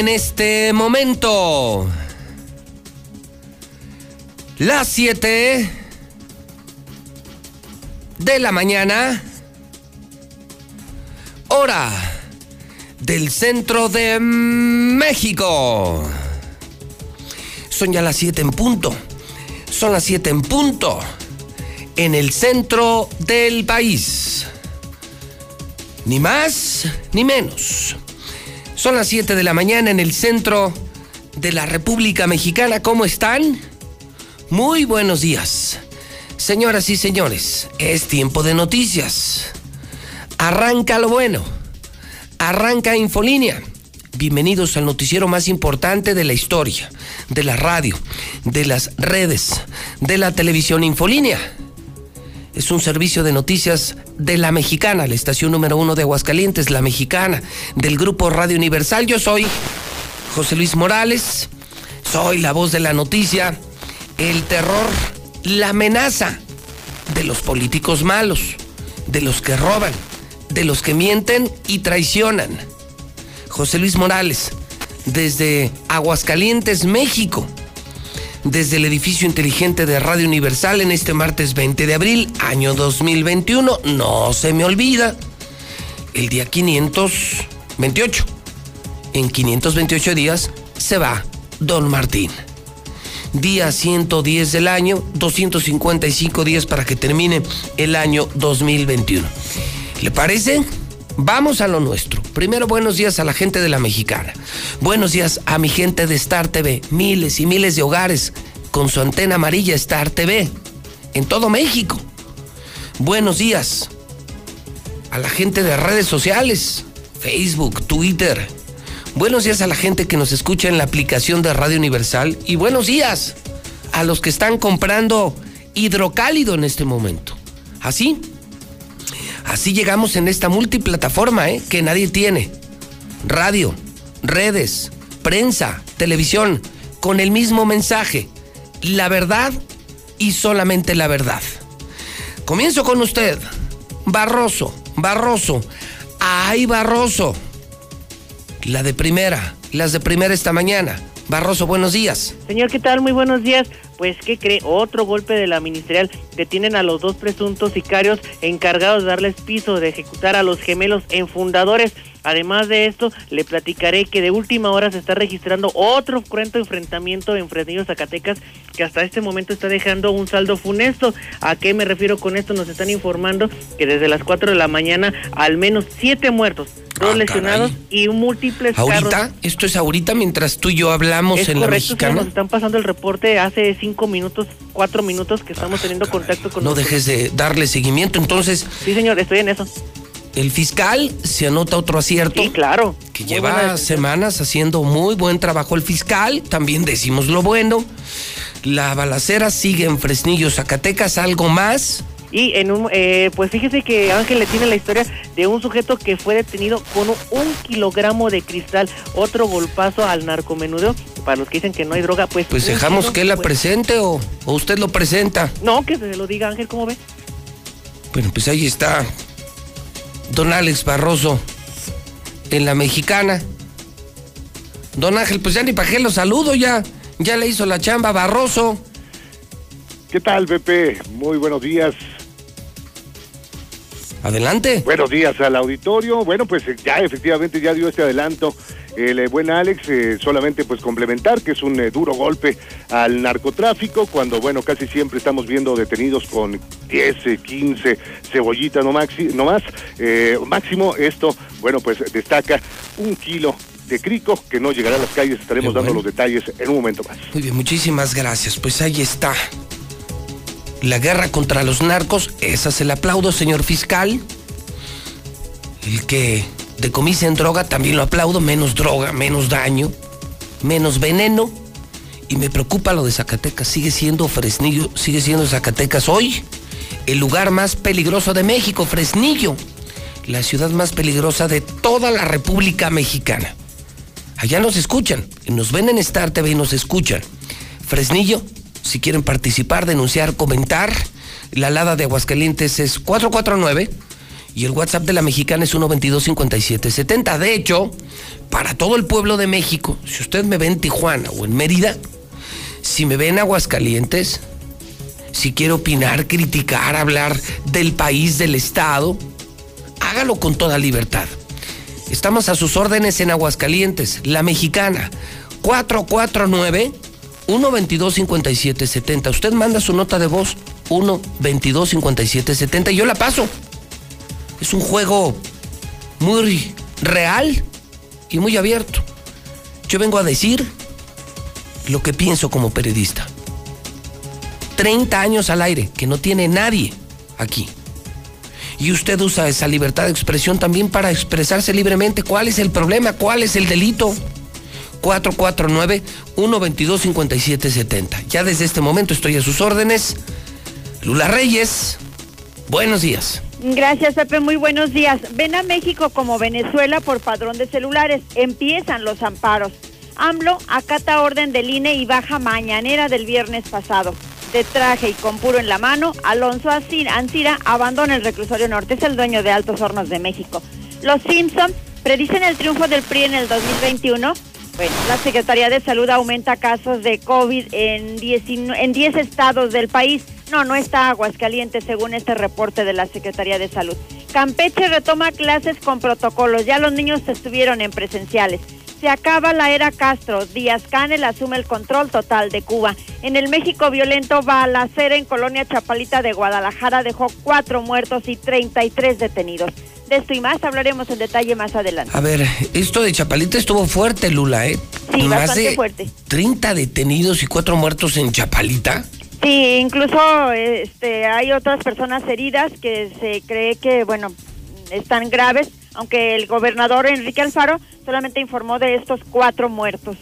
En este momento las 7 de la mañana, hora del centro de México. Son ya las 7 en punto. Son las 7 en punto en el centro del país. Ni más ni menos. Son las 7 de la mañana en el centro de la República Mexicana. ¿Cómo están? Muy buenos días. Señoras y señores, es tiempo de noticias. Arranca lo bueno. Arranca Infolínea. Bienvenidos al noticiero más importante de la historia, de la radio, de las redes, de la televisión Infolínea. Es un servicio de noticias de La Mexicana, la estación número uno de Aguascalientes, La Mexicana, del grupo Radio Universal. Yo soy José Luis Morales, soy la voz de la noticia, el terror la amenaza de los políticos malos, de los que roban, de los que mienten y traicionan. José Luis Morales, desde Aguascalientes, México, desde el edificio inteligente de Radio Universal en este martes 20 de abril, año 2021, no se me olvida, el día 528. En 528 días se va Don Martín día 110 del año, 255 días para que termine el año 2021. ¿Le parece? Vamos a lo nuestro. Primero, buenos días a la gente de la mexicana. Buenos días a mi gente de Star TV. Miles y miles de hogares con su antena amarilla Star TV en todo México. Buenos días a la gente de redes sociales, Facebook, Twitter, Buenos días a la gente que nos escucha en la aplicación de Radio Universal y buenos días a los que están comprando hidrocálido en este momento. Así, así llegamos en esta multiplataforma ¿eh? que nadie tiene. Radio, redes, prensa, televisión, con el mismo mensaje. La verdad y solamente la verdad. Comienzo con usted. Barroso, Barroso. ¡Ay, Barroso! la de primera, las de primera esta mañana. Barroso, buenos días. Señor, ¿qué tal? Muy buenos días. Pues, ¿qué cree? Otro golpe de la ministerial. Detienen a los dos presuntos sicarios encargados de darles piso de ejecutar a los gemelos en fundadores. Además de esto, le platicaré que de última hora se está registrando otro cruento enfrentamiento en Fresnillo, Zacatecas, que hasta este momento está dejando un saldo funesto. ¿A qué me refiero con esto? Nos están informando que desde las 4 de la mañana al menos siete muertos, dos ah, lesionados y múltiples ¿Ahorita? ¿Esto es ahorita mientras tú y yo hablamos en la mexicana? nos están pasando el reporte hace cinco minutos, cuatro minutos que estamos ah, teniendo contacto con No dejes de darle seguimiento, entonces... Sí, señor, estoy en eso. El fiscal se anota otro acierto. Sí, claro. Que lleva semanas haciendo muy buen trabajo el fiscal. También decimos lo bueno. La balacera sigue en Fresnillo, Zacatecas. ¿Algo más? Y en un, eh, pues fíjese que Ángel le tiene la historia de un sujeto que fue detenido con un, kilogramo de cristal, otro golpazo al narcomenudo. Para los que dicen que no hay droga, pues. Pues dejamos que él la pues. presente o, o, usted lo presenta. No, que se lo diga Ángel, ¿cómo ve? Bueno, pues ahí está don Alex Barroso en la mexicana. Don Ángel, pues ya ni para qué lo saludo, ya, ya le hizo la chamba Barroso. ¿Qué tal, Pepe? Muy buenos días. Adelante. Buenos días al auditorio. Bueno, pues ya efectivamente ya dio este adelanto el eh, buen Alex, eh, solamente pues complementar que es un eh, duro golpe al narcotráfico, cuando bueno, casi siempre estamos viendo detenidos con 10, 15 cebollitas no, maxi, no más. máximo, esto, bueno, pues destaca un kilo de crico que no llegará a las calles, estaremos dando los detalles en un momento más. Muy bien, muchísimas gracias. Pues ahí está. La guerra contra los narcos, esa se la aplaudo, señor fiscal. El que en droga, también lo aplaudo, menos droga, menos daño, menos veneno. Y me preocupa lo de Zacatecas, sigue siendo Fresnillo, sigue siendo Zacatecas hoy el lugar más peligroso de México, Fresnillo, la ciudad más peligrosa de toda la República Mexicana. Allá nos escuchan, nos ven en Star TV y nos escuchan. Fresnillo, si quieren participar, denunciar, comentar, la alada de Aguascalientes es 449 Y el WhatsApp de la mexicana es 122-5770. De hecho, para todo el pueblo de México, si usted me ve en Tijuana o en Mérida, si me ve en Aguascalientes, si quiere opinar, criticar, hablar del país, del Estado, hágalo con toda libertad. Estamos a sus órdenes en Aguascalientes, la mexicana, 449 122 5770. Usted manda su nota de voz 122 5770 y yo la paso. Es un juego muy real y muy abierto. Yo vengo a decir lo que pienso como periodista. 30 años al aire, que no tiene nadie aquí. Y usted usa esa libertad de expresión también para expresarse libremente. ¿Cuál es el problema? ¿Cuál es el delito? 449-122-5770. Ya desde este momento estoy a sus órdenes. Lula Reyes, buenos días. Gracias, Pepe. Muy buenos días. Ven a México como Venezuela por padrón de celulares. Empiezan los amparos. AMLO acata orden del INE y baja mañanera del viernes pasado. De traje y con puro en la mano, Alonso Ancira abandona el reclusorio norte. Es el dueño de Altos Hornos de México. Los Simpson predicen el triunfo del PRI en el 2021 la Secretaría de Salud aumenta casos de COVID en 10, en 10 estados del país. No, no está Aguascalientes según este reporte de la Secretaría de Salud. Campeche retoma clases con protocolos. Ya los niños estuvieron en presenciales. Se acaba la era Castro. Díaz Canel asume el control total de Cuba. En el México violento, balacera en Colonia Chapalita de Guadalajara dejó cuatro muertos y 33 detenidos. De esto y más hablaremos en detalle más adelante. A ver, esto de Chapalita estuvo fuerte, Lula, ¿eh? Sí, bastante fuerte. 30 detenidos y cuatro muertos en Chapalita. Sí, incluso este, hay otras personas heridas que se cree que, bueno, están graves, aunque el gobernador Enrique Alfaro solamente informó de estos cuatro muertos.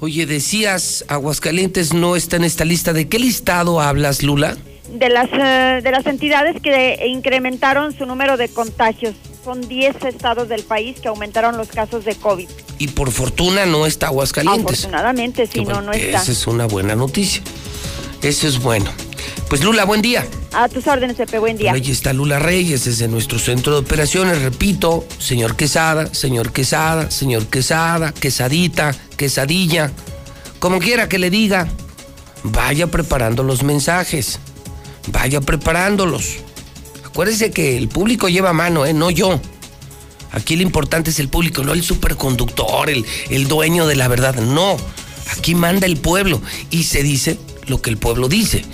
Oye, decías, Aguascalientes no está en esta lista. ¿De qué listado hablas, Lula? de las, eh, de las entidades que incrementaron su número de contagios. Son 10 estados del país que aumentaron los casos de COVID. Y por fortuna no está Aguascalientes. Afortunadamente, si no, no está. Esa es una buena noticia. Eso es bueno. Pues Lula, buen día. A tus órdenes, Pepe, buen día. Ahí está Lula Reyes desde nuestro centro de operaciones. Repito, señor Quesada, señor Quesada, señor Quesada, quesadita, quesadilla. Como quiera que le diga, vaya preparando los mensajes vaya preparándolos. Acuérdese que el público lleva mano, ¿eh? no yo. Aquí lo importante es el público, no el superconductor, el, el dueño de la verdad. No, aquí manda el pueblo y se dice lo que el pueblo dice.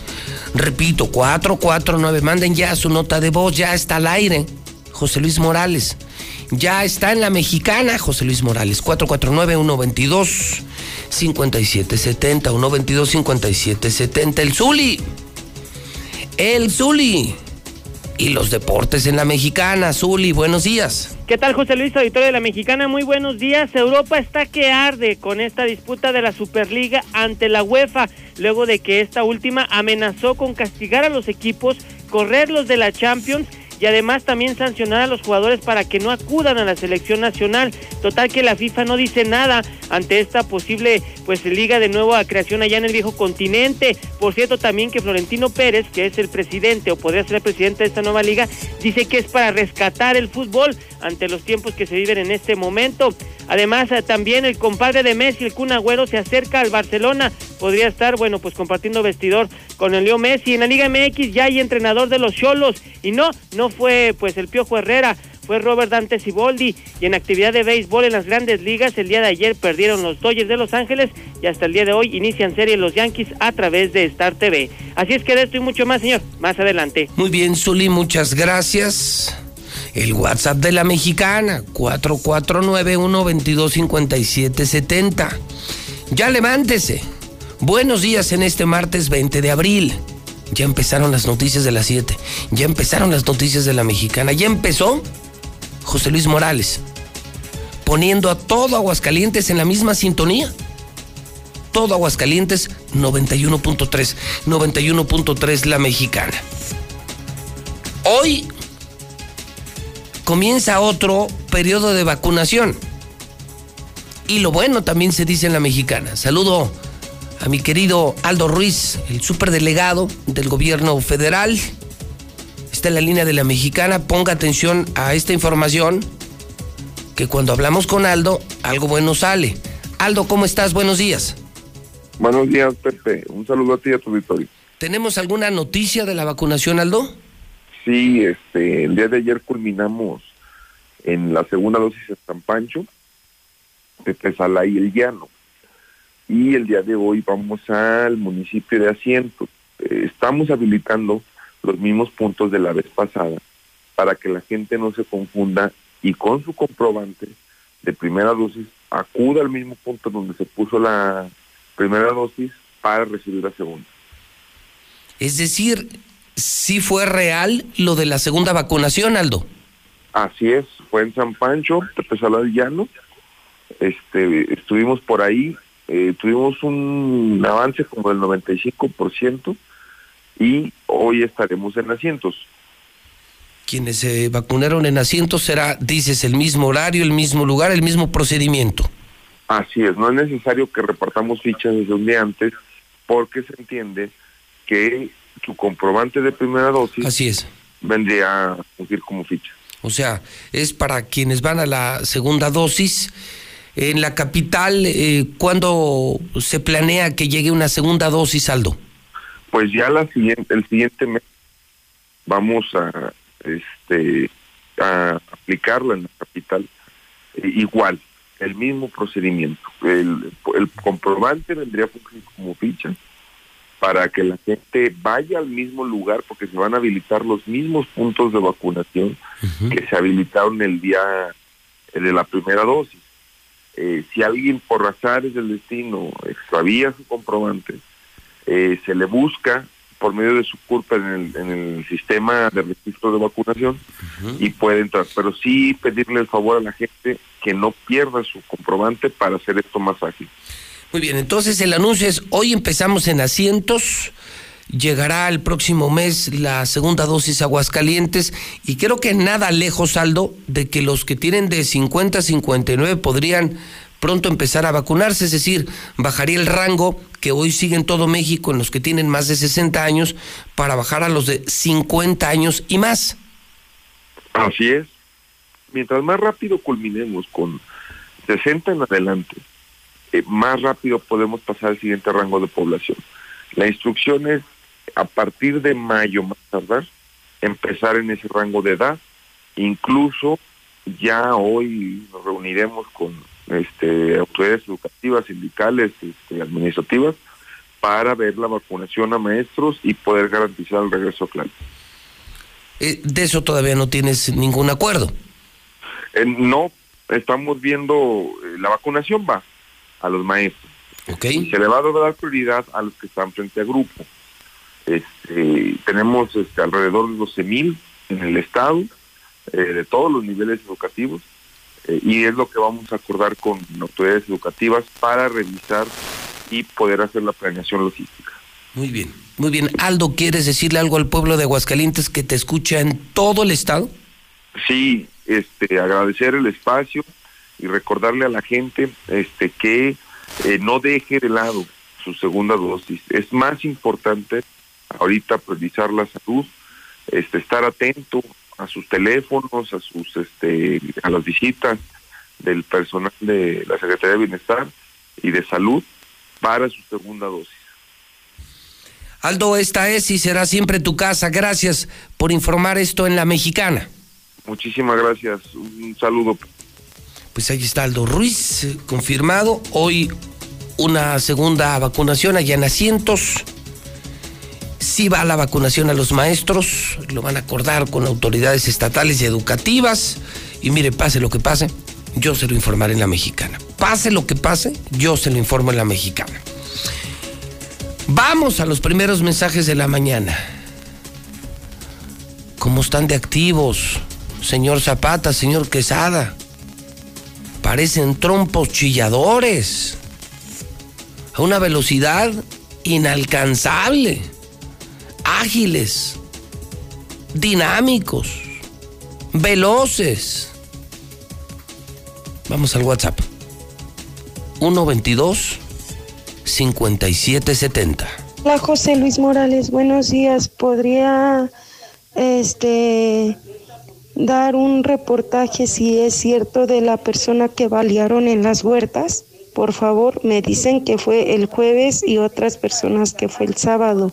Repito, 449, manden ya su nota de voz, ya está al aire. José Luis Morales. Ya está en la mexicana, José Luis Morales. 449-122-5770, 122-5770. El Zuli el Zuli. Y los deportes en la mexicana. Zuli, buenos días. ¿Qué tal, José Luis, auditorio de la mexicana? Muy buenos días. Europa está que arde con esta disputa de la Superliga ante la UEFA, luego de que esta última amenazó con castigar a los equipos, correrlos de la Champions y además también sancionar a los jugadores para que no acudan a la selección nacional. Total que la FIFA no dice nada ante esta posible pues liga de nuevo a creación allá en el viejo continente. Por cierto también que Florentino Pérez, que es el presidente o podría ser el presidente de esta nueva liga, dice que es para rescatar el fútbol ante los tiempos que se viven en este momento. Además, eh, también el compadre de Messi, el Kun Agüero, se acerca al Barcelona. Podría estar, bueno, pues compartiendo vestidor con el Leo Messi. En la Liga MX ya hay entrenador de los Cholos. Y no, no fue pues el Piojo Herrera, fue Robert Dante Siboldi. Y en actividad de béisbol en las grandes ligas, el día de ayer perdieron los Dodgers de Los Ángeles y hasta el día de hoy inician serie los Yankees a través de Star TV. Así es que de esto y mucho más, señor, más adelante. Muy bien, Zuli, muchas gracias. El WhatsApp de la mexicana, 449-122-5770. Ya levántese. Buenos días en este martes 20 de abril. Ya empezaron las noticias de las 7. Ya empezaron las noticias de la mexicana. Ya empezó José Luis Morales. Poniendo a todo Aguascalientes en la misma sintonía. Todo Aguascalientes 91.3. 91.3 la mexicana. Hoy comienza otro periodo de vacunación. Y lo bueno también se dice en la mexicana. Saludo a mi querido Aldo Ruiz, el superdelegado del gobierno federal. Está en la línea de la mexicana. Ponga atención a esta información, que cuando hablamos con Aldo, algo bueno sale. Aldo, ¿cómo estás? Buenos días. Buenos días, Pepe. Un saludo a ti y a tu auditorio. ¿Tenemos alguna noticia de la vacunación, Aldo? Sí, este, el día de ayer culminamos en la segunda dosis de San Pancho, de Tesalá y el Llano. Y el día de hoy vamos al municipio de Asiento. Eh, estamos habilitando los mismos puntos de la vez pasada para que la gente no se confunda y con su comprobante de primera dosis acuda al mismo punto donde se puso la primera dosis para recibir la segunda. Es decir, sí fue real lo de la segunda vacunación, Aldo. Así es, fue en San Pancho, Tepezalá del Llano. Este, estuvimos por ahí, eh, tuvimos un avance como del 95% y hoy estaremos en asientos. Quienes se vacunaron en asientos será, dices, el mismo horario, el mismo lugar, el mismo procedimiento. Así es, no es necesario que repartamos fichas desde un día antes porque se entiende que su comprobante de primera dosis Así es. vendría a cumplir como ficha. O sea, es para quienes van a la segunda dosis. En la capital, eh, ¿cuándo se planea que llegue una segunda dosis, Aldo? Pues ya la siguiente, el siguiente mes vamos a, este, a aplicarla en la capital eh, igual, el mismo procedimiento. El, el comprobante vendría a cumplir como ficha para que la gente vaya al mismo lugar porque se van a habilitar los mismos puntos de vacunación que se habilitaron el día de la primera dosis. Eh, si alguien por azares del destino extravía su comprobante, eh, se le busca por medio de su culpa en el, en el sistema de registro de vacunación y puede entrar. Pero sí pedirle el favor a la gente que no pierda su comprobante para hacer esto más ágil. Muy bien, entonces el anuncio es, hoy empezamos en asientos, llegará el próximo mes la segunda dosis Aguascalientes y creo que nada lejos, Aldo, de que los que tienen de 50 a 59 podrían pronto empezar a vacunarse, es decir, bajaría el rango que hoy sigue en todo México en los que tienen más de 60 años para bajar a los de 50 años y más. Así es. Mientras más rápido culminemos con 60 en adelante, eh, más rápido podemos pasar al siguiente rango de población. La instrucción es a partir de mayo más tardar empezar en ese rango de edad. Incluso ya hoy nos reuniremos con este, autoridades educativas, sindicales, este, administrativas para ver la vacunación a maestros y poder garantizar el regreso a clase. Eh, de eso todavía no tienes ningún acuerdo. Eh, no, estamos viendo, eh, la vacunación va a los maestros. Okay. Se le va a dar prioridad a los que están frente a grupo. Este, tenemos este, alrededor de 12 mil en el estado, eh, de todos los niveles educativos, eh, y es lo que vamos a acordar con autoridades educativas para revisar y poder hacer la planeación logística. Muy bien, muy bien. Aldo, ¿quieres decirle algo al pueblo de Aguascalientes que te escucha en todo el estado? Sí, este, agradecer el espacio y recordarle a la gente este, que eh, no deje de lado su segunda dosis. Es más importante ahorita priorizar la salud, este, estar atento a sus teléfonos, a sus, este, a las visitas del personal de la Secretaría de Bienestar y de Salud para su segunda dosis. Aldo, esta es y será siempre tu casa. Gracias por informar esto en la mexicana. Muchísimas gracias. Un saludo. Pues ahí está Aldo Ruiz, confirmado. Hoy una segunda vacunación allá en asientos. Sí va la vacunación a los maestros, lo van a acordar con autoridades estatales y educativas. Y mire, pase lo que pase, yo se lo informaré en la mexicana. Pase lo que pase, yo se lo informo en la mexicana. Vamos a los primeros mensajes de la mañana. ¿Cómo están de activos? Señor Zapata, señor Quesada. Parecen trompos chilladores. A una velocidad inalcanzable. Ágiles. Dinámicos. Veloces. Vamos al WhatsApp. 122 5770. Hola José Luis Morales, buenos días. ¿Podría este dar un reportaje si es cierto de la persona que balearon en las huertas. Por favor, me dicen que fue el jueves y otras personas que fue el sábado.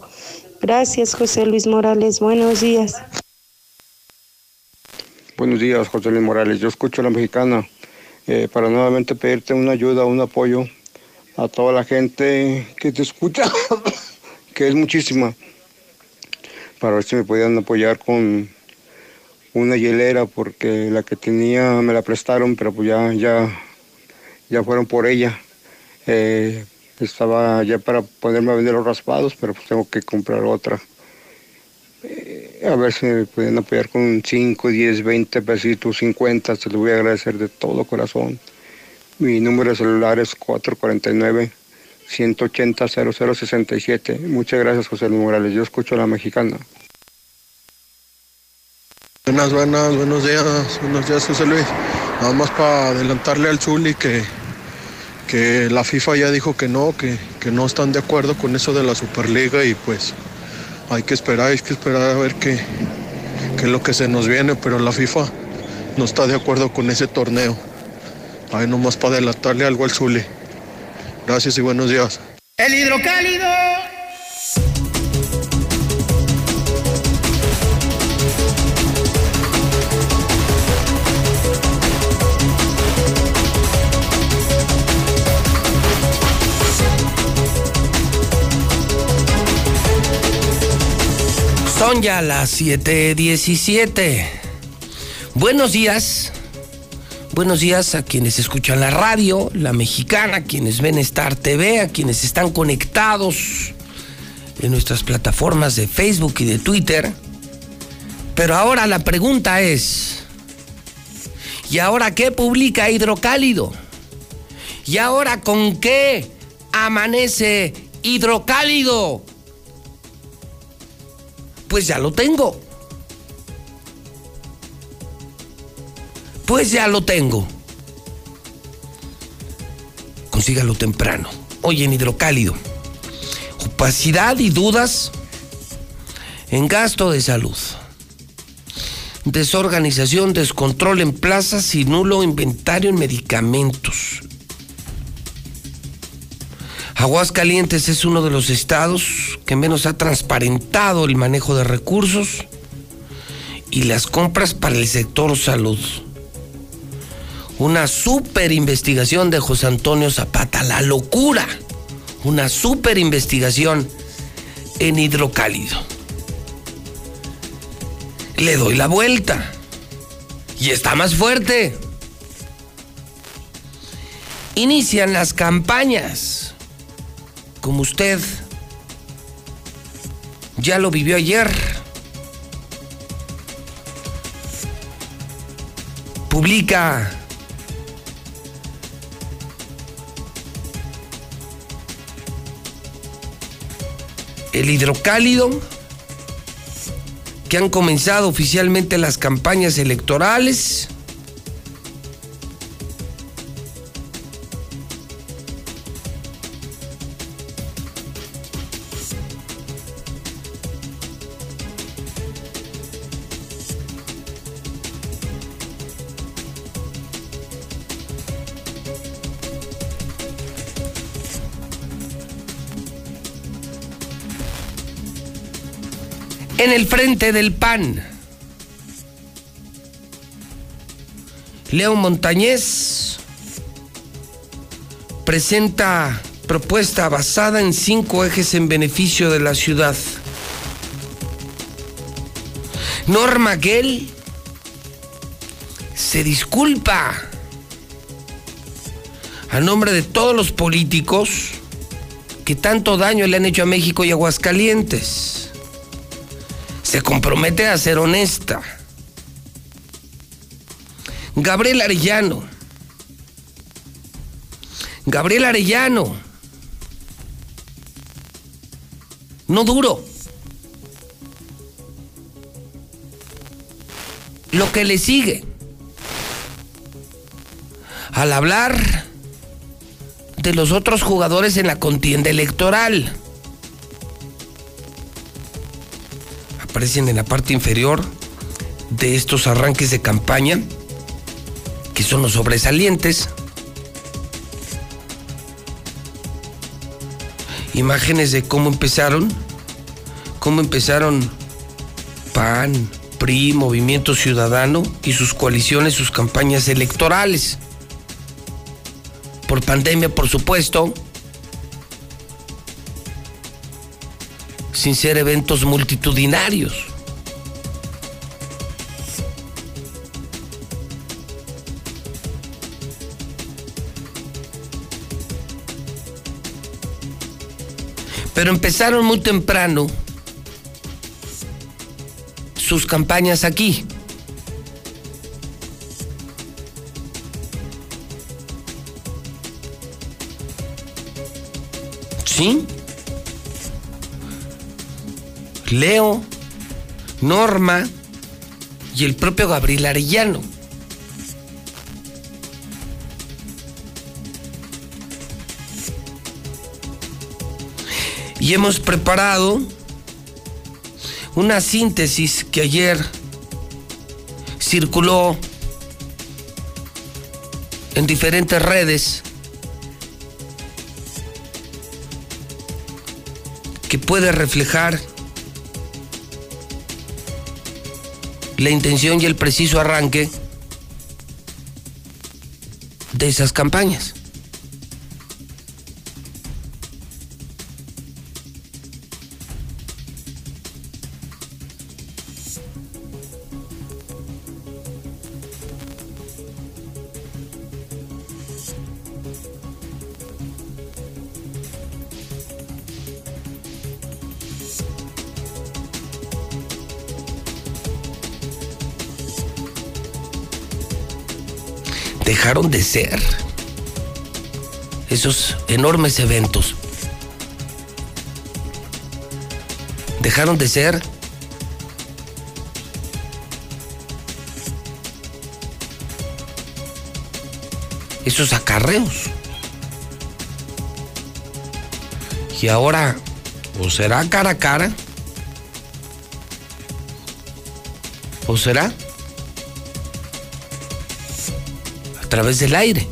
Gracias, José Luis Morales. Buenos días. Buenos días, José Luis Morales. Yo escucho a la mexicana eh, para nuevamente pedirte una ayuda, un apoyo a toda la gente que te escucha, que es muchísima, para ver si me podían apoyar con una hielera, porque la que tenía me la prestaron, pero pues ya, ya, ya fueron por ella. Eh, estaba ya para ponerme a vender los raspados, pero pues tengo que comprar otra. Eh, a ver si me pueden apoyar con 5, 10, 20 pesitos, 50, se los voy a agradecer de todo corazón. Mi número de celular es 449-180-0067. Muchas gracias, José Luis Morales. Yo escucho a la mexicana. Buenas, buenas, buenos días, buenos días, José Luis. Nada más para adelantarle al Zuli que, que la FIFA ya dijo que no, que, que no están de acuerdo con eso de la Superliga y pues hay que esperar, hay que esperar a ver qué, qué es lo que se nos viene, pero la FIFA no está de acuerdo con ese torneo. Ahí nomás para adelantarle algo al Zuli. Gracias y buenos días. El hidrocálido. Ya las 7:17. Buenos días. Buenos días a quienes escuchan la radio, la mexicana, a quienes ven Star TV, a quienes están conectados en nuestras plataformas de Facebook y de Twitter. Pero ahora la pregunta es, ¿y ahora qué publica Hidrocálido? ¿Y ahora con qué amanece Hidrocálido? Pues ya lo tengo. Pues ya lo tengo. Consígalo temprano. Hoy en hidrocálido. Opacidad y dudas en gasto de salud. Desorganización, descontrol en plazas y nulo inventario en medicamentos. Aguascalientes es uno de los estados que menos ha transparentado el manejo de recursos y las compras para el sector salud. Una super investigación de José Antonio Zapata, la locura. Una super investigación en hidrocálido. Le doy la vuelta. Y está más fuerte. Inician las campañas como usted. Ya lo vivió ayer. Publica. El hidrocálido que han comenzado oficialmente las campañas electorales el frente del PAN. Leo Montañez presenta propuesta basada en cinco ejes en beneficio de la ciudad. Norma Gell se disculpa a nombre de todos los políticos que tanto daño le han hecho a México y Aguascalientes se compromete a ser honesta. Gabriel Arellano. Gabriel Arellano. No duro. Lo que le sigue. Al hablar de los otros jugadores en la contienda electoral. En la parte inferior de estos arranques de campaña, que son los sobresalientes. Imágenes de cómo empezaron, cómo empezaron PAN, PRI, Movimiento Ciudadano y sus coaliciones, sus campañas electorales. Por pandemia, por supuesto, sin ser eventos multitudinarios. Pero empezaron muy temprano sus campañas aquí. ¿Sí? Leo, Norma y el propio Gabriel Arellano. Y hemos preparado una síntesis que ayer circuló en diferentes redes que puede reflejar la intención y el preciso arranque de esas campañas. Dejaron de ser esos enormes eventos. Dejaron de ser esos acarreos. Y ahora, o será cara a cara, o será través del aire.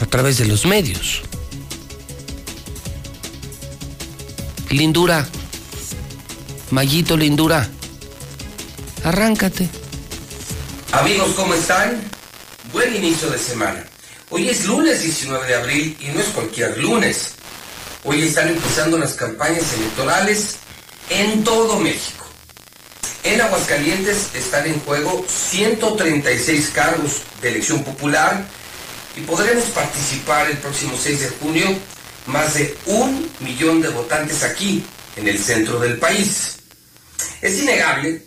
A través de los medios. Lindura. Mayito Lindura. Arráncate. Amigos, ¿cómo están? Buen inicio de semana. Hoy es lunes 19 de abril y no es cualquier lunes. Hoy están empezando las campañas electorales en todo México. En Aguascalientes están en juego 136 cargos de elección popular y podremos participar el próximo 6 de junio más de un millón de votantes aquí, en el centro del país. Es innegable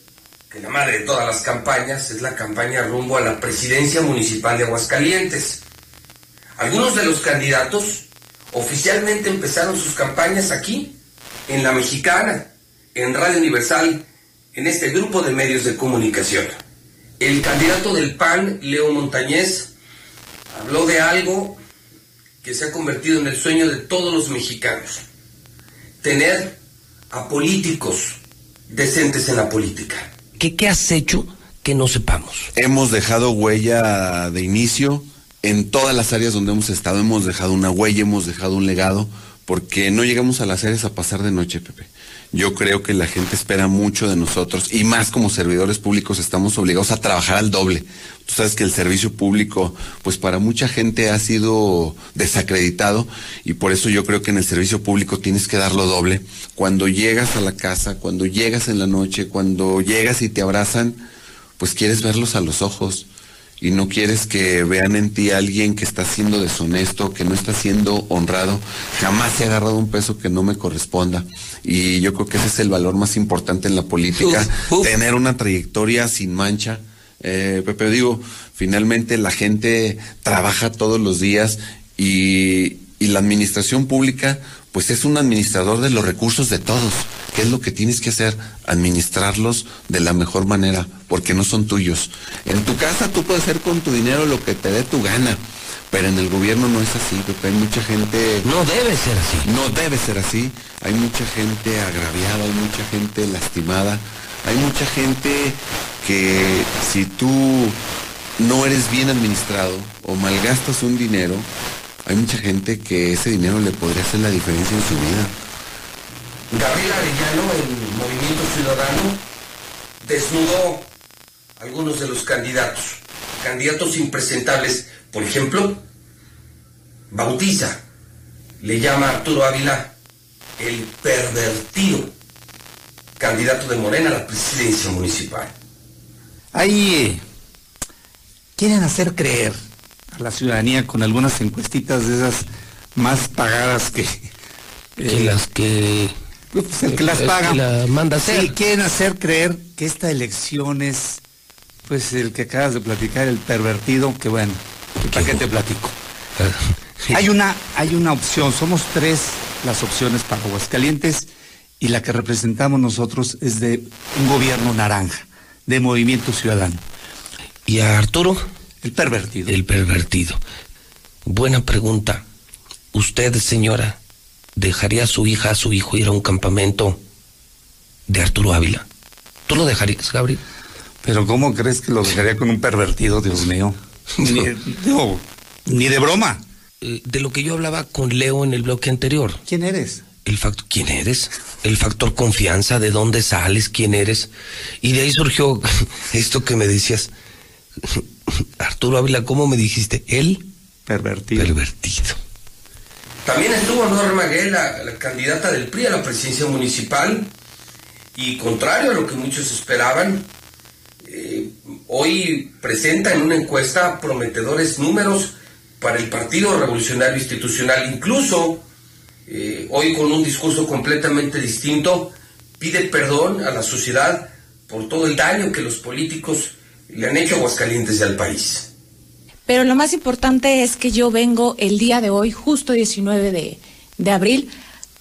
que la madre de todas las campañas es la campaña rumbo a la presidencia municipal de Aguascalientes. Algunos de los candidatos oficialmente empezaron sus campañas aquí, en La Mexicana, en Radio Universal en este grupo de medios de comunicación. El candidato del PAN, Leo Montañez, habló de algo que se ha convertido en el sueño de todos los mexicanos. Tener a políticos decentes en la política. ¿Qué, qué has hecho que no sepamos? Hemos dejado huella de inicio en todas las áreas donde hemos estado. Hemos dejado una huella, hemos dejado un legado, porque no llegamos a las áreas a pasar de noche, Pepe yo creo que la gente espera mucho de nosotros y más como servidores públicos estamos obligados a trabajar al doble. Tú sabes que el servicio público, pues para mucha gente ha sido desacreditado y por eso yo creo que en el servicio público tienes que darlo doble. Cuando llegas a la casa, cuando llegas en la noche, cuando llegas y te abrazan, pues quieres verlos a los ojos y no quieres que vean en ti a alguien que está siendo deshonesto, que no está siendo honrado, jamás ha agarrado un peso que no me corresponda. Y yo creo que ese es el valor más importante en la política, tener una trayectoria sin mancha. Eh, Pepe, digo, finalmente la gente trabaja todos los días y, y la administración pública, pues es un administrador de los recursos de todos. ¿Qué es lo que tienes que hacer? Administrarlos de la mejor manera, porque no son tuyos. En tu casa tú puedes hacer con tu dinero lo que te dé tu gana, Pero en el gobierno no es así, Pepe. Hay mucha gente. No debe ser así. No debe ser así. Hay mucha gente agraviada, hay mucha gente lastimada. Hay mucha gente que si tú no eres bien administrado o malgastas un dinero, hay mucha gente que ese dinero le podría hacer la diferencia en su vida. Gabriel Arellano, el Movimiento Ciudadano, desnudó algunos de los candidatos, candidatos impresentables. Por ejemplo, bautiza, le llama a Arturo Ávila el pervertido candidato de Morena a la presidencia municipal. Ahí eh, quieren hacer creer a la ciudadanía con algunas encuestitas de esas más pagadas que... que las que... Pues el que las paga. Que la manda hacer. Sí, quieren hacer creer que esta elección es, pues, el que acabas de platicar, el pervertido, que bueno, ¿para qué te platico? Hay una, hay una opción, somos tres las opciones para Aguascalientes y la que representamos nosotros es de un gobierno naranja, de Movimiento Ciudadano. ¿Y a Arturo? El pervertido. El pervertido. Buena pregunta. Usted, señora, ¿dejaría a su hija, a su hijo ir a un campamento de Arturo Ávila? ¿Tú lo dejarías, Gabriel? Pero ¿cómo crees que lo dejaría con un pervertido, Dios mío? Ni, no, ni de broma. Eh, de lo que yo hablaba con Leo en el bloque anterior. ¿Quién eres? El factor, ¿quién eres? El factor confianza, de dónde sales, quién eres. Y de ahí surgió esto que me decías. Arturo Ávila, ¿cómo me dijiste? Él pervertido. Pervertido. También estuvo Norma la, la, candidata del PRI a la presidencia municipal, y contrario a lo que muchos esperaban, eh, hoy presenta en una encuesta prometedores números para el Partido Revolucionario Institucional, incluso eh, hoy con un discurso completamente distinto, pide perdón a la sociedad por todo el daño que los políticos le han hecho Aguascalientes y al país. Pero lo más importante es que yo vengo el día de hoy, justo 19 de, de abril,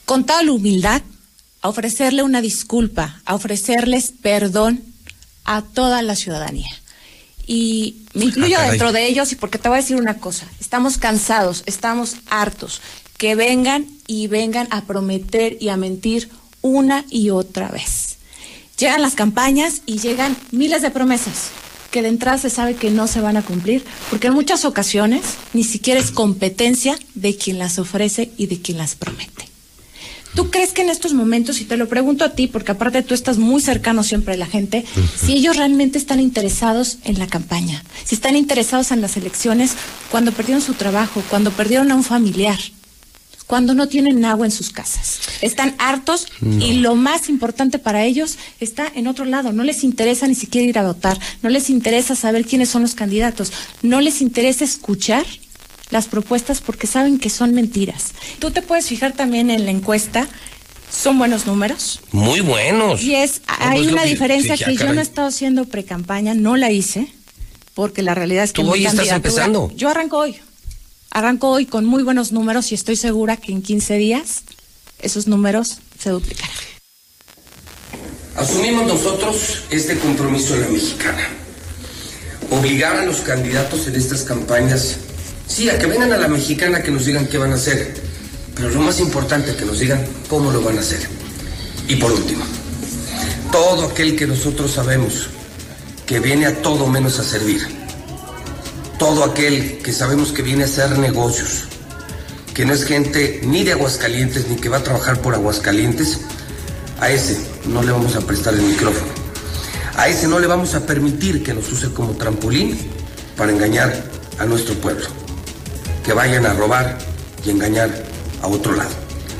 con toda la humildad, a ofrecerle una disculpa, a ofrecerles perdón a toda la ciudadanía. Y me incluyo Ah, dentro de ellos y porque te voy a decir una cosa, estamos cansados, estamos hartos, que vengan y vengan a prometer y a mentir una y otra vez. Llegan las campañas y llegan miles de promesas que de entrada se sabe que no se van a cumplir, porque en muchas ocasiones ni siquiera es competencia de quien las ofrece y de quien las promete. ¿Tú crees que en estos momentos, y te lo pregunto a ti, porque aparte tú estás muy cercano siempre a la gente, si ellos realmente están interesados en la campaña, si están interesados en las elecciones cuando perdieron su trabajo, cuando perdieron a un familiar, cuando no tienen agua en sus casas? Están hartos y lo más importante para ellos está en otro lado. No les interesa ni siquiera ir a votar, no les interesa saber quiénes son los candidatos, no les interesa escuchar las propuestas porque saben que son mentiras. Tú te puedes fijar también en la encuesta, son buenos números. Muy buenos. Y es, hay pues, una que- diferencia sí, que yo no he estado haciendo pre-campaña, no la hice, porque la realidad es que Tú hoy estás empezando. Yo arranco hoy. Arranco hoy con muy buenos números y estoy segura que en 15 días esos números se duplicarán. Asumimos nosotros este compromiso en la mexicana. Obligar a los candidatos en estas campañas, sí, a que vengan a la mexicana que nos digan qué van a hacer, pero lo más importante, que nos digan cómo lo van a hacer. Y por último, todo aquel que nosotros sabemos que viene a todo menos a servir, todo aquel que sabemos que viene a hacer negocios, que no es gente ni de Aguascalientes ni que va a trabajar por Aguascalientes, a ese no le vamos a prestar el micrófono. A ese no le vamos a permitir que nos use como trampolín para engañar a nuestro pueblo. Que vayan a robar y engañar a otro lado.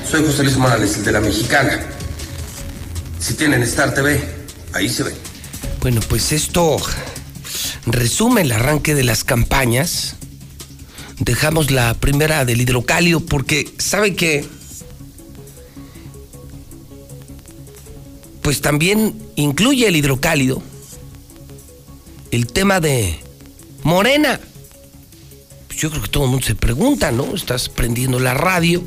Soy José Luis Morales, el de la Mexicana. Si tienen Star TV, ahí se ve. Bueno, pues esto resume el arranque de las campañas. Dejamos la primera del hidrocálido porque, ¿sabe qué? pues también incluye el hidrocálido el tema de Morena. Pues yo creo que todo el mundo se pregunta, ¿no? Estás prendiendo la radio,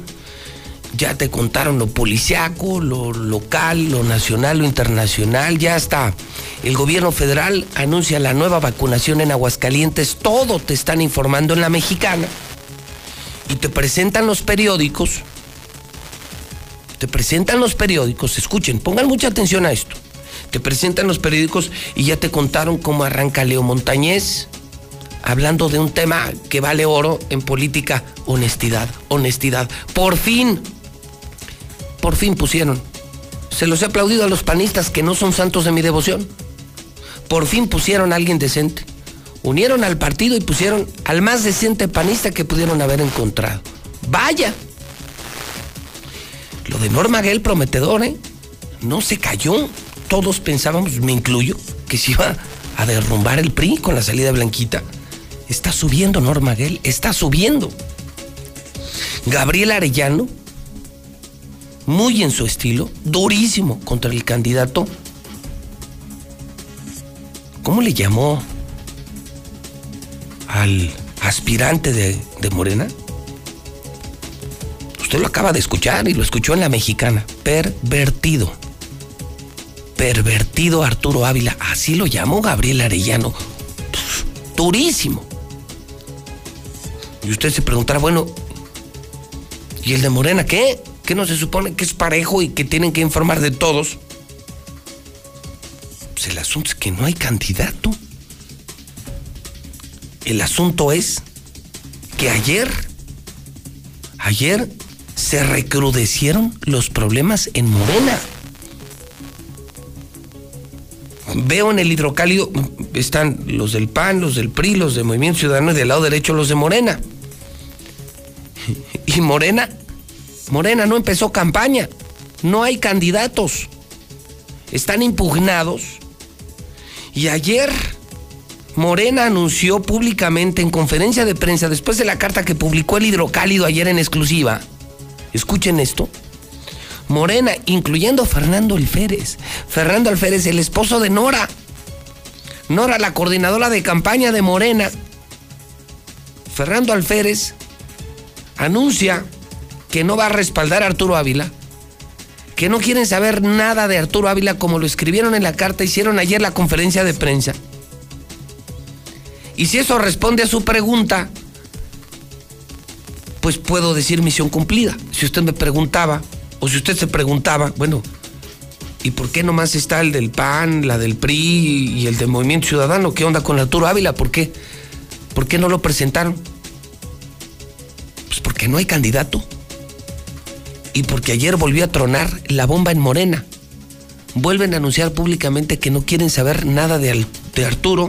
ya te contaron lo policiaco, lo local, lo nacional, lo internacional, ya está. El gobierno federal anuncia la nueva vacunación en Aguascalientes, todo te están informando en la mexicana. y te presentan los periódicos, te presentan los periódicos, escuchen, pongan mucha atención a esto. Te presentan los periódicos y ya te contaron cómo arranca Leo Montañez, hablando de un tema que vale oro en política, honestidad, honestidad. Por fin, por fin pusieron. Se los he aplaudido a los panistas que no son santos de mi devoción. Por fin pusieron a alguien decente. Unieron al partido y pusieron al más decente panista que pudieron haber encontrado. Vaya. Lo de Norma Gell prometedor, ¿eh? No se cayó. Todos pensábamos, me incluyo, que se iba a derrumbar el PRI con la salida Blanquita. Está subiendo Norma Gell, está subiendo. Gabriel Arellano, muy en su estilo, durísimo contra el candidato. ¿Cómo le llamó al aspirante de, de Morena? Usted lo acaba de escuchar y lo escuchó en la mexicana. Pervertido. Pervertido Arturo Ávila. Así lo llamó Gabriel Arellano. Durísimo. Y usted se preguntará, bueno, ¿y el de Morena qué? ¿Qué no se supone que es parejo y que tienen que informar de todos? Asunto es que no hay candidato. El asunto es que ayer, ayer se recrudecieron los problemas en Morena. Veo en el hidrocálido, están los del PAN, los del PRI, los de Movimiento Ciudadano y del lado derecho los de Morena. Y Morena, Morena no empezó campaña, no hay candidatos, están impugnados. Y ayer Morena anunció públicamente en conferencia de prensa, después de la carta que publicó el hidrocálido ayer en exclusiva, escuchen esto, Morena, incluyendo Fernando Alférez. Fernando Alférez, el esposo de Nora. Nora, la coordinadora de campaña de Morena. Fernando Alférez anuncia que no va a respaldar a Arturo Ávila, que no quieren saber nada de Arturo Ávila como lo escribieron en la carta, hicieron ayer la conferencia de prensa. Y si eso responde a su pregunta, pues puedo decir misión cumplida. Si usted me preguntaba, o si usted se preguntaba, bueno, ¿y por qué nomás está el del PAN, la del PRI y el del Movimiento Ciudadano? ¿Qué onda con Arturo Ávila? ¿Por qué? ¿Por qué no lo presentaron? Pues porque no hay candidato. Y porque ayer volvió a tronar la bomba en Morena. Vuelven a anunciar públicamente que no quieren saber nada de, de Arturo,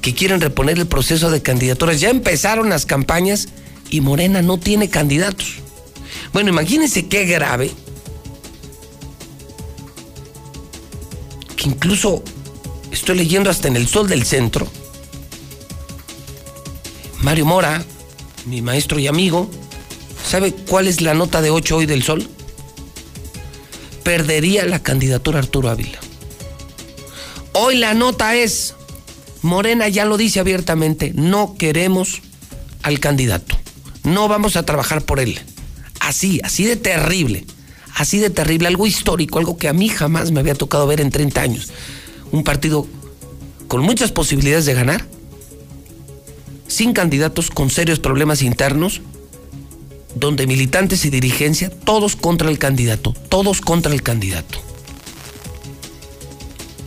que quieren reponer el proceso de candidaturas. Ya empezaron las campañas y Morena no tiene candidatos. Bueno, imagínense qué grave que incluso estoy leyendo hasta en el Sol del Centro. Mario Mora, mi maestro y amigo, ¿sabe cuál es la nota de 8 hoy del Sol? Perdería la candidatura Arturo Ávila. Hoy la nota es, Morena ya lo dice abiertamente, no queremos al candidato, no vamos a trabajar por él. Así, así de terrible, así de terrible, algo histórico, algo que a mí jamás me había tocado ver en 30 años. Un partido con muchas posibilidades de ganar, sin candidatos, con serios problemas internos, donde militantes y dirigencia, todos contra el candidato, todos contra el candidato.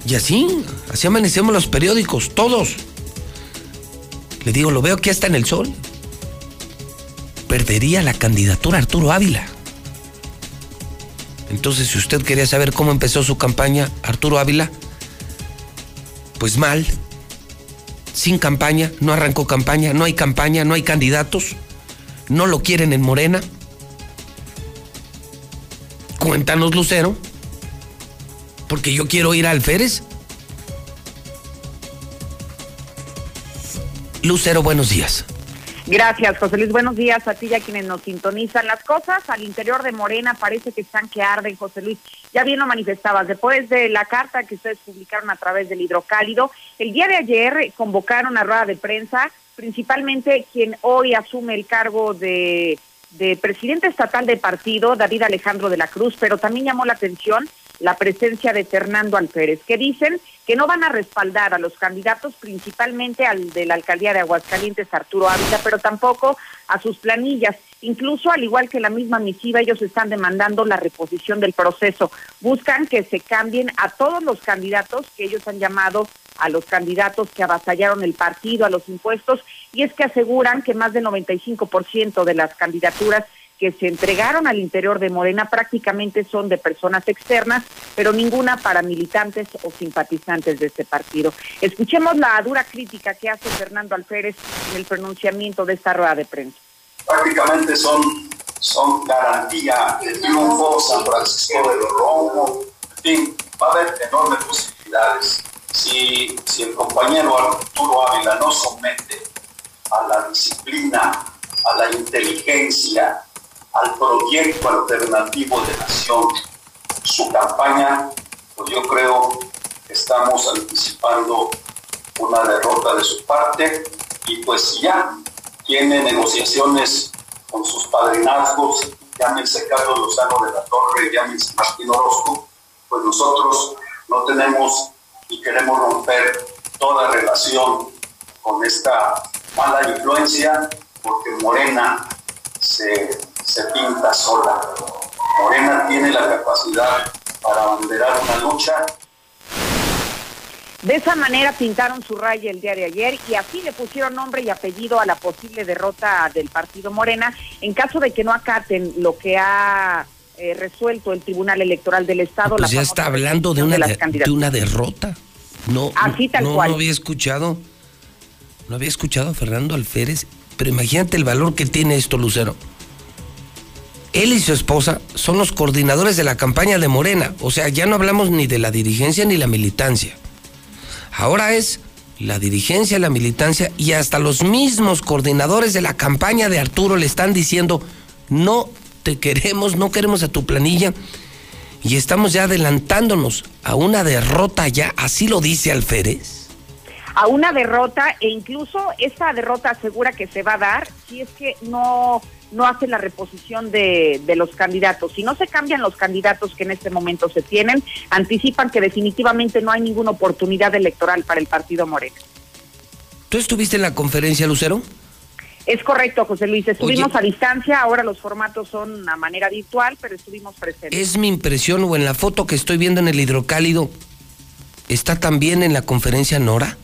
Y así, así amanecemos los periódicos, todos. Le digo, lo veo que está en el sol perdería la candidatura Arturo Ávila. Entonces, si usted quería saber cómo empezó su campaña Arturo Ávila, pues mal, sin campaña, no arrancó campaña, no hay campaña, no hay candidatos, no lo quieren en Morena. Cuéntanos, Lucero, porque yo quiero ir a Alférez. Lucero, buenos días. Gracias, José Luis. Buenos días a ti y a quienes nos sintonizan. Las cosas al interior de Morena parece que están que arden, José Luis. Ya bien lo manifestabas. Después de la carta que ustedes publicaron a través del hidrocálido, el día de ayer convocaron a rueda de prensa, principalmente quien hoy asume el cargo de, de presidente estatal de partido, David Alejandro de la Cruz, pero también llamó la atención la presencia de Fernando Alférez, que dicen que no van a respaldar a los candidatos, principalmente al de la alcaldía de Aguascalientes, Arturo Ávila, pero tampoco a sus planillas. Incluso, al igual que la misma misiva, ellos están demandando la reposición del proceso. Buscan que se cambien a todos los candidatos que ellos han llamado a los candidatos que avasallaron el partido, a los impuestos, y es que aseguran que más del 95% de las candidaturas que se entregaron al interior de Morena prácticamente son de personas externas, pero ninguna para militantes o simpatizantes de este partido. Escuchemos la dura crítica que hace Fernando Alférez en el pronunciamiento de esta rueda de prensa. Prácticamente son, son garantía de triunfo San Francisco de los Romo, en fin, va a haber enormes posibilidades. Si, si el compañero Arturo Ávila no somete a la disciplina, a la inteligencia, al proyecto alternativo de nación, su campaña, pues yo creo que estamos anticipando una derrota de su parte. Y pues ya tiene negociaciones con sus padrinazgos, llámense Carlos Lozano de la Torre, llámense Martín Orozco, pues nosotros no tenemos y queremos romper toda relación con esta mala influencia porque Morena se, se pinta sola. Morena tiene la capacidad para abanderar una lucha de esa manera pintaron su raya el día de ayer y así le pusieron nombre y apellido a la posible derrota del partido Morena en caso de que no acaten lo que ha eh, resuelto el Tribunal Electoral del Estado. Pues ya está hablando de una, de, una derrota. No, así tal no, cual. no había escuchado, no había escuchado a Fernando Alférez, pero imagínate el valor que tiene esto, Lucero. Él y su esposa son los coordinadores de la campaña de Morena, o sea, ya no hablamos ni de la dirigencia ni la militancia. Ahora es la dirigencia, la militancia y hasta los mismos coordinadores de la campaña de Arturo le están diciendo, no te queremos, no queremos a tu planilla y estamos ya adelantándonos a una derrota ya, así lo dice Alférez. A una derrota e incluso esta derrota asegura que se va a dar si es que no no hace la reposición de, de, los candidatos. Si no se cambian los candidatos que en este momento se tienen, anticipan que definitivamente no hay ninguna oportunidad electoral para el partido Moreno. ¿Tú estuviste en la conferencia, Lucero? Es correcto, José Luis. Estuvimos a distancia, ahora los formatos son a manera virtual, pero estuvimos presentes. Es mi impresión, o en la foto que estoy viendo en el hidrocálido, ¿está también en la conferencia Nora?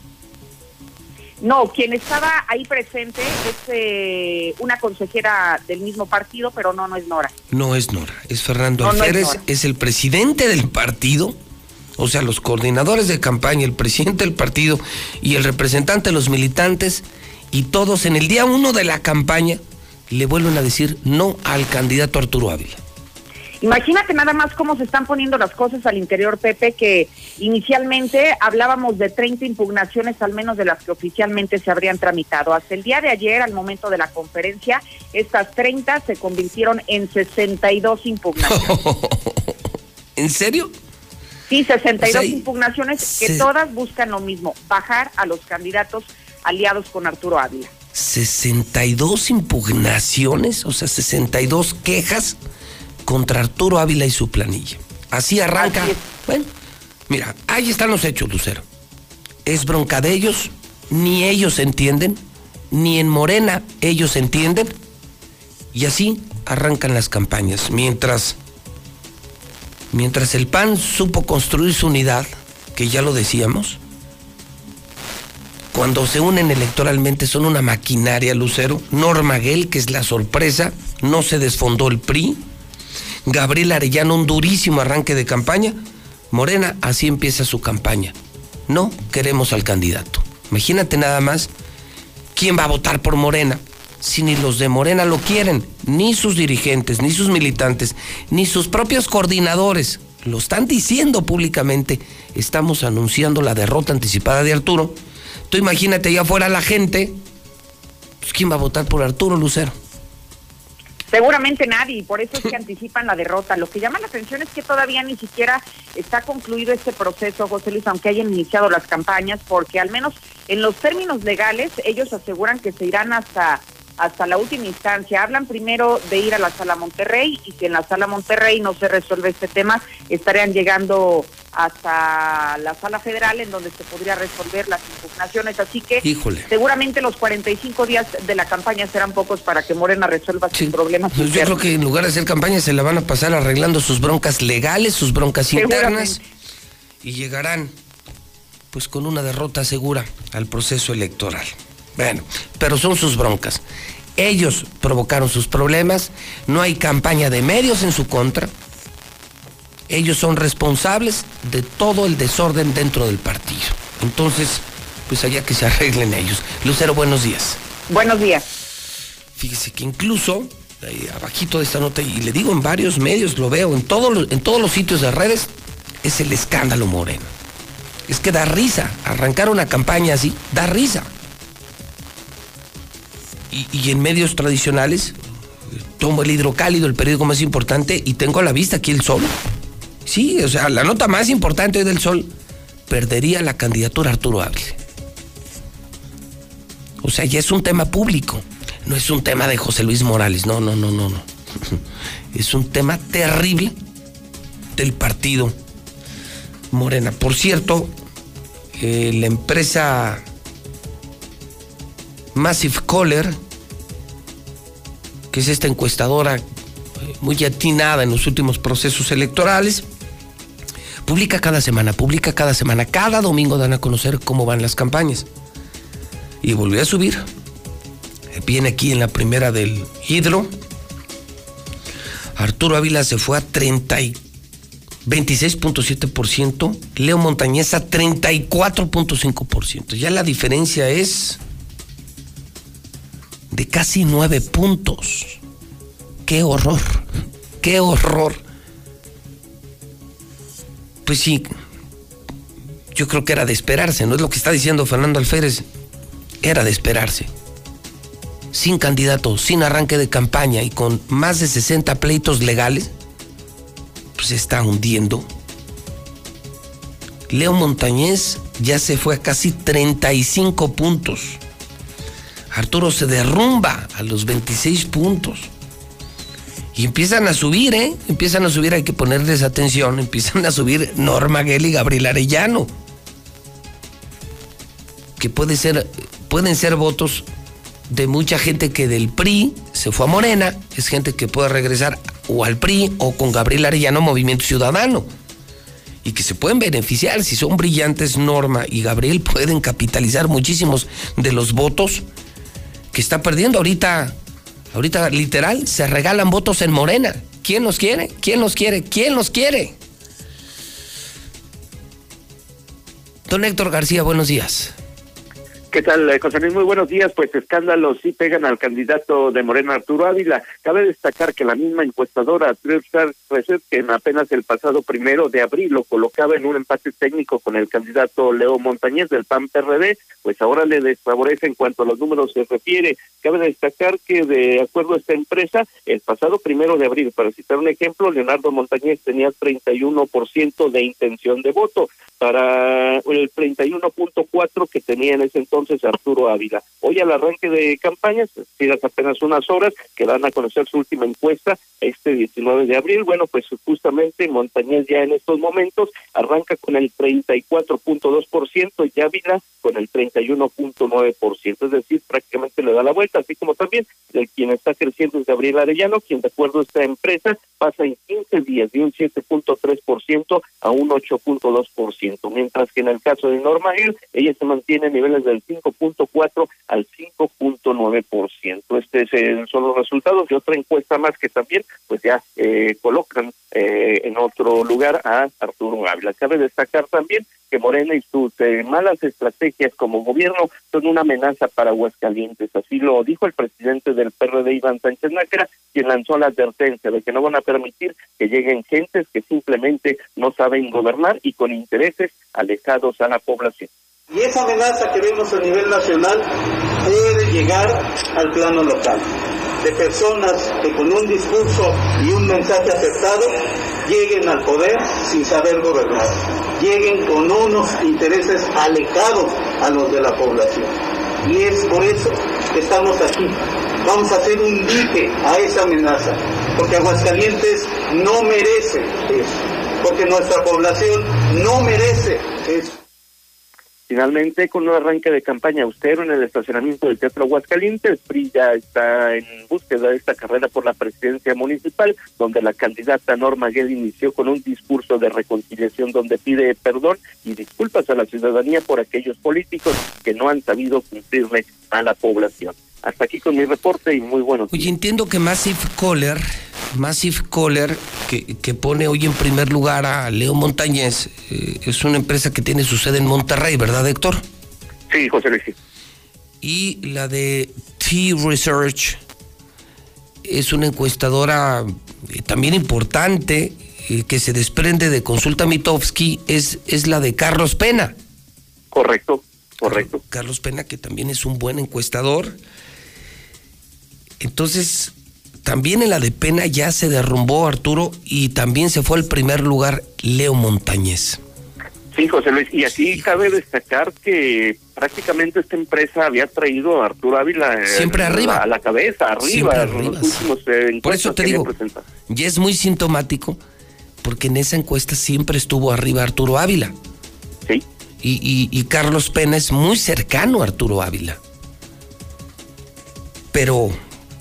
No, quien estaba ahí presente es eh, una consejera del mismo partido, pero no, no es Nora. No es Nora, es Fernando no, Alférez, es, es, el presidente del partido, o sea, los coordinadores de campaña, el presidente del partido y el representante de los militantes, y todos en el día uno de la campaña le vuelven a decir no al candidato Arturo Ávila. Imagínate nada más cómo se están poniendo las cosas al interior, Pepe, que inicialmente hablábamos de 30 impugnaciones, al menos de las que oficialmente se habrían tramitado. Hasta el día de ayer, al momento de la conferencia, estas 30 se convirtieron en 62 impugnaciones. ¿En serio? Sí, 62 o sea, impugnaciones que se... todas buscan lo mismo, bajar a los candidatos aliados con Arturo Ávila. 62 impugnaciones, o sea, 62 quejas contra Arturo Ávila y su planilla. Así arranca. Así bueno, mira, ahí están los hechos, Lucero. Es bronca de ellos, ni ellos entienden, ni en Morena ellos entienden. Y así arrancan las campañas. Mientras, mientras el PAN supo construir su unidad, que ya lo decíamos, cuando se unen electoralmente son una maquinaria, Lucero. Norma Gell, que es la sorpresa, no se desfondó el PRI. Gabriel Arellano, un durísimo arranque de campaña. Morena, así empieza su campaña. No queremos al candidato. Imagínate nada más quién va a votar por Morena si ni los de Morena lo quieren, ni sus dirigentes, ni sus militantes, ni sus propios coordinadores. Lo están diciendo públicamente. Estamos anunciando la derrota anticipada de Arturo. Tú imagínate allá afuera la gente. Pues, ¿Quién va a votar por Arturo Lucero? Seguramente nadie, y por eso es que anticipan la derrota. Lo que llama la atención es que todavía ni siquiera está concluido este proceso, José Luis, aunque hayan iniciado las campañas, porque al menos en los términos legales ellos aseguran que se irán hasta hasta la última instancia. Hablan primero de ir a la sala Monterrey y si en la sala Monterrey no se resuelve este tema, estarían llegando hasta la sala federal en donde se podría resolver las impugnaciones. Así que seguramente los 45 días de la campaña serán pocos para que Morena resuelva sus problemas. Pues yo creo que en lugar de hacer campaña se la van a pasar arreglando sus broncas legales, sus broncas internas y llegarán pues con una derrota segura al proceso electoral. Bueno, pero son sus broncas. Ellos provocaron sus problemas, no hay campaña de medios en su contra. Ellos son responsables de todo el desorden dentro del partido. Entonces, pues allá que se arreglen ellos. Lucero, buenos días. Buenos días. Fíjese que incluso, ahí abajito de esta nota, y le digo en varios medios, lo veo, en, todos en todos los sitios de redes, es el escándalo moreno. Es que da risa. Arrancar una campaña así, da risa. Y, en medios tradicionales, tomo el hidrocálido, el periódico más importante, y tengo a la vista aquí el sol. Sí, o sea, la nota más importante del sol perdería la candidatura Arturo Ávila. O sea, ya es un tema público. No es un tema de José Luis Morales. No, no, no, no, no. Es un tema terrible del partido Morena. Por cierto, eh, la empresa Massive Caller, que es esta encuestadora eh, muy atinada en los últimos procesos electorales, publica cada semana, publica cada semana, cada domingo dan a conocer cómo van las campañas. Y volvió a subir. Viene aquí en la primera del Hidro. Arturo Ávila se fue a 34 26.7%, Leo Montañeza 34.5%. Ya la diferencia es de casi 9 puntos. ¡Qué horror! ¡Qué horror! Pues sí, yo creo que era de esperarse, ¿no es lo que está diciendo Fernando Alférez? Era de esperarse. Sin candidato, sin arranque de campaña y con más de 60 pleitos legales, pues, se está hundiendo. Leo Montañez ya se fue a casi 35 puntos. Arturo se derrumba a los 26 puntos. Y empiezan a subir, ¿eh? Empiezan a subir, hay que ponerles atención. Empiezan a subir Norma Gell y Gabriel Arellano. Que ser, pueden ser votos de mucha gente que del PRI se fue a Morena. Es gente que puede regresar o al PRI o con Gabriel Arellano Movimiento Ciudadano. Y que se pueden beneficiar, si son brillantes Norma y Gabriel, pueden capitalizar muchísimos de los votos que está perdiendo ahorita. Ahorita literal se regalan votos en Morena. ¿Quién los quiere? ¿Quién los quiere? ¿Quién los quiere? Don Héctor García, buenos días. ¿Qué tal, eh, José Luis? Muy buenos días. Pues escándalos sí pegan al candidato de Morena, Arturo Ávila. Cabe destacar que la misma encuestadora Research, que en apenas el pasado primero de abril lo colocaba en un empate técnico con el candidato Leo Montañez del PAN-PRD, pues ahora le desfavorece en cuanto a los números se refiere. Cabe destacar que de acuerdo a esta empresa, el pasado primero de abril, para citar un ejemplo, Leonardo Montañez tenía 31% de intención de voto para el 31.4 que tenía en ese entonces Arturo Ávila. Hoy al arranque de campañas, tiras apenas unas horas, que van a conocer su última encuesta este 19 de abril. Bueno, pues justamente Montañez ya en estos momentos arranca con el 34.2% y Ávila con el 31.9%, es decir, prácticamente le da la vuelta, así como también el quien está creciendo es Gabriel Arellano, quien de acuerdo a esta empresa pasa en 15 días de un 7.3% a un 8.2%, mientras que en el caso de Norma Hill, ella se mantiene en niveles del 5.4 al 5.9%. Este son los resultados de otra encuesta más que también pues ya eh, colocan eh, en otro lugar a Arturo Ávila. Cabe destacar también que Morena y sus eh, malas estrategias como gobierno son una amenaza para Aguascalientes. Así lo dijo el presidente del PRD, Iván Sánchez Nájera, quien lanzó la advertencia de que no van a permitir que lleguen gentes que simplemente no saben gobernar y con intereses alejados a la población. Y esa amenaza que vemos a nivel nacional puede llegar al plano local, de personas que con un discurso y un mensaje acertado lleguen al poder sin saber gobernar, lleguen con unos intereses alejados a los de la población. Y es por eso que estamos aquí, Vamos a hacer un dique a esa amenaza, porque Aguascalientes no merece eso, porque nuestra población no merece eso. Finalmente, con un arranque de campaña austero en el estacionamiento del Teatro Aguascalientes, PRI ya está en búsqueda de esta carrera por la presidencia municipal, donde la candidata Norma Gued inició con un discurso de reconciliación donde pide perdón y disculpas a la ciudadanía por aquellos políticos que no han sabido cumplirle a la población. Hasta aquí con mi reporte y muy buenos Oye, entiendo que Massive Caller, Massive Caller, que, que pone hoy en primer lugar a Leo Montañez, eh, es una empresa que tiene su sede en Monterrey, ¿verdad, Héctor? Sí, José Luis. Y la de T-Research es una encuestadora eh, también importante eh, que se desprende de Consulta Mitofsky, es, es la de Carlos Pena. Correcto, correcto. Carlos Pena, que también es un buen encuestador. Entonces, también en la de Pena ya se derrumbó Arturo y también se fue al primer lugar Leo Montañez. Sí, José Luis, y aquí cabe destacar que prácticamente esta empresa había traído a Arturo Ávila eh, Siempre arriba. a la cabeza, arriba, Siempre arriba, los últimos eh, Por eso te digo, ya es muy sintomático, porque en esa encuesta siempre estuvo arriba Arturo Ávila. Sí. Y, y- y Carlos Pena es muy cercano a Arturo Ávila. Pero,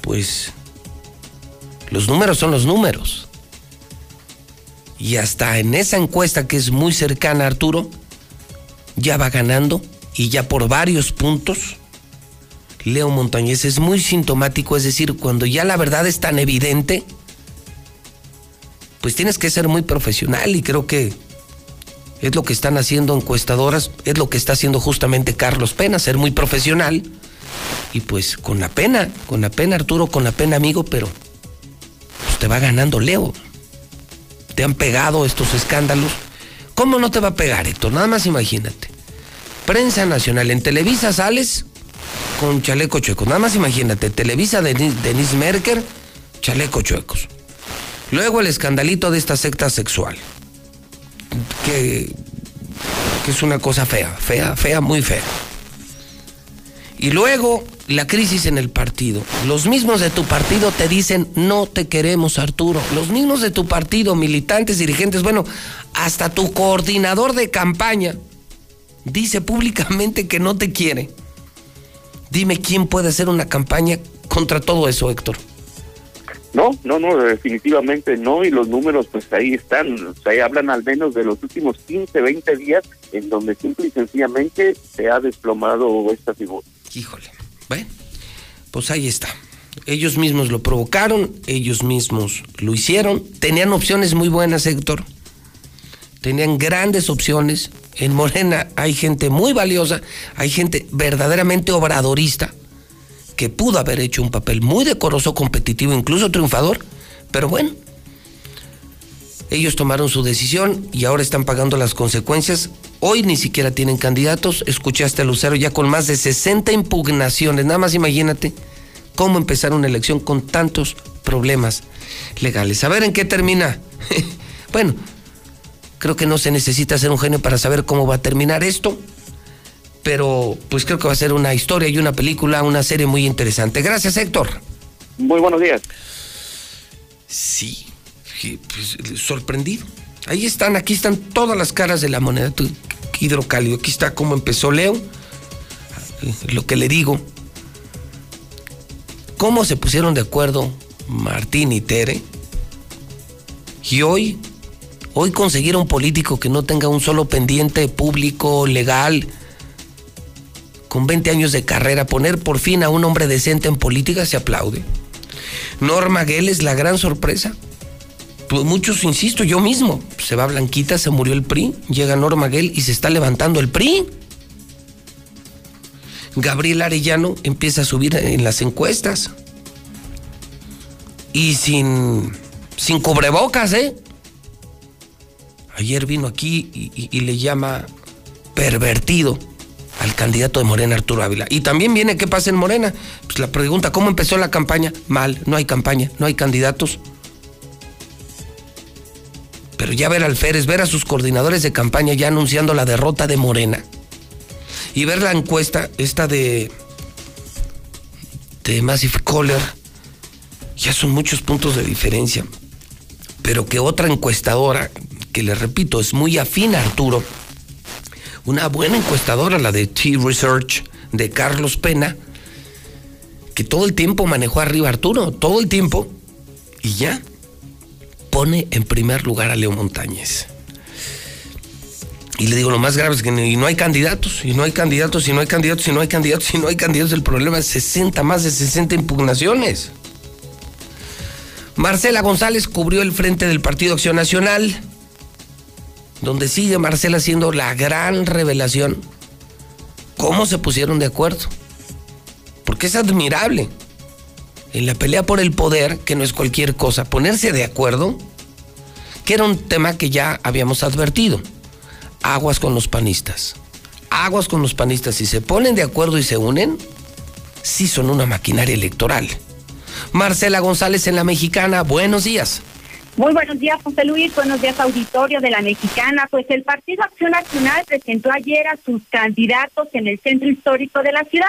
pues, los números son los números. Y hasta en esa encuesta que es muy cercana a Arturo, ya va ganando y ya por varios puntos. Leo Montañez es muy sintomático, es decir, cuando ya la verdad es tan evidente, pues tienes que ser muy profesional y creo que es lo que están haciendo encuestadoras, es lo que está haciendo justamente Carlos Pena, ser muy profesional. Y pues con la pena, con la pena Arturo, con la pena amigo, pero pues te va ganando Leo. Te han pegado estos escándalos. ¿Cómo no te va a pegar, Héctor? Nada más imagínate. Prensa Nacional, en Televisa sales con chaleco chueco. Nada más imagínate, Televisa de Denise Merker, chaleco chuecos. Luego el escandalito de esta secta sexual. Que, que es una cosa fea, fea, fea, muy fea. Y luego la crisis en el partido. Los mismos de tu partido te dicen, no te queremos, Arturo. Los mismos de tu partido, militantes, dirigentes, bueno, hasta tu coordinador de campaña dice públicamente que no te quiere. Dime quién puede hacer una campaña contra todo eso, Héctor. No, no, no, definitivamente no, y los números pues ahí están, o sea, ahí hablan al menos de los últimos 15, 20 días en donde simple y sencillamente se ha desplomado esta figura. Híjole, bueno, pues ahí está. Ellos mismos lo provocaron, ellos mismos lo hicieron, tenían opciones muy buenas, Héctor. Tenían grandes opciones. En Morena hay gente muy valiosa, hay gente verdaderamente obradorista que pudo haber hecho un papel muy decoroso, competitivo, incluso triunfador, pero bueno, ellos tomaron su decisión y ahora están pagando las consecuencias. Hoy ni siquiera tienen candidatos. Escuchaste a Lucero ya con más de 60 impugnaciones. Nada más imagínate cómo empezar una elección con tantos problemas legales. A ver en qué termina. bueno, creo que no se necesita ser un genio para saber cómo va a terminar esto pero pues creo que va a ser una historia y una película, una serie muy interesante. Gracias, Héctor. Muy buenos días. Sí, pues, sorprendido. Ahí están, aquí están todas las caras de la moneda hidrocálido. Aquí está cómo empezó Leo, lo que le digo. Cómo se pusieron de acuerdo Martín y Tere. Y hoy, hoy conseguir un político que no tenga un solo pendiente público, legal, con 20 años de carrera, poner por fin a un hombre decente en política se aplaude. Norma Gell es la gran sorpresa. Pues muchos, insisto, yo mismo. Se va Blanquita, se murió el PRI, llega Norma Gell y se está levantando el PRI. Gabriel Arellano empieza a subir en las encuestas. Y sin, sin cubrebocas, ¿eh? Ayer vino aquí y, y- y le llama pervertido al candidato de Morena, Arturo Ávila. Y también viene qué pasa en Morena. Pues la pregunta, ¿cómo empezó la campaña? Mal, no hay campaña, no hay candidatos. Pero ya ver al Férez, ver a sus coordinadores de campaña ya anunciando la derrota de Morena. Y ver la encuesta, esta de de Massive Caller, ya son muchos puntos de diferencia. Pero que otra encuestadora, que le repito, es muy afín a Arturo, una buena encuestadora, la de T-Research, de Carlos Pena, que todo el tiempo manejó arriba Arturo, todo el tiempo, y ya pone en primer lugar a Leo Montañez. Y le digo, lo más grave es que no hay candidatos, y no hay candidatos, y no hay candidatos, y no hay candidatos, y no hay candidatos. El problema es 60, más de 60 impugnaciones. Marcela González cubrió el frente del Partido Acción Nacional, donde sigue Marcela siendo la gran revelación. ¿Cómo se pusieron de acuerdo? Porque es admirable en la pelea por el poder, que no es cualquier cosa, ponerse de acuerdo, que era un tema que ya habíamos advertido aguas con los panistas. Aguas con los panistas. Si se ponen de acuerdo y se unen, sí son una maquinaria electoral. Marcela González en La Mexicana, buenos días. Muy buenos días, José Luis. Buenos días, auditorio de la Mexicana. Pues el Partido Acción Nacional presentó ayer a sus candidatos en el centro histórico de la ciudad.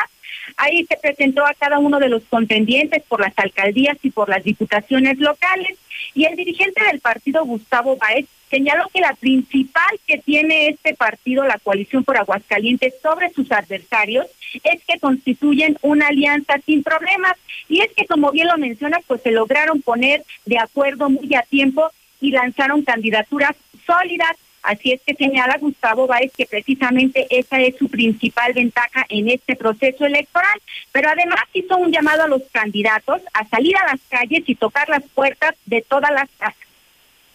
Ahí se presentó a cada uno de los contendientes por las alcaldías y por las diputaciones locales. Y el dirigente del partido, Gustavo Baez, señaló que la principal que tiene este partido, la coalición por Aguascalientes, sobre sus adversarios, es que constituyen una alianza sin problemas. Y es que, como bien lo menciona, pues se lograron poner de acuerdo muy a tiempo y lanzaron candidaturas sólidas Así es que señala Gustavo Báez que precisamente esa es su principal ventaja en este proceso electoral, pero además hizo un llamado a los candidatos a salir a las calles y tocar las puertas de todas las casas.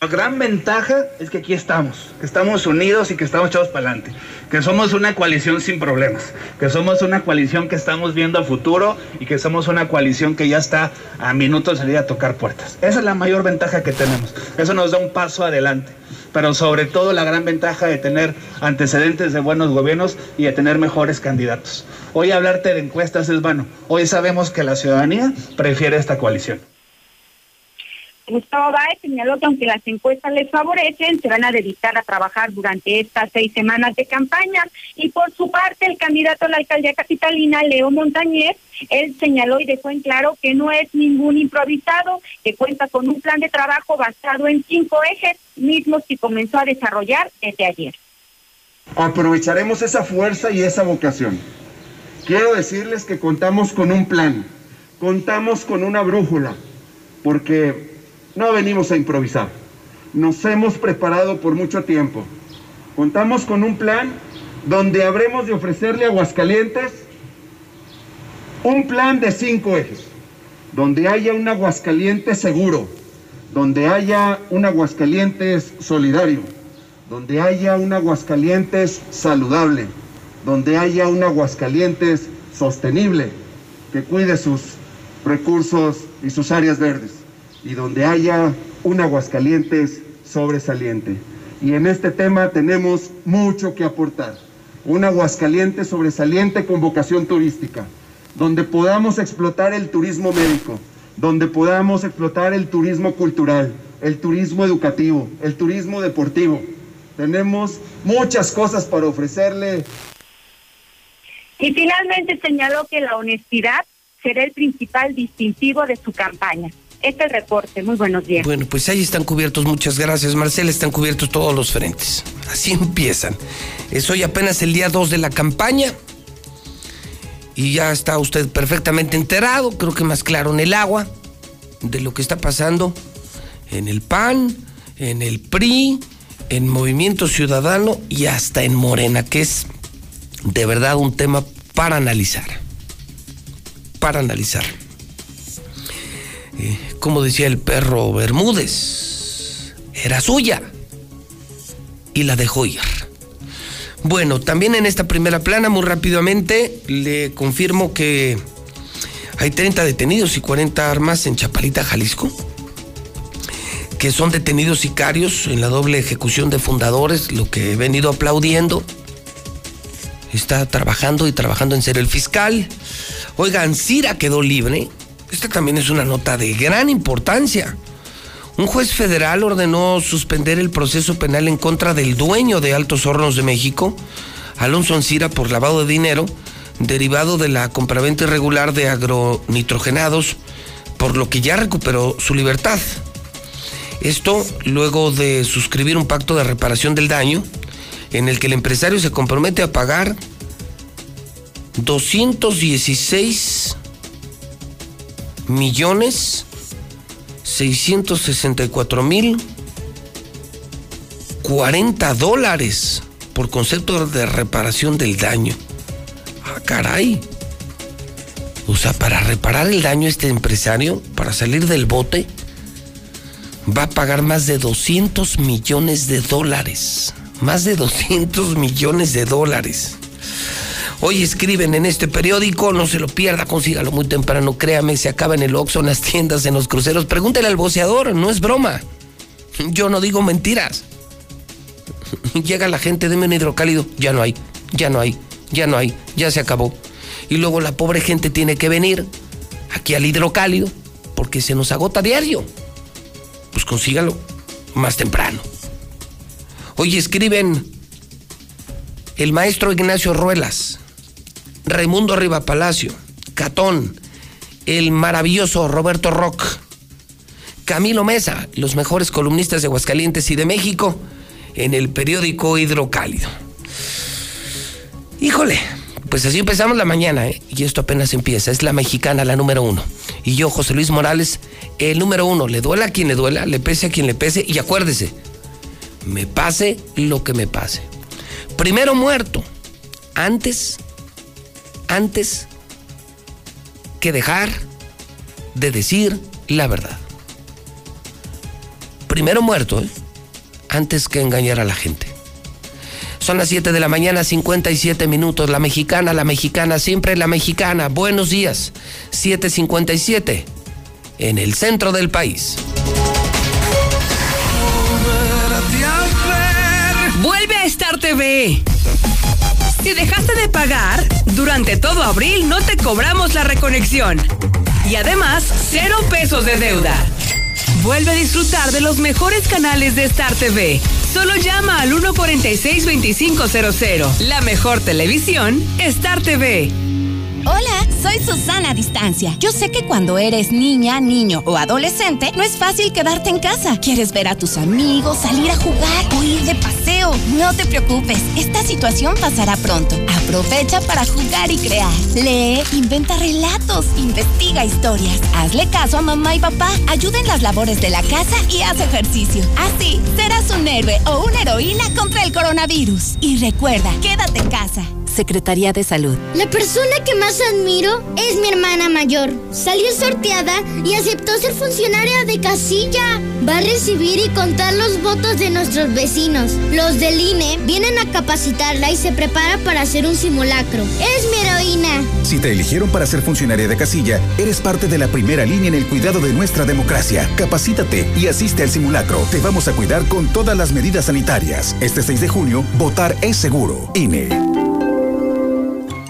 La gran ventaja es que aquí estamos, que estamos unidos y que estamos echados para adelante, que somos una coalición sin problemas, que somos una coalición que estamos viendo a futuro y que somos una coalición que ya está a minutos de salir a tocar puertas. Esa es la mayor ventaja que tenemos. Eso nos da un paso adelante, pero sobre todo la gran ventaja de tener antecedentes de buenos gobiernos y de tener mejores candidatos. Hoy hablarte de encuestas es vano. Hoy sabemos que la ciudadanía prefiere esta coalición. Gustavo Báez señaló que aunque las encuestas les favorecen, se van a dedicar a trabajar durante estas seis semanas de campaña. Y por su parte, el candidato a la alcaldía capitalina, Leo Montañez, él señaló y dejó en claro que no es ningún improvisado, que cuenta con un plan de trabajo basado en cinco ejes mismos que comenzó a desarrollar desde ayer. Aprovecharemos esa fuerza y esa vocación. Quiero decirles que contamos con un plan, contamos con una brújula, porque no venimos a improvisar. Nos hemos preparado por mucho tiempo. Contamos con un plan donde habremos de ofrecerle a Aguascalientes un plan de cinco ejes, donde haya un Aguascalientes seguro, donde haya un Aguascalientes solidario, donde haya un Aguascalientes saludable, donde haya un Aguascalientes sostenible, que cuide sus recursos y sus áreas verdes y donde haya un Aguascalientes sobresaliente. Y en este tema tenemos mucho que aportar. Un Aguascalientes sobresaliente con vocación turística, donde podamos explotar el turismo médico, donde podamos explotar el turismo cultural, el turismo educativo, el turismo deportivo. Tenemos muchas cosas para ofrecerle. Y finalmente señaló que la honestidad será el principal distintivo de su campaña. Este es el reporte. Muy buenos días. Bueno, pues ahí están cubiertos. Muchas gracias, Marcela. Están cubiertos todos los frentes. Así empiezan. Es hoy apenas el día 2 de la campaña. Y ya está usted perfectamente enterado, creo que más claro en el agua, de lo que está pasando en el PAN, en el PRI, en Movimiento Ciudadano y hasta en Morena, que es de verdad un tema para analizar. Para analizar. Eh, como decía el perro Bermúdez, era suya y la dejó ir. Bueno, también en esta primera plana, muy rápidamente, le confirmo que hay 30 detenidos y 40 armas en Chapalita, Jalisco, que son detenidos sicarios en la doble ejecución de fundadores, lo que he venido aplaudiendo. Está trabajando y trabajando en ser el fiscal. Oigan, Cira quedó libre esta también es una nota de gran importancia. Un juez federal ordenó suspender el proceso penal en contra del dueño de Altos Hornos de México, Alonso Ancira, por lavado de dinero, derivado de la compraventa irregular de agronitrogenados, por lo que ya recuperó su libertad. Esto luego de suscribir un pacto de reparación del daño en el que el empresario se compromete a pagar 216 millones 664 mil 40 dólares por concepto de reparación del daño. Ah, caray. O sea, para reparar el daño este empresario, para salir del bote, va a pagar más de 200 millones de dólares. Más de 200 millones de dólares. Hoy escriben en este periódico, no se lo pierda, consígalo muy temprano, créame, se acaba en el Oxxo, en las tiendas, en los cruceros. Pregúntele al boceador, no es broma. Yo no digo mentiras. Llega la gente, deme un hidrocálido, ya no hay, ya no hay, ya no hay, ya se acabó. Y luego la pobre gente tiene que venir aquí al hidrocálido porque se nos agota diario. Pues consígalo más temprano. Hoy escriben el maestro Ignacio Ruelas, Raimundo Riva Palacio, Catón, el maravilloso Roberto Rock, Camilo Mesa, los mejores columnistas de Aguascalientes y de México en el periódico Hidrocálido. Híjole, pues así empezamos la mañana, ¿eh? y esto apenas empieza. Es la mexicana, la número uno. Y yo, José Luis Morales, el número uno. Le duela a quien le duela, le pese a quien le pese, y acuérdese, me pase lo que me pase. Primero muerto, antes, antes que dejar de decir la verdad. Primero muerto, ¿eh? antes que engañar a la gente. Son las 7 de la mañana, 57 minutos. La mexicana, la mexicana, siempre la mexicana. Buenos días. 757 en el centro del país. Vuelve a Star TV. Si dejaste de pagar, durante todo abril no te cobramos la reconexión. Y además, cero pesos de deuda. Vuelve a disfrutar de los mejores canales de Star TV. Solo llama al 146-2500. La mejor televisión, Star TV. Hola, soy Susana Distancia. Yo sé que cuando eres niña, niño o adolescente, no es fácil quedarte en casa. Quieres ver a tus amigos, salir a jugar o ir de paseo. No te preocupes, esta situación pasará pronto. Aprovecha para jugar y crear. Lee, inventa relatos, investiga historias. Hazle caso a mamá y papá, ayuda en las labores de la casa y haz ejercicio. Así serás un héroe o una heroína contra el coronavirus. Y recuerda, quédate en casa. Secretaría de Salud. La persona que más admiro es mi hermana mayor. Salió sorteada y aceptó ser funcionaria de casilla. Va a recibir y contar los votos de nuestros vecinos. Los del INE vienen a capacitarla y se prepara para hacer un simulacro. Es mi heroína. Si te eligieron para ser funcionaria de casilla, eres parte de la primera línea en el cuidado de nuestra democracia. Capacítate y asiste al simulacro. Te vamos a cuidar con todas las medidas sanitarias. Este 6 de junio, votar es seguro. INE.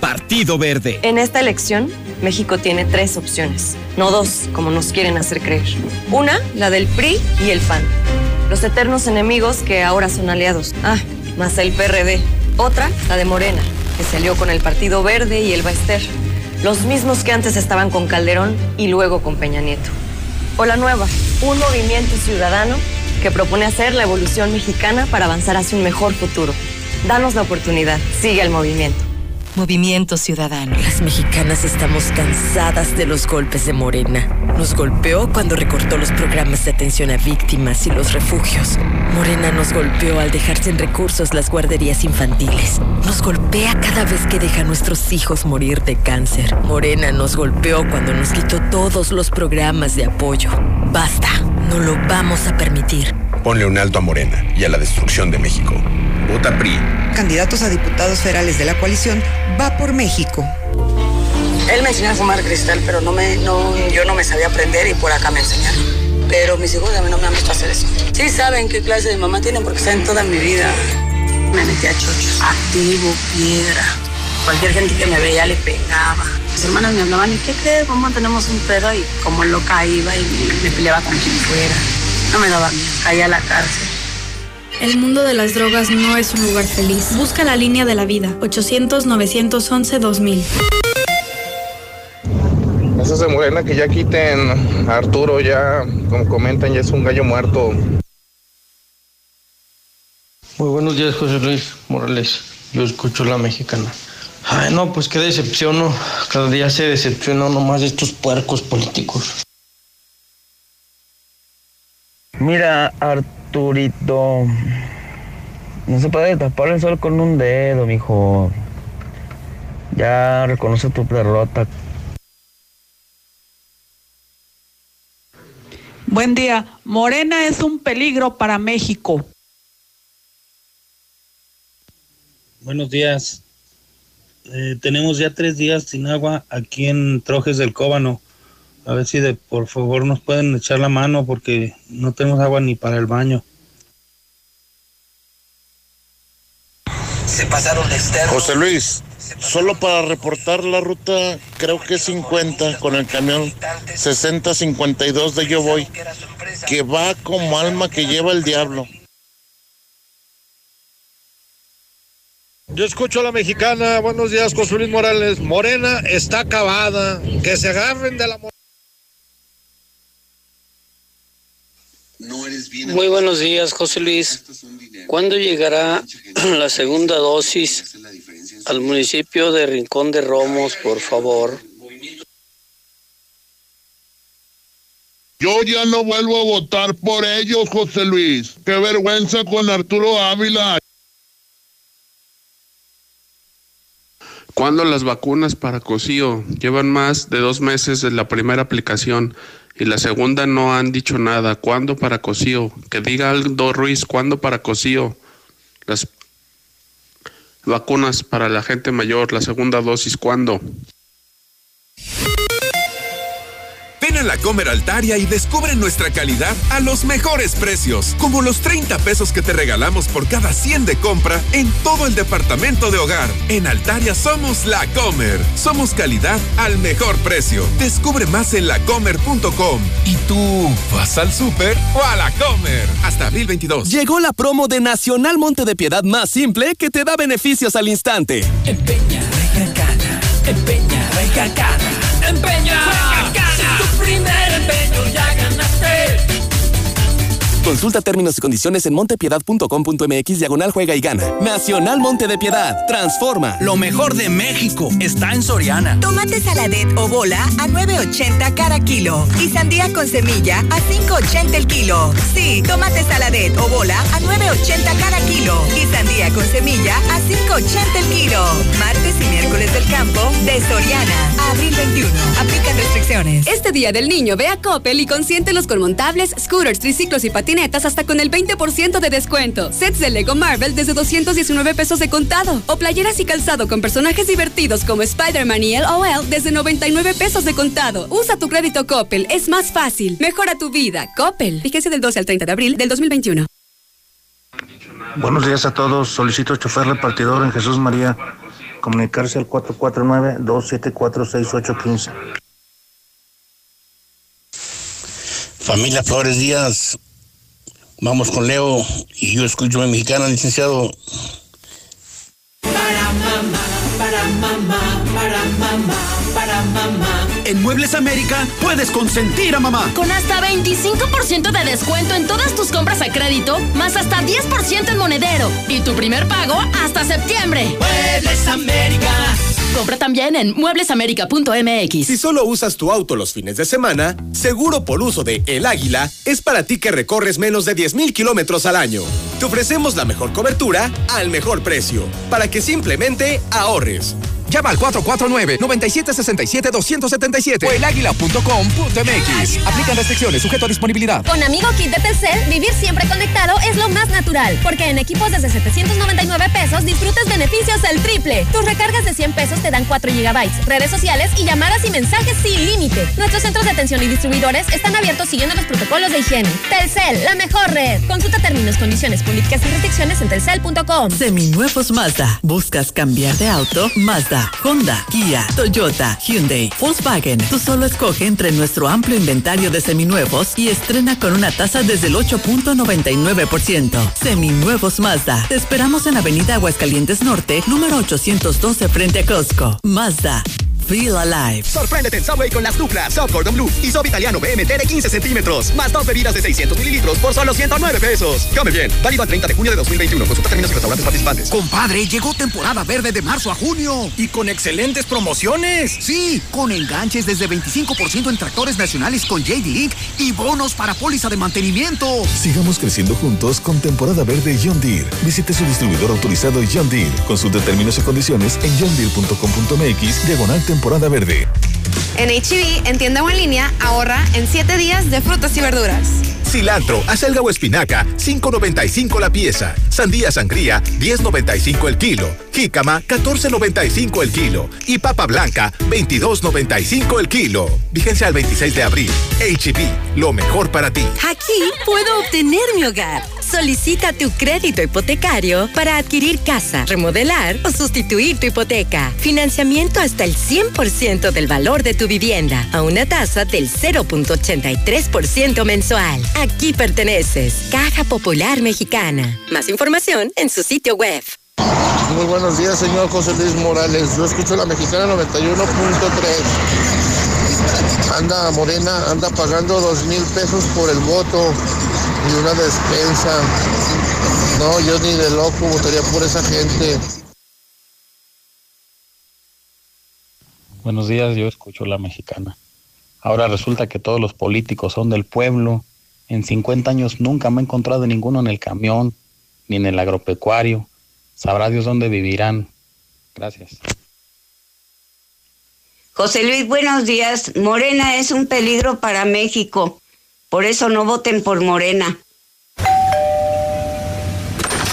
Partido Verde. En esta elección México tiene tres opciones, no dos, como nos quieren hacer creer. Una, la del PRI y el PAN. Los eternos enemigos que ahora son aliados. Ah, más el PRD. Otra, la de Morena, que se alió con el Partido Verde y el Baester. Los mismos que antes estaban con Calderón y luego con Peña Nieto. O la nueva, un movimiento ciudadano que propone hacer la evolución mexicana para avanzar hacia un mejor futuro. Danos la oportunidad, sigue el movimiento. Movimiento Ciudadano. Las mexicanas estamos cansadas de los golpes de Morena. Nos golpeó cuando recortó los programas de atención a víctimas y los refugios. Morena nos golpeó al dejar sin recursos las guarderías infantiles. Nos golpea cada vez que deja a nuestros hijos morir de cáncer. Morena nos golpeó cuando nos quitó todos los programas de apoyo. Basta, no lo vamos a permitir. Ponle un alto a Morena y a la destrucción de México. Vota PRI. Candidatos a diputados federales de la coalición va por México. Él me enseñó a fumar cristal, pero no me, no, yo no me sabía aprender y por acá me enseñaron. Pero mis hijos a mí no me han visto hacer eso. Sí saben qué clase de mamá tienen porque saben toda mi vida. Me metí a chochos. Activo, piedra. Cualquier gente que me veía le pegaba. Mis hermanas me hablaban, ¿y qué crees? Mamá, tenemos un pedo. Y como loca iba y me, me peleaba con quien fuera. No me daba miedo. Caía a la cárcel. El mundo de las drogas no es un lugar feliz. Busca la línea de la vida. 800-911-2000. Eso de Morena que ya quiten a Arturo, ya, como comentan, ya es un gallo muerto. Muy buenos días, José Luis Morales. Yo escucho la mexicana. Ay, no, pues qué decepción, ¿no? Cada día se decepciona uno más de estos puercos políticos. Mira, Arturito. No se puede tapar el sol con un dedo, mijo. Ya reconoce tu derrota. Buen día. Morena es un peligro para México. Buenos días. Eh, tenemos ya tres días sin agua aquí en Trojes del Cóbano. A ver si de, por favor nos pueden echar la mano porque no tenemos agua ni para el baño. Se pasaron de externo. José Luis, solo para reportar la ruta, creo que es 50 con el camión 6052 de Yo Voy, que va como alma que lleva el diablo. Yo escucho a la mexicana. Buenos días, José Luis Morales. Morena está acabada. Que se agarren de la Muy buenos días, José Luis. ¿Cuándo llegará la segunda dosis al municipio de Rincón de Romos, por favor? Yo ya no vuelvo a votar por ellos, José Luis. Qué vergüenza con Arturo Ávila. ¿Cuándo las vacunas para Cosío? Llevan más de dos meses de la primera aplicación y la segunda no han dicho nada. ¿Cuándo para Cosío? Que diga Aldo Ruiz, ¿cuándo para Cosío? Las vacunas para la gente mayor, la segunda dosis, ¿cuándo? Ven a la Comer Altaria y descubre nuestra calidad a los mejores precios, como los 30 pesos que te regalamos por cada 100 de compra en todo el departamento de hogar. En Altaria somos la Comer. Somos calidad al mejor precio. Descubre más en lacomer.com. ¿Y tú vas al súper o a la Comer? Hasta abril 22. Llegó la promo de Nacional Monte de Piedad más simple que te da beneficios al instante. Empeña, empeña, empeña, primer Consulta términos y condiciones en montepiedad.com.mx diagonal juega y gana. Nacional Monte de Piedad. Transforma. Lo mejor de México está en Soriana. Tomate saladet o bola a 9.80 cada kilo. Y sandía con semilla a 5.80 el kilo. Sí, tomate saladet o bola a 9.80 cada kilo. Y sandía con semilla a 5.80 el kilo. Martes y miércoles del campo de Soriana. Abril 21. Aplican restricciones. Este día del niño ve a Coppel y consiéntelos con montables, scooters, triciclos y hasta con el 20% de descuento. Sets de Lego Marvel desde 219 pesos de contado. O playeras y calzado con personajes divertidos como Spider-Man y LOL desde 99 pesos de contado. Usa tu crédito Coppel, es más fácil. Mejora tu vida. Coppel. Fíjese del 12 al 30 de abril del 2021. Buenos días a todos. Solicito chofer repartidor en Jesús María. comunicarse al 449-274-6815. Familia Flores Díaz, vamos con Leo y yo escucho a mi mexicana, licenciado. Para mamá, para mamá, para mamá, para mamá. En Muebles América puedes consentir a mamá. Con hasta 25% de descuento en todas tus compras a crédito, más hasta 10% en monedero. Y tu primer pago hasta septiembre. Muebles América. Compra también en mueblesamerica.mx. Si solo usas tu auto los fines de semana, Seguro por uso de El Águila es para ti que recorres menos de 10.000 kilómetros al año. Te ofrecemos la mejor cobertura al mejor precio, para que simplemente ahorres. Llama al 449-9767-277 o elaguila.com.mx. Aplican restricciones, sujeto a disponibilidad. Con Amigo Kit de Telcel, vivir siempre conectado es lo más natural, porque en equipos desde 799 pesos disfrutas beneficios al triple. Tus recargas de 100 pesos te dan 4 gigabytes, redes sociales y llamadas y mensajes sin límite. Nuestros centros de atención y distribuidores están abiertos siguiendo los protocolos de higiene. Telcel, la mejor red. Consulta términos, condiciones, políticas y restricciones en telcel.com. Seminuevos Mazda. ¿Buscas cambiar de auto? Mazda. Honda, Kia, Toyota, Hyundai, Volkswagen. Tú solo escoge entre nuestro amplio inventario de seminuevos y estrena con una tasa desde el 8.99%. Seminuevos Mazda. Te esperamos en Avenida Aguascalientes Norte, número 812 frente a Costco. Mazda. Feel Alive. Sorpréndete en Subway con las duplas Soft Gordon Blue y Soft Italiano BMT de 15 centímetros. Más dos bebidas de 600 mililitros por solo 109 pesos. Come bien. Válido al 30 de junio de 2021. Consulta términos y restaurantes participantes. Compadre, llegó temporada verde de marzo a junio. Y con excelentes promociones. Sí, con enganches desde 25% en tractores nacionales con JD Link y bonos para póliza de mantenimiento. Sigamos creciendo juntos con temporada verde John Deere. Visite su distribuidor autorizado John Deere. Consulte términos y condiciones en johndeere.com.mx diagonal temporada verde. En HB, en tienda o en línea, ahorra en 7 días de frutas y verduras. Cilantro, acelga o espinaca, 5.95 la pieza. Sandía sangría, 10.95 el kilo. Jícama, 14.95 el kilo. Y papa blanca, 22.95 el kilo. Vigencia al 26 de abril. HB, lo mejor para ti. Aquí puedo obtener mi hogar. Solicita tu crédito hipotecario para adquirir casa, remodelar o sustituir tu hipoteca. Financiamiento hasta el 100% del valor de tu vivienda a una tasa del 0.83% mensual. Aquí perteneces. Caja Popular Mexicana. Más información en su sitio web. Muy buenos días, señor José Luis Morales. Yo escucho la mexicana 91.3. Anda, Morena, anda pagando dos mil pesos por el voto y una despensa. No, yo ni de loco votaría por esa gente. Buenos días, yo escucho la mexicana. Ahora resulta que todos los políticos son del pueblo. En 50 años nunca me he encontrado ninguno en el camión, ni en el agropecuario. Sabrá Dios dónde vivirán. Gracias. José Luis, buenos días. Morena es un peligro para México. Por eso no voten por Morena.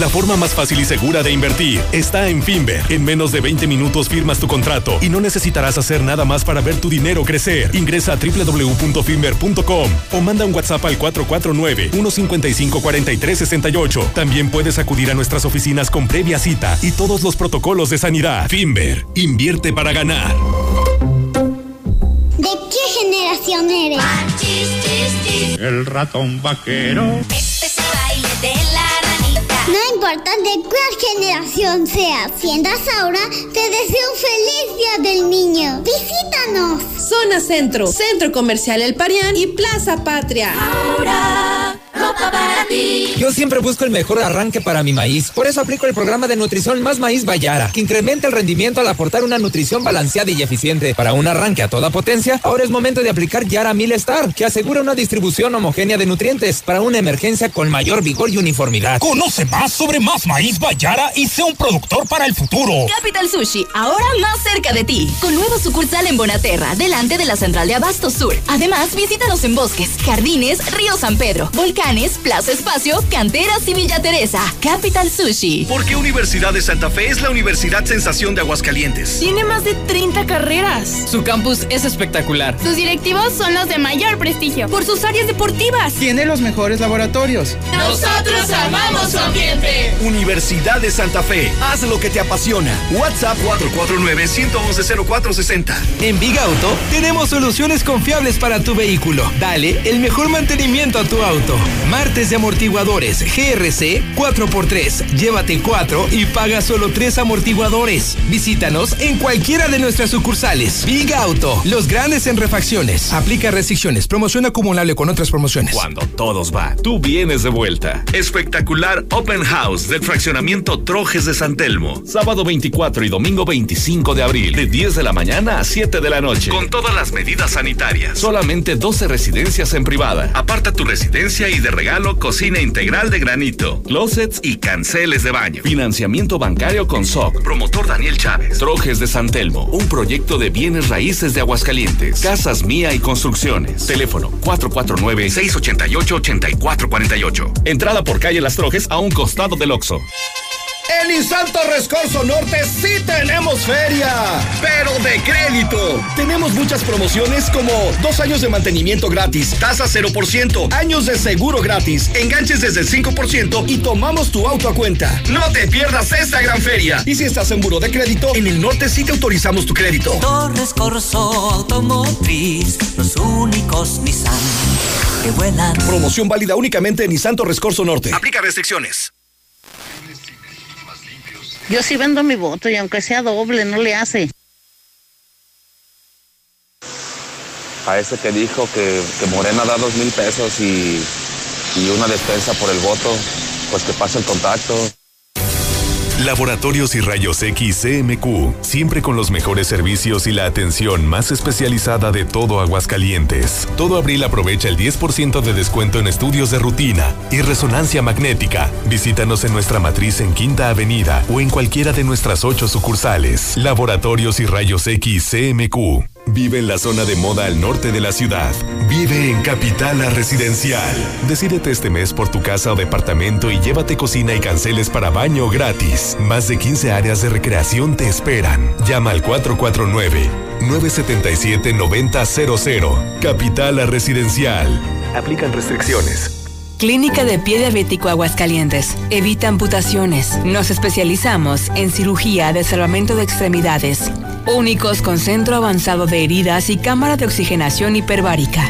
La forma más fácil y segura de invertir está en Finver. En menos de 20 minutos firmas tu contrato y no necesitarás hacer nada más para ver tu dinero crecer. Ingresa a www.finver.com o manda un WhatsApp al 449-155-4368. También puedes acudir a nuestras oficinas con previa cita y todos los protocolos de sanidad. Finver, invierte para ganar. ¿De qué generación eres? El ratón vaquero. Este es el baile de la no importa de cuál generación seas, si andas ahora, te deseo un feliz Día del Niño. Visítanos. Zona Centro, Centro Comercial El Parián y Plaza Patria. Ahora, Europa para ti. Yo siempre busco el mejor arranque para mi maíz. Por eso aplico el programa de nutrición Más Maíz Bayara, que incrementa el rendimiento al aportar una nutrición balanceada y eficiente. Para un arranque a toda potencia, ahora es momento de aplicar Yara Mil Star, que asegura una distribución homogénea de nutrientes para una emergencia con mayor vigor y uniformidad. Conoce más sobre Más Maíz Bayara y sea un productor para el futuro. Capital Sushi, ahora más cerca de ti. Con nuevo sucursal en Bonaterra, delante de la central de Abasto Sur. Además, visítanos en bosques, jardines, Río San Pedro, volcanes, Plaza Espacio, Canteras y Villa Teresa. Capital Sushi. Porque Universidad de Santa Fe es la Universidad Sensación de Aguascalientes. Tiene más de 30 carreras. Su campus es espectacular. Sus directivos son los de mayor prestigio por sus áreas deportivas. Tiene los mejores laboratorios. Nosotros amamos su ambiente. Universidad de Santa Fe. Haz lo que te apasiona. WhatsApp 449-111-0460. En Big Auto tenemos soluciones confiables para tu vehículo. Dale el mejor mantenimiento a tu auto. Martes de amortiguadores GRC 4x3. Llévate 4 y paga solo 3 amortiguadores. Visítanos en cualquiera de nuestras sucursales. Big Auto, los grandes en refacciones. Aplica restricciones. Promoción acumulable con otras promociones. Cuando todos va, tú vienes de vuelta. Espectacular Open House del fraccionamiento Trojes de San Telmo. Sábado 24 y domingo 25 de abril, de 10 de la mañana a 7 de la noche. Con todas las medidas sanitarias. Solamente 12 residencias en privada. Aparta tu residencia y de regalo cocina integral de granito, closets y canceles de baño. Financiamiento bancario con SOC. Promotor Daniel Chávez. Trojes de San Telmo. Un proyecto de bienes raíces de Aguascalientes. Casas Mía y Construcciones. Teléfono 449-688-8448. Entrada por calle Las Trojes a un costado del Oxo. En Insanto Rescorso Norte sí tenemos feria, pero de crédito. Tenemos muchas promociones como dos años de mantenimiento gratis, tasa 0%, años de seguro gratis, enganches desde el 5% y tomamos tu auto a cuenta. No te pierdas esta gran feria. Y si estás en buro de crédito, en el norte sí te autorizamos tu crédito. Torres Corso Automotriz, los únicos Nissan que vuelan. Promoción válida únicamente en Nissan Torres Corso Norte. Aplica restricciones. Yo sí vendo mi voto y aunque sea doble, no le hace. A ese que dijo que, Morena da dos mil pesos y, y una despensa por el voto, pues que pase el contacto. Laboratorios y Rayos X CMQ, siempre con los mejores servicios y la atención más especializada de todo Aguascalientes. Todo abril aprovecha el 10% de descuento en estudios de rutina y resonancia magnética. Visítanos en nuestra matriz en Quinta Avenida o en cualquiera de nuestras ocho sucursales. Laboratorios y Rayos X CMQ. Vive en la zona de moda al norte de la ciudad. Vive en Capitala Residencial. Decídete este mes por tu casa o departamento y llévate cocina y canceles para baño gratis. Más de 15 áreas de recreación te esperan. Llama al 449-977-9000. Capitala Residencial. Aplican restricciones. Clínica de Pie Diabético Aguascalientes. Evita amputaciones. Nos especializamos en cirugía de salvamento de extremidades. Únicos con centro avanzado de heridas y cámara de oxigenación hiperbárica.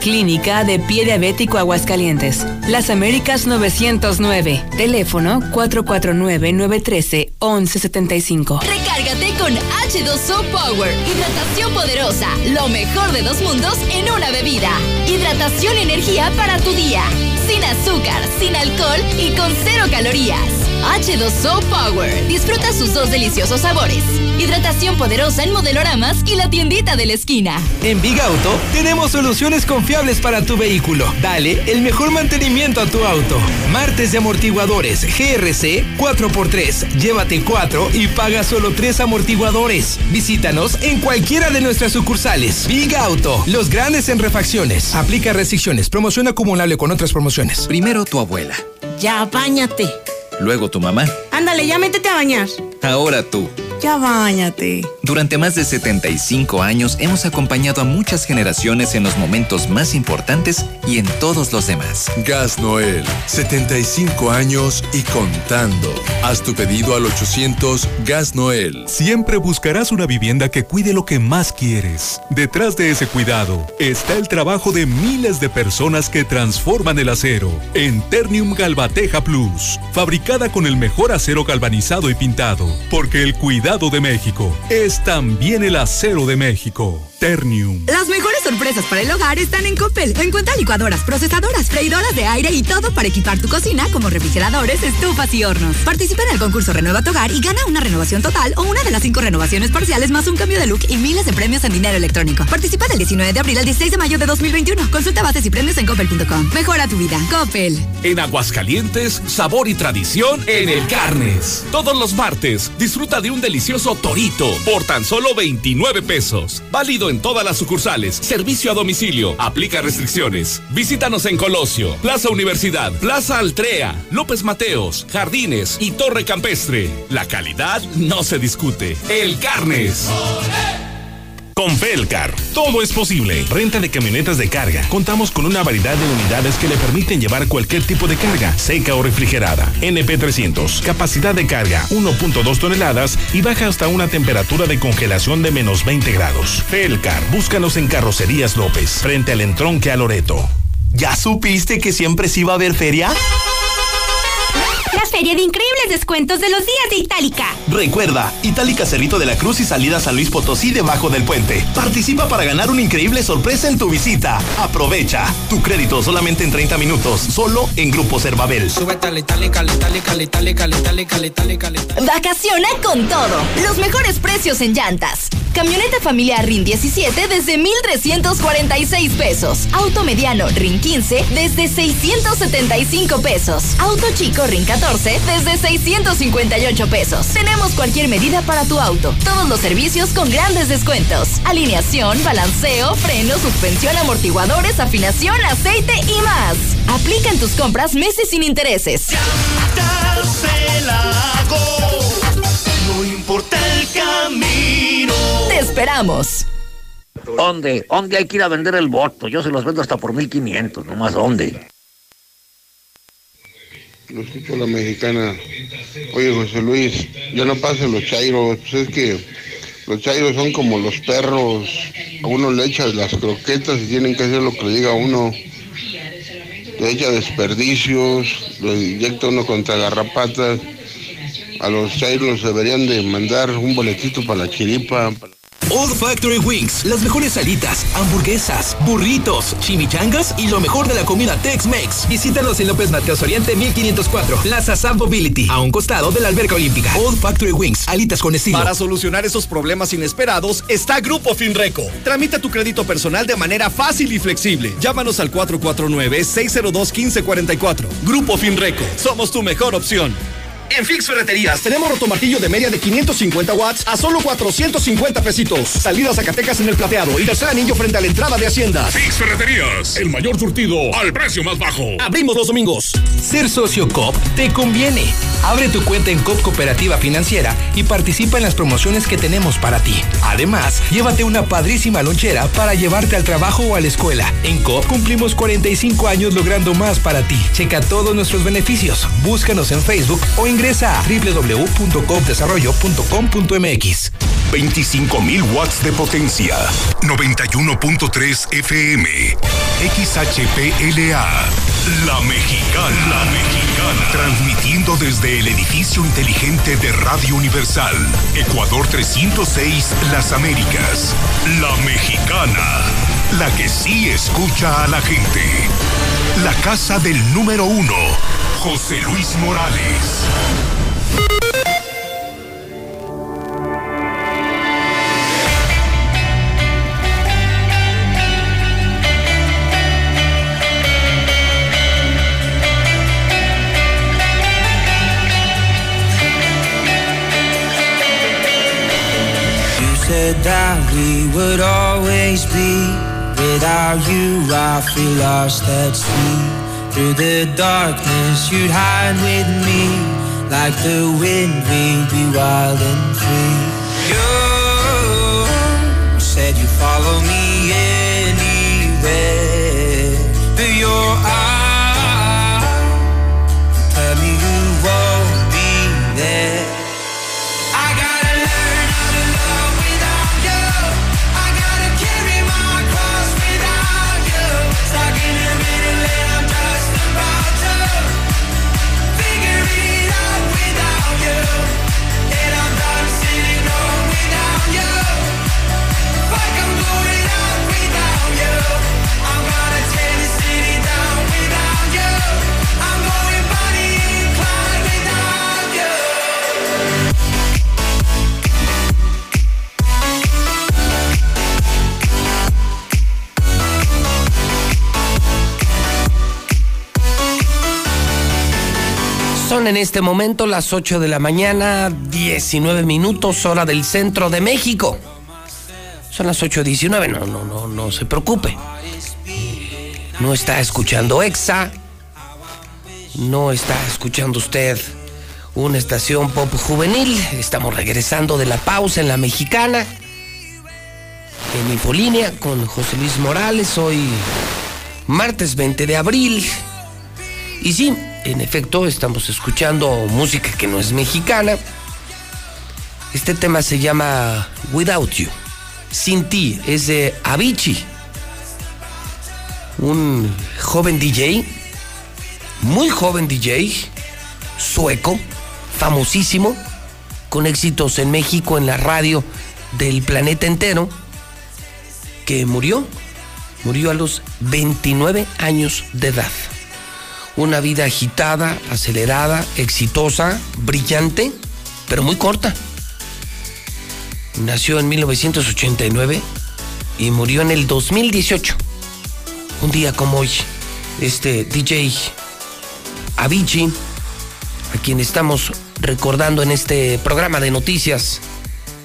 Clínica de Pie Diabético Aguascalientes. Las Américas 909. Teléfono 449-913-1175. Recárgate con H2O Power. Hidratación poderosa. Lo mejor de dos mundos en una bebida. Hidratación y energía para tu día. Sin azúcar, sin alcohol y con cero calorías. H2O Power. Disfruta sus dos deliciosos sabores. Hidratación poderosa en modeloramas y la tiendita de la esquina. En Big Auto tenemos soluciones confiables para tu vehículo. Dale el mejor mantenimiento a tu auto. Martes de amortiguadores GRC 4x3. Llévate 4 y paga solo 3 amortiguadores. Visítanos en cualquiera de nuestras sucursales. Big Auto, los grandes en refacciones. Aplica restricciones. Promoción acumulable con otras promociones. Primero tu abuela. Ya, bañate. Luego tu mamá. Ándale, ya métete a bañar. Ahora tú. Ya bañate. Durante más de 75 años hemos acompañado a muchas generaciones en los momentos más importantes y en todos los demás. Gas Noel, 75 años y contando. Haz tu pedido al 800 Gas Noel. Siempre buscarás una vivienda que cuide lo que más quieres. Detrás de ese cuidado está el trabajo de miles de personas que transforman el acero en Ternium Galvateja Plus, fabricada con el mejor acero galvanizado y pintado, porque el cuidado de México es también el acero de México. Ternium. Sorpresas para el hogar están en Coppel. Encuentra licuadoras, procesadoras, freidoras de aire y todo para equipar tu cocina como refrigeradores, estufas y hornos. Participa en el concurso Renueva tu hogar y gana una renovación total o una de las cinco renovaciones parciales más un cambio de look y miles de premios en dinero electrónico. Participa del 19 de abril al 16 de mayo de 2021. Consulta bases y premios en coppel.com. Mejora tu vida. Coppel. En Aguascalientes, sabor y tradición en el Carnes. Todos los martes, disfruta de un delicioso torito por tan solo 29 pesos. Válido en todas las sucursales. Servicio a domicilio. Aplica restricciones. Visítanos en Colosio, Plaza Universidad, Plaza Altrea, López Mateos, Jardines y Torre Campestre. La calidad no se discute. El Carnes. Con Felcar, todo es posible. Renta de camionetas de carga. Contamos con una variedad de unidades que le permiten llevar cualquier tipo de carga, seca o refrigerada. NP300, capacidad de carga 1.2 toneladas y baja hasta una temperatura de congelación de menos 20 grados. Felcar, búscanos en Carrocerías López, frente al entronque a Loreto. ¿Ya supiste que siempre sí va a haber feria? Feria de increíbles descuentos de los días de Itálica. Recuerda, Itálica Cerrito de la Cruz y salida San Luis Potosí debajo del puente. Participa para ganar una increíble sorpresa en tu visita. Aprovecha. Tu crédito solamente en 30 minutos, solo en Grupo Cervabel. Vacaciona con todo. Los mejores precios en llantas. Camioneta familiar RIN 17 desde 1,346 pesos. Auto mediano RIN 15 desde 675 pesos. Auto chico RIN 14 desde 658 pesos. Tenemos cualquier medida para tu auto. Todos los servicios con grandes descuentos. Alineación, balanceo, freno, suspensión, amortiguadores, afinación, aceite y más. Aplica en tus compras meses sin intereses. No importa el camino. Te esperamos. ¿Dónde? ¿Dónde hay que ir a vender el voto? Yo se los vendo hasta por 1500, nomás ¿dónde? Lo escucho la mexicana. Oye, José Luis, ya no pasen los chairos. Pues es que los chairos son como los perros. A uno le echas las croquetas y tienen que hacer lo que le diga uno. Le echa desperdicios, lo inyecta uno contra garrapatas. A los chairos deberían de mandar un boletito para la chiripa. Old Factory Wings, las mejores salitas, hamburguesas, burritos, chimichangas y lo mejor de la comida Tex-Mex. Visítanos en López Mateos Oriente 1504, Plaza Sam Mobility, a un costado de la alberca olímpica. Old Factory Wings, alitas con estilo. Para solucionar esos problemas inesperados está Grupo Finreco. Tramita tu crédito personal de manera fácil y flexible. Llámanos al 449-602-1544. Grupo Finreco, somos tu mejor opción. En Fix Ferreterías tenemos rotomartillo de media de 550 watts a solo 450 pesitos. Salida a Zacatecas en el plateado y tercer anillo frente a la entrada de Hacienda. Fix Ferreterías, el mayor surtido al precio más bajo. Abrimos los domingos. Ser socio COP te conviene. Abre tu cuenta en COP Cooperativa Financiera y participa en las promociones que tenemos para ti. Además, llévate una padrísima lonchera para llevarte al trabajo o a la escuela. En COP cumplimos 45 años logrando más para ti. Checa todos nuestros beneficios. Búscanos en Facebook o ingresa a www.copdesarrollo.com.mx. 25.000 watts de potencia. 91.3 FM. XHPLA. La Mexicana. La Mexicana. Transmitiendo desde el edificio inteligente de Radio Universal. Ecuador 306, Las Américas. La Mexicana. La que sí escucha a la gente. La casa del número uno. José Luis Morales. You said that we would always be. Without you, I feel lost at sea. Through the darkness, you'd hide with me. Like the wind, we'd be wild and free. En este momento las 8 de la mañana, 19 minutos, hora del centro de México. Son las 8.19, no, no, no, no se preocupe. No está escuchando EXA. No está escuchando usted una estación pop juvenil. Estamos regresando de la pausa en la mexicana. En Infolínea con José Luis Morales. Hoy, martes 20 de abril. Y sí, en efecto, estamos escuchando música que no es mexicana. Este tema se llama Without You. Sin ti, es de Avicii. Un joven DJ, muy joven DJ, sueco, famosísimo, con éxitos en México, en la radio del planeta entero, que murió, murió a los 29 años de edad. Una vida agitada, acelerada, exitosa, brillante, pero muy corta. Nació en 1989 y murió en el 2018. Un día como hoy, este DJ Avicii, a quien estamos recordando en este programa de noticias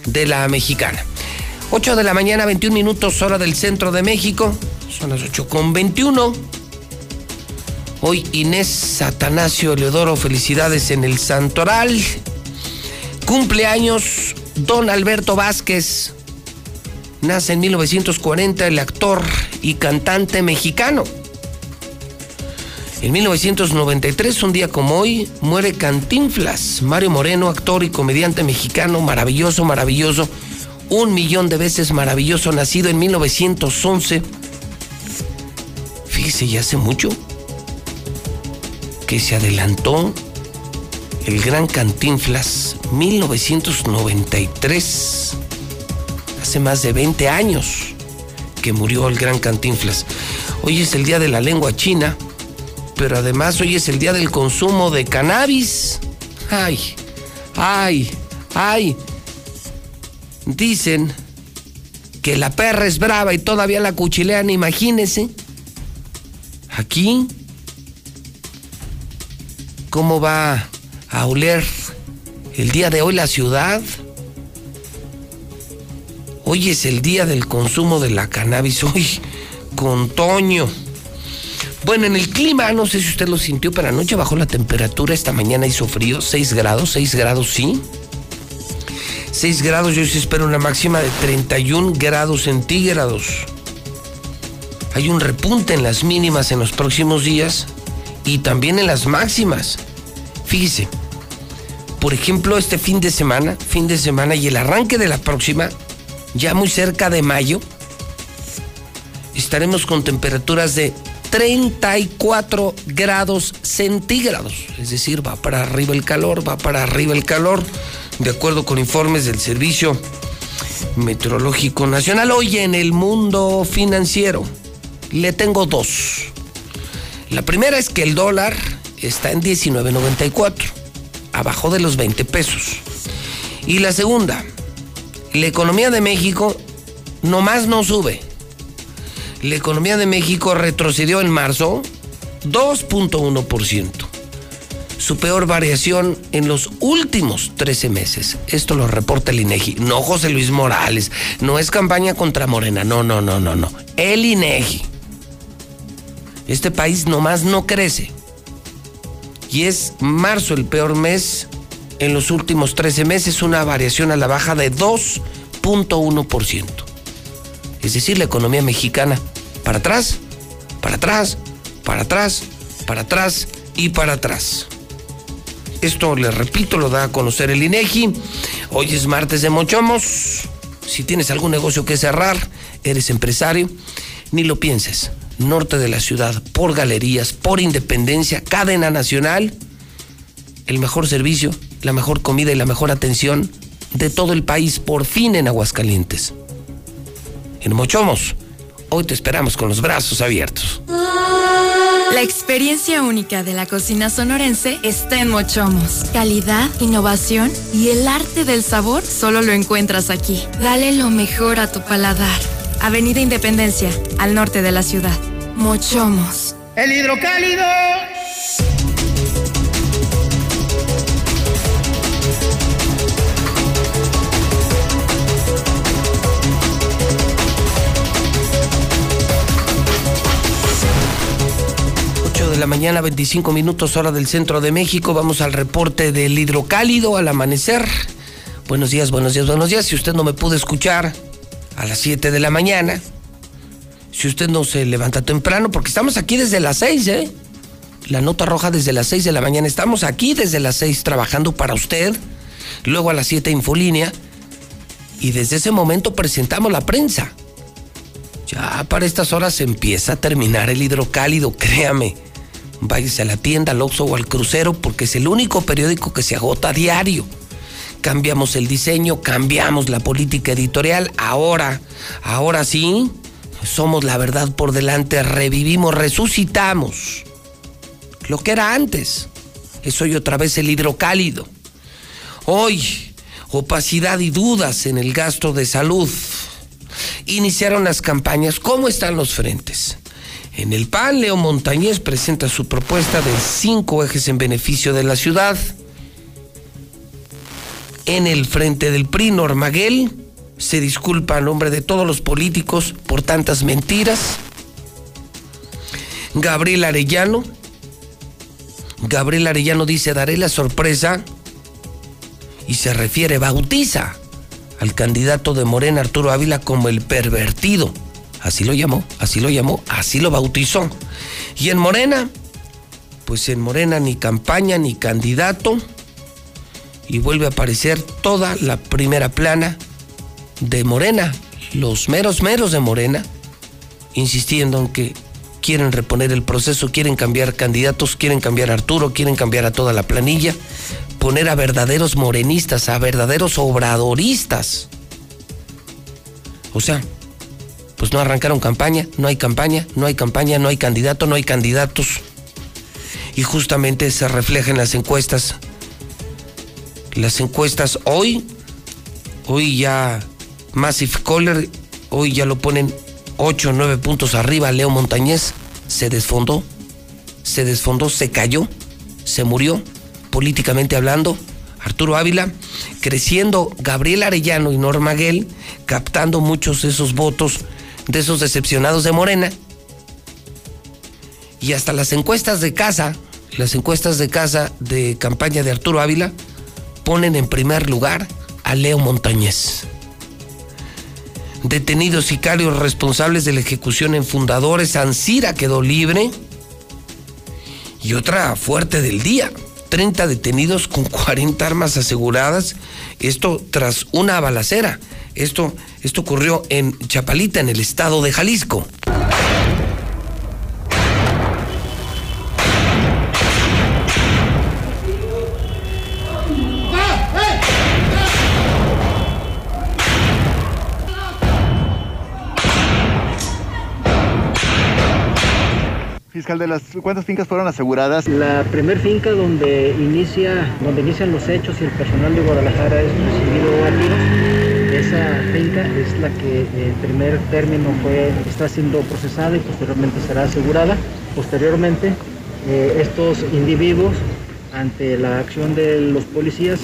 de la mexicana. 8 de la mañana, 21 minutos, hora del centro de México. Son las 8 con 21. Hoy Inés Atanasio Leodoro, felicidades en el Santoral. Cumpleaños Don Alberto Vázquez. Nace en 1940 el actor y cantante mexicano. En 1993, un día como hoy, muere Cantinflas, Mario Moreno, actor y comediante mexicano, maravilloso, maravilloso, un millón de veces maravilloso, nacido en 1911. Fíjese, ya hace mucho que se adelantó el gran Cantinflas, 1993. Hace más de 20 años que murió el gran Cantinflas. Hoy es el día de la lengua china, pero además hoy es el día del consumo de cannabis. Ay, ay, ay. Dicen que la perra es brava y todavía la cuchilean, imagínense. Aquí, ¿cómo va a oler el día de hoy la ciudad? Hoy es el día del consumo de la cannabis, hoy con Toño. Bueno, en el clima, no sé si usted lo sintió, pero anoche bajó la temperatura, esta mañana hizo frío, 6 grados, 6 grados sí. 6 grados, yo sí espero una máxima de 31 grados centígrados. Hay un repunte en las mínimas en los próximos días y también en las máximas. Fíjese, por ejemplo, este fin de semana, fin de semana y el arranque de la próxima, ya muy cerca de mayo, estaremos con temperaturas de 34 grados centígrados. Es decir, va para arriba el calor, va para arriba el calor, de acuerdo con informes del Servicio Meteorológico Nacional. Hoy en el mundo financiero le tengo dos. La primera es que el dólar está en 19.94, abajo de los 20 pesos. Y la segunda, la economía de México nomás no sube. La economía de México retrocedió en marzo 2.1%. Su peor variación en los últimos 13 meses. Esto lo reporta el INEGI. No José Luis Morales. No es campaña contra Morena. No, no, no, no, no. El INEGI. Este país nomás no crece. Y es marzo el peor mes en los últimos 13 meses, una variación a la baja de 2.1%. Es decir, la economía mexicana para atrás, para atrás, para atrás, para atrás y para atrás. Esto, les repito, lo da a conocer el INEGI. Hoy es martes de Mochomos. Si tienes algún negocio que cerrar, eres empresario, ni lo pienses. Norte de la ciudad, por galerías, por independencia, cadena nacional, el mejor servicio, la mejor comida y la mejor atención de todo el país, por fin en Aguascalientes. En Mochomos, hoy te esperamos con los brazos abiertos. La experiencia única de la cocina sonorense está en Mochomos. Calidad, innovación y el arte del sabor solo lo encuentras aquí. Dale lo mejor a tu paladar. Avenida Independencia, al norte de la ciudad. Mochomos. El hidrocálido. de la mañana, 25 minutos hora del centro de México. Vamos al reporte del hidrocálido al amanecer. Buenos días, buenos días, buenos días. Si usted no me pudo escuchar a las 7 de la mañana, si usted no se levanta temprano, porque estamos aquí desde las 6, ¿eh? La nota roja desde las 6 de la mañana. Estamos aquí desde las 6 trabajando para usted. Luego a las 7 Infolínea. Y desde ese momento presentamos la prensa. Ya para estas horas empieza a terminar el hidrocálido, créame. Váyase a la tienda, al Oxxo o al crucero porque es el único periódico que se agota diario. Cambiamos el diseño, cambiamos la política editorial. Ahora, ahora sí, somos la verdad por delante, revivimos, resucitamos. Lo que era antes. Es hoy otra vez el hidrocálido. Hoy, opacidad y dudas en el gasto de salud. Iniciaron las campañas. ¿Cómo están los frentes? En el PAN, Leo Montañez presenta su propuesta de cinco ejes en beneficio de la ciudad. En el frente del PRI, Normaguel se disculpa a nombre de todos los políticos por tantas mentiras. Gabriel Arellano. Gabriel Arellano dice, daré la sorpresa y se refiere, bautiza al candidato de Morena, Arturo Ávila, como el pervertido. Así lo llamó, así lo llamó, así lo bautizó. Y en Morena, pues en Morena ni campaña ni candidato. Y vuelve a aparecer toda la primera plana de Morena, los meros meros de Morena, insistiendo en que quieren reponer el proceso, quieren cambiar candidatos, quieren cambiar a Arturo, quieren cambiar a toda la planilla, poner a verdaderos morenistas, a verdaderos obradoristas. O sea, pues no arrancaron campaña, no hay campaña, no hay campaña, no hay candidato, no hay candidatos. Y justamente se refleja en las encuestas. Las encuestas hoy, hoy ya Massive Caller, hoy ya lo ponen 8 o 9 puntos arriba. Leo Montañez se desfondó, se desfondó, se cayó, se murió, políticamente hablando. Arturo Ávila creciendo, Gabriel Arellano y Norma Guel captando muchos de esos votos de esos decepcionados de Morena. Y hasta las encuestas de casa, las encuestas de casa de campaña de Arturo Ávila, ponen en primer lugar a Leo Montañez. Detenidos sicarios responsables de la ejecución en Fundadores, Ancira quedó libre. Y otra fuerte del día, 30 detenidos con 40 armas aseguradas. Esto tras una balacera. Esto, esto ocurrió en Chapalita, en el estado de Jalisco. Cuántas fincas fueron aseguradas. La primer finca donde inicia, donde inician los hechos y el personal de Guadalajara es recibido a tiros, esa finca es la que en primer término fue, está siendo procesada y posteriormente será asegurada. Posteriormente, eh, estos individuos, ante la acción de los policías,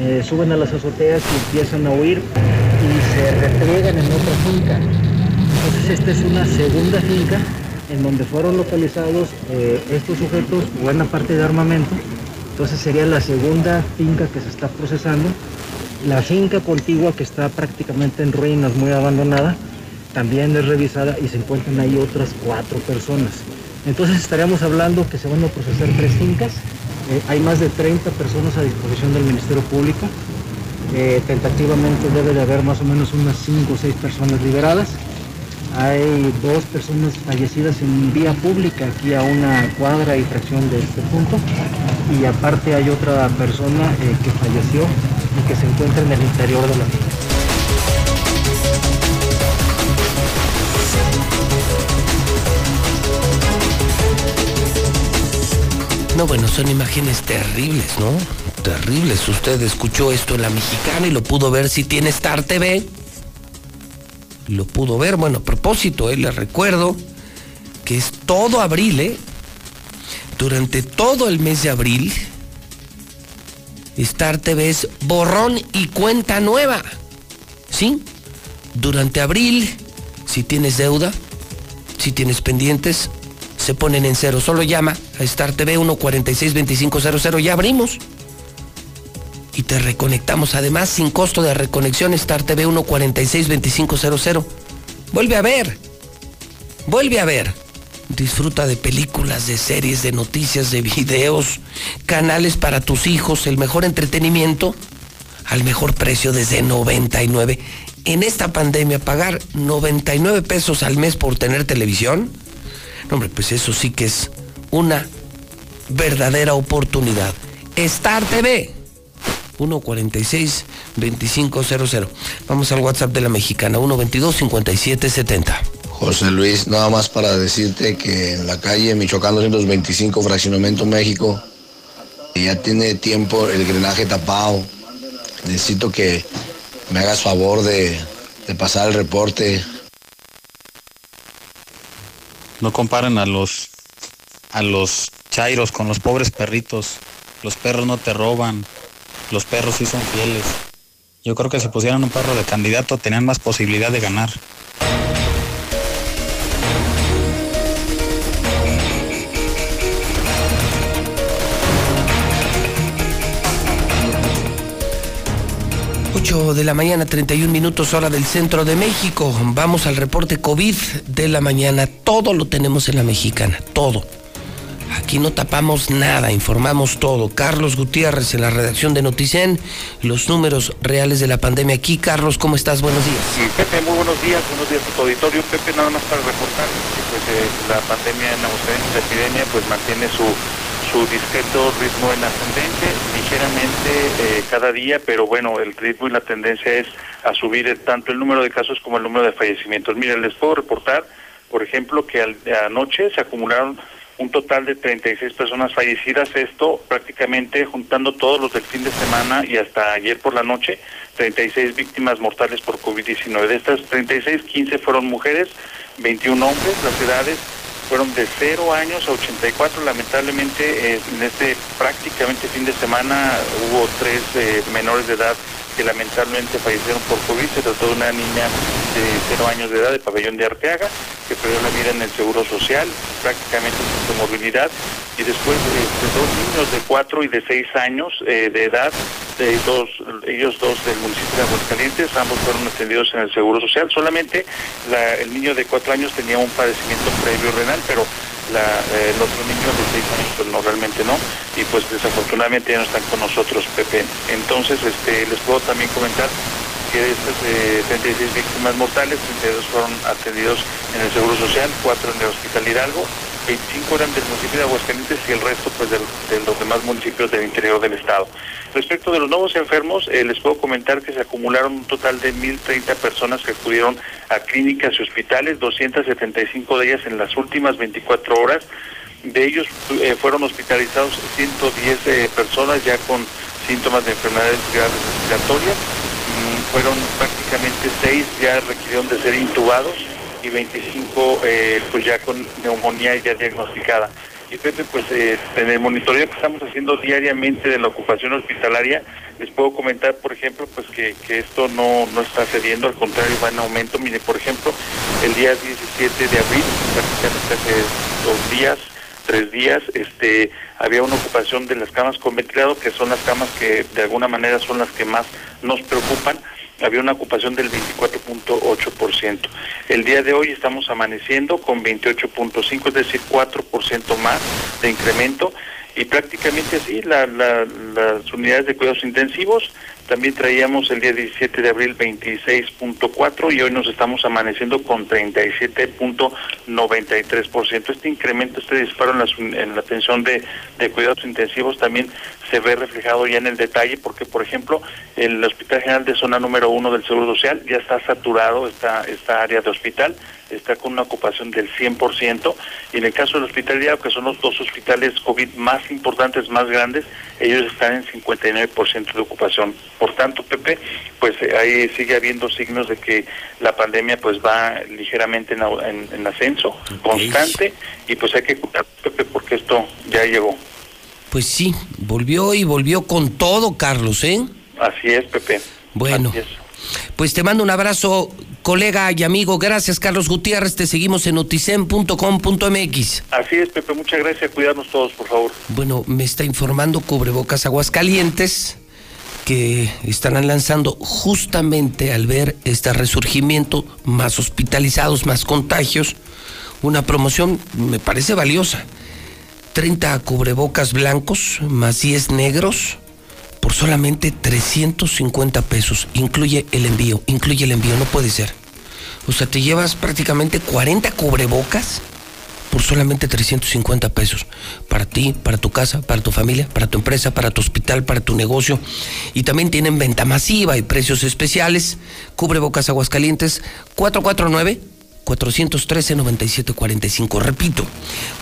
eh, suben a las azoteas y empiezan a huir y se repliegan en otra finca. Entonces esta es una segunda finca en donde fueron localizados eh, estos sujetos, buena parte de armamento. Entonces sería la segunda finca que se está procesando. La finca contigua que está prácticamente en ruinas, muy abandonada, también es revisada y se encuentran ahí otras cuatro personas. Entonces estaríamos hablando que se van a procesar tres fincas. Eh, hay más de 30 personas a disposición del Ministerio Público. Eh, tentativamente debe de haber más o menos unas 5 o 6 personas liberadas. Hay dos personas fallecidas en vía pública aquí a una cuadra y fracción de este punto. Y aparte hay otra persona eh, que falleció y que se encuentra en el interior de la finca. No, bueno, son imágenes terribles, ¿no? Terribles. Usted escuchó esto en la mexicana y lo pudo ver si tiene Star TV. Lo pudo ver. Bueno, a propósito, eh, le recuerdo que es todo abril, ¿eh? Durante todo el mes de abril, Star TV es borrón y cuenta nueva. ¿Sí? Durante abril, si tienes deuda, si tienes pendientes, se ponen en cero. Solo llama a Star TV 146-2500. Ya abrimos. Y te reconectamos. Además, sin costo de reconexión, Star TV 146-2500. Vuelve a ver. Vuelve a ver. Disfruta de películas, de series, de noticias, de videos, canales para tus hijos, el mejor entretenimiento al mejor precio desde 99. En esta pandemia, pagar 99 pesos al mes por tener televisión, no, hombre, pues eso sí que es una verdadera oportunidad. Star TV 146-2500. Vamos al WhatsApp de la mexicana 122-5770. José Luis, nada más para decirte que en la calle Michoacán 225, Fraccionamiento México, ya tiene tiempo el drenaje tapado. Necesito que me hagas favor de, de pasar el reporte. No comparen a los a los chairos con los pobres perritos. Los perros no te roban. Los perros sí son fieles. Yo creo que si pusieran un perro de candidato tenían más posibilidad de ganar. de la mañana, 31 minutos hora del centro de México. Vamos al reporte COVID de la mañana. Todo lo tenemos en la mexicana, todo. Aquí no tapamos nada, informamos todo. Carlos Gutiérrez en la redacción de Noticen, los números reales de la pandemia. Aquí, Carlos, ¿cómo estás? Buenos días. Sí, Pepe, muy buenos días, buenos días a tu auditorio. Pepe, nada más para reportar pues, eh, la pandemia en Aguascalientes, la epidemia, pues mantiene su su discreto ritmo en ascendente, ligeramente eh, cada día, pero bueno, el ritmo y la tendencia es a subir tanto el número de casos como el número de fallecimientos. Miren, les puedo reportar, por ejemplo, que al, anoche se acumularon un total de 36 personas fallecidas, esto prácticamente juntando todos los del fin de semana y hasta ayer por la noche, 36 víctimas mortales por COVID-19. De estas 36, 15 fueron mujeres, 21 hombres, las edades fueron de 0 años a 84. Lamentablemente, eh, en este prácticamente fin de semana hubo tres eh, menores de edad que lamentablemente fallecieron por COVID. Se trató de una niña de 0 años de edad de pabellón de Arteaga, que perdió la vida en el Seguro Social, prácticamente sin movilidad, y después eh, de dos niños de 4 y de 6 años de edad, de dos, ellos dos del municipio de Aguascalientes, ambos fueron atendidos en el Seguro Social. Solamente la, el niño de 4 años tenía un padecimiento previo renal, pero la, eh, el otro niño de 6 años pues no, realmente no, y pues desafortunadamente ya no están con nosotros, Pepe. Entonces, este, les puedo también comentar que de estas eh, 36 víctimas mortales, 32 fueron atendidos en el Seguro Social, 4 en el Hospital Hidalgo, 25 eran del municipio de Aguascalientes y el resto pues de, los demás municipios del interior del estado. Respecto de los nuevos enfermos, eh, les puedo comentar que se acumularon un total de 1.030 personas que acudieron a clínicas y hospitales, 275 de ellas en las últimas 24 horas. De ellos eh, fueron hospitalizados 110 eh, personas ya con síntomas de enfermedades graves respiratorias. Mm, fueron prácticamente 6 ya requirieron de ser intubados y 25 eh, pues ya con neumonía ya diagnosticada. Y pues eh, en el monitoreo que estamos haciendo diariamente de la ocupación hospitalaria, les puedo comentar, por ejemplo, pues que, que esto no, no está cediendo, al contrario, va en aumento. Mire, por ejemplo, el día 17 de abril, prácticamente hace dos días, tres días, este, había una ocupación de las camas con ventilado, que son las camas que de alguna manera son las que más nos preocupan había una ocupación del 24.8%. El día de hoy estamos amaneciendo con 28.5, es decir, 4% más de incremento y prácticamente así la, la, las unidades de cuidados intensivos también traíamos el día 17 de abril 26.4 y hoy nos estamos amaneciendo con 37.93%. Este incremento, este disparo en la, en la atención de, de, cuidados intensivos también se ve reflejado ya en el detalle porque, por ejemplo, el Hospital General de Zona número 1 del Seguro Social ya está saturado esta, esta área de hospital está con una ocupación del 100% y en el caso del Hospital Diario, que son los dos hospitales COVID más importantes, más grandes, ellos están en 59% de ocupación. Por tanto, Pepe, pues eh, ahí sigue habiendo signos de que la pandemia pues va ligeramente en, en, en ascenso, constante, y pues hay que cuidar, Pepe, porque esto ya llegó. Pues sí, volvió y volvió con todo, Carlos, ¿eh? Así es, Pepe. Bueno. Así es. Pues te mando un abrazo colega y amigo. Gracias, Carlos Gutiérrez. Te seguimos en noticen.com.mx. Así es, Pepe, muchas gracias. Cuidarnos todos, por favor. Bueno, me está informando Cubrebocas Aguascalientes que estarán lanzando justamente al ver este resurgimiento, más hospitalizados, más contagios, una promoción me parece valiosa. 30 cubrebocas blancos más 10 negros por solamente 350 pesos. Incluye el envío, incluye el envío, no puede ser. O sea, te llevas prácticamente 40 cubrebocas por solamente 350 pesos. Para ti, para tu casa, para tu familia, para tu empresa, para tu hospital, para tu negocio. Y también tienen venta masiva y precios especiales. Cubrebocas Aguascalientes 449 413 9745. Repito,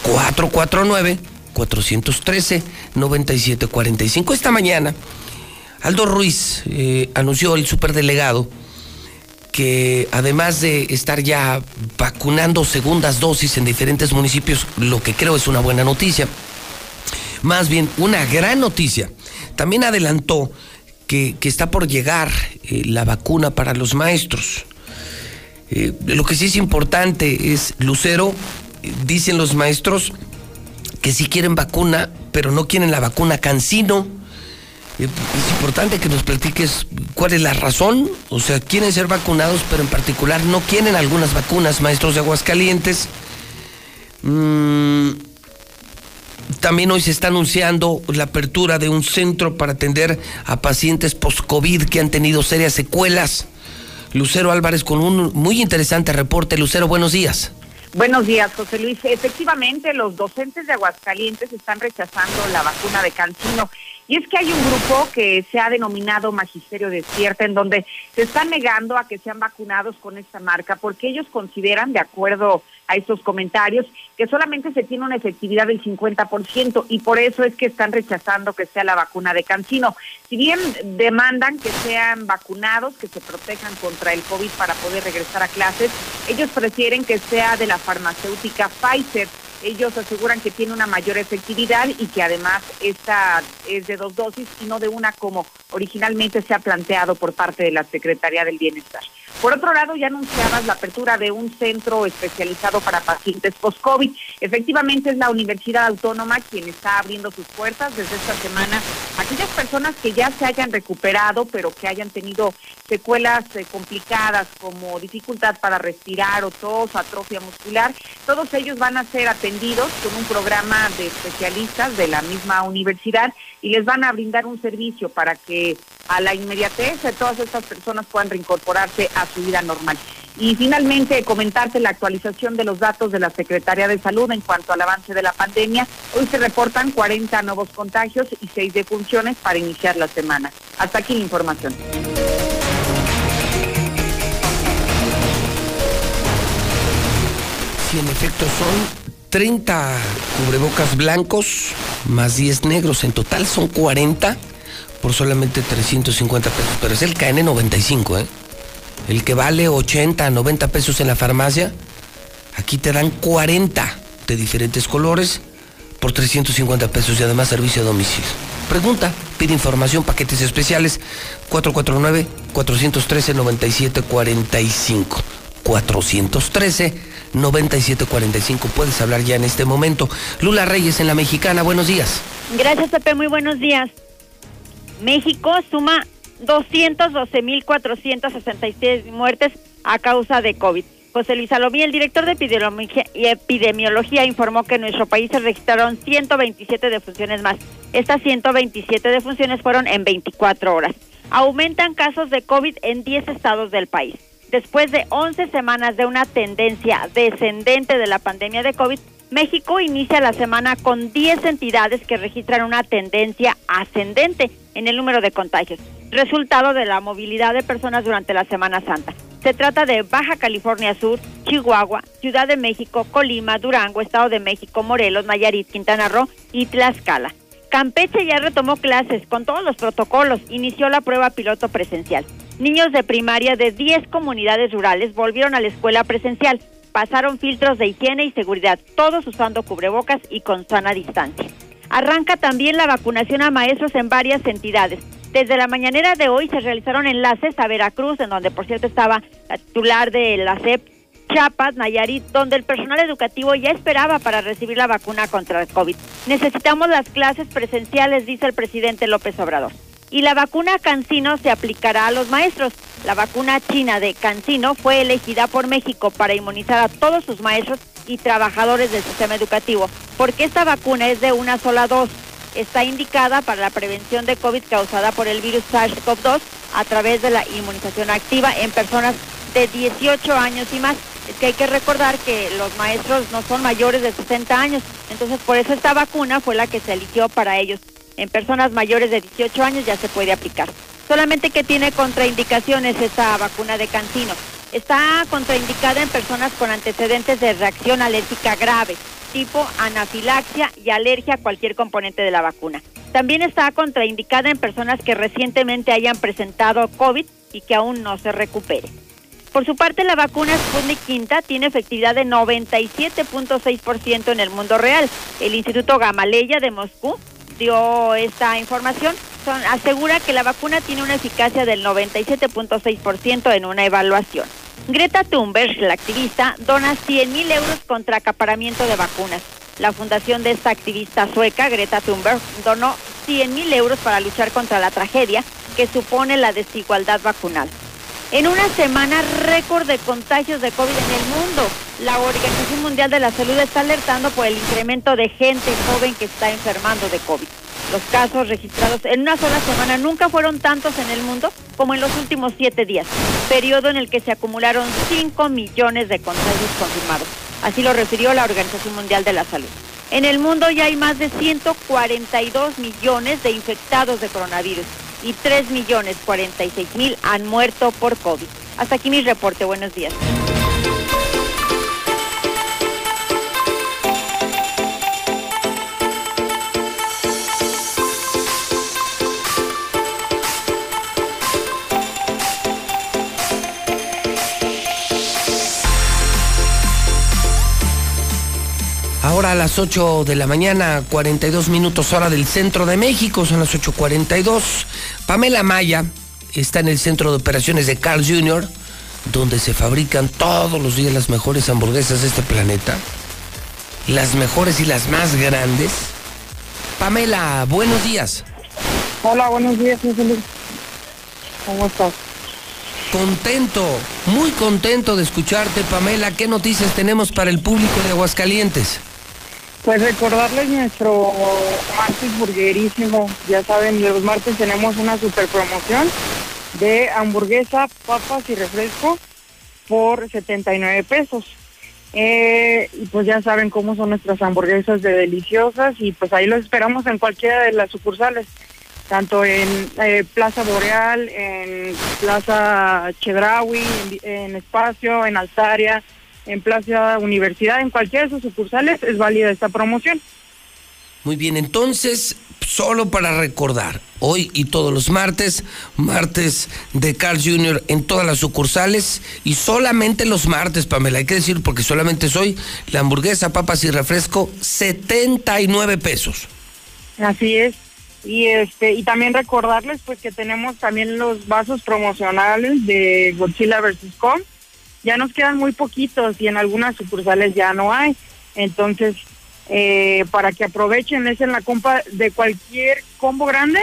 449 413 9745. Esta mañana, Aldo Ruiz eh, anunció el superdelegado que además de estar ya vacunando segundas dosis en diferentes municipios, lo que creo es una buena noticia, más bien una gran noticia, también adelantó que, que está por llegar eh, la vacuna para los maestros. Eh, lo que sí es importante es, Lucero, dicen los maestros que sí quieren vacuna, pero no quieren la vacuna cancino. Es importante que nos platiques cuál es la razón, o sea, quieren ser vacunados, pero en particular no quieren algunas vacunas, maestros de Aguascalientes. Mm, también hoy se está anunciando la apertura de un centro para atender a pacientes post-COVID que han tenido serias secuelas. Lucero Álvarez con un muy interesante reporte. Lucero, buenos días. Buenos días, José Luis. Efectivamente, los docentes de Aguascalientes están rechazando la vacuna de Cancino. Y es que hay un grupo que se ha denominado Magisterio Despierta, en donde se están negando a que sean vacunados con esta marca, porque ellos consideran, de acuerdo a estos comentarios, que solamente se tiene una efectividad del 50% y por eso es que están rechazando que sea la vacuna de Cancino. Si bien demandan que sean vacunados, que se protejan contra el COVID para poder regresar a clases, ellos prefieren que sea de la farmacéutica Pfizer. Ellos aseguran que tiene una mayor efectividad y que además esta es de dos dosis y no de una como originalmente se ha planteado por parte de la Secretaría del Bienestar. Por otro lado, ya anunciabas la apertura de un centro especializado para pacientes post-COVID. Efectivamente, es la Universidad Autónoma quien está abriendo sus puertas desde esta semana. Aquellas personas que ya se hayan recuperado, pero que hayan tenido secuelas eh, complicadas como dificultad para respirar o tos, atrofia muscular, todos ellos van a ser atendidos con un programa de especialistas de la misma universidad y les van a brindar un servicio para que a la inmediatez todas estas personas puedan reincorporarse a su vida normal. Y finalmente, comentarte la actualización de los datos de la Secretaría de Salud en cuanto al avance de la pandemia. Hoy se reportan 40 nuevos contagios y 6 defunciones para iniciar la semana. Hasta aquí la información. Sí, en efecto son 30 cubrebocas blancos más 10 negros. En total son 40 por solamente 350 pesos. Pero es el KN95, ¿eh? El que vale 80, 90 pesos en la farmacia, aquí te dan 40 de diferentes colores por 350 pesos y además servicio a domicilio. Pregunta, pide información, paquetes especiales 449-413-9745. 413-9745. Puedes hablar ya en este momento. Lula Reyes en la Mexicana, buenos días. Gracias, Pepe. Muy buenos días. México suma 212.466 muertes a causa de COVID. José Luis Salomí, el director de epidemiología, epidemiología, informó que en nuestro país se registraron 127 defunciones más. Estas 127 defunciones fueron en 24 horas. Aumentan casos de COVID en 10 estados del país. Después de 11 semanas de una tendencia descendente de la pandemia de COVID, México inicia la semana con 10 entidades que registran una tendencia ascendente en el número de contagios, resultado de la movilidad de personas durante la Semana Santa. Se trata de Baja California Sur, Chihuahua, Ciudad de México, Colima, Durango, Estado de México, Morelos, Nayarit, Quintana Roo y Tlaxcala. Campeche ya retomó clases con todos los protocolos, inició la prueba piloto presencial. Niños de primaria de 10 comunidades rurales volvieron a la escuela presencial, pasaron filtros de higiene y seguridad, todos usando cubrebocas y con sana distancia. Arranca también la vacunación a maestros en varias entidades. Desde la mañanera de hoy se realizaron enlaces a Veracruz, en donde por cierto estaba la titular de la CEP, Chiapas, Nayarit, donde el personal educativo ya esperaba para recibir la vacuna contra el COVID. Necesitamos las clases presenciales, dice el presidente López Obrador. Y la vacuna Cancino se aplicará a los maestros. La vacuna china de Cancino fue elegida por México para inmunizar a todos sus maestros y trabajadores del sistema educativo, porque esta vacuna es de una sola dosis está indicada para la prevención de COVID causada por el virus SARS-CoV-2 a través de la inmunización activa en personas de 18 años y más. Es que hay que recordar que los maestros no son mayores de 60 años, entonces por eso esta vacuna fue la que se eligió para ellos. En personas mayores de 18 años ya se puede aplicar. Solamente que tiene contraindicaciones esta vacuna de Cancino. Está contraindicada en personas con antecedentes de reacción alérgica grave, tipo anafilaxia y alergia a cualquier componente de la vacuna. También está contraindicada en personas que recientemente hayan presentado COVID y que aún no se recupere. Por su parte, la vacuna Sputnik Quinta tiene efectividad de 97.6% en el mundo real. El Instituto Gamaleya de Moscú dio esta información. Asegura que la vacuna tiene una eficacia del 97.6% en una evaluación. Greta Thunberg, la activista, dona 100 mil euros contra acaparamiento de vacunas. La fundación de esta activista sueca, Greta Thunberg, donó 100 mil euros para luchar contra la tragedia que supone la desigualdad vacunal. En una semana récord de contagios de COVID en el mundo, la Organización Mundial de la Salud está alertando por el incremento de gente joven que está enfermando de COVID. Los casos registrados en una sola semana nunca fueron tantos en el mundo como en los últimos siete días, periodo en el que se acumularon 5 millones de contagios confirmados. Así lo refirió la Organización Mundial de la Salud. En el mundo ya hay más de 142 millones de infectados de coronavirus y 3 millones 46 mil han muerto por COVID. Hasta aquí mi reporte. Buenos días. Ahora a las 8 de la mañana, 42 minutos hora del centro de México, son las 8.42. Pamela Maya está en el centro de operaciones de Carl Jr., donde se fabrican todos los días las mejores hamburguesas de este planeta. Las mejores y las más grandes. Pamela, buenos días. Hola, buenos días, Luis. ¿Cómo estás? Contento, muy contento de escucharte, Pamela. ¿Qué noticias tenemos para el público de Aguascalientes? Pues recordarles nuestro martes burguerísimo. Ya saben, los martes tenemos una super promoción de hamburguesa, papas y refresco por 79 pesos. Eh, y pues ya saben cómo son nuestras hamburguesas de deliciosas y pues ahí los esperamos en cualquiera de las sucursales, tanto en eh, Plaza Boreal, en Plaza Chedraui, en, en Espacio, en Altaria, en Plaza Universidad, en cualquiera de sus sucursales es válida esta promoción. Muy bien, entonces, solo para recordar, hoy y todos los martes, martes de Carl Jr. en todas las sucursales y solamente los martes, Pamela, hay que decir, porque solamente soy la hamburguesa, papas y refresco, 79 pesos. Así es. Y este y también recordarles pues que tenemos también los vasos promocionales de Godzilla vs. Kong. Ya nos quedan muy poquitos y en algunas sucursales ya no hay. Entonces, eh, para que aprovechen, es en la compra de cualquier combo grande,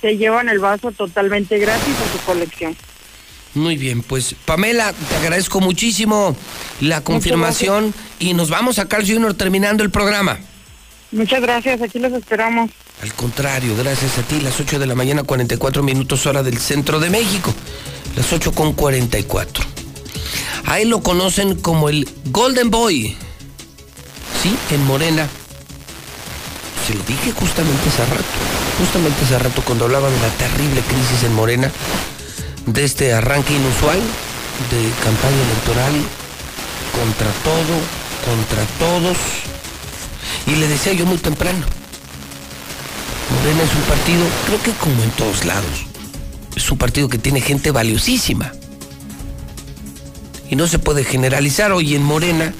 se llevan el vaso totalmente gratis a su colección. Muy bien, pues Pamela, te agradezco muchísimo la confirmación y nos vamos a Carl Jr. terminando el programa. Muchas gracias, aquí los esperamos. Al contrario, gracias a ti, las 8 de la mañana, 44 minutos hora del centro de México, las 8 con 44. A él lo conocen como el Golden Boy, ¿sí? En Morena. Se lo dije justamente hace rato, justamente hace rato cuando hablaban de la terrible crisis en Morena, de este arranque inusual de campaña electoral contra todo, contra todos. Y le decía yo muy temprano, Morena es un partido, creo que como en todos lados, es un partido que tiene gente valiosísima. Y no se puede generalizar. Hoy en Morena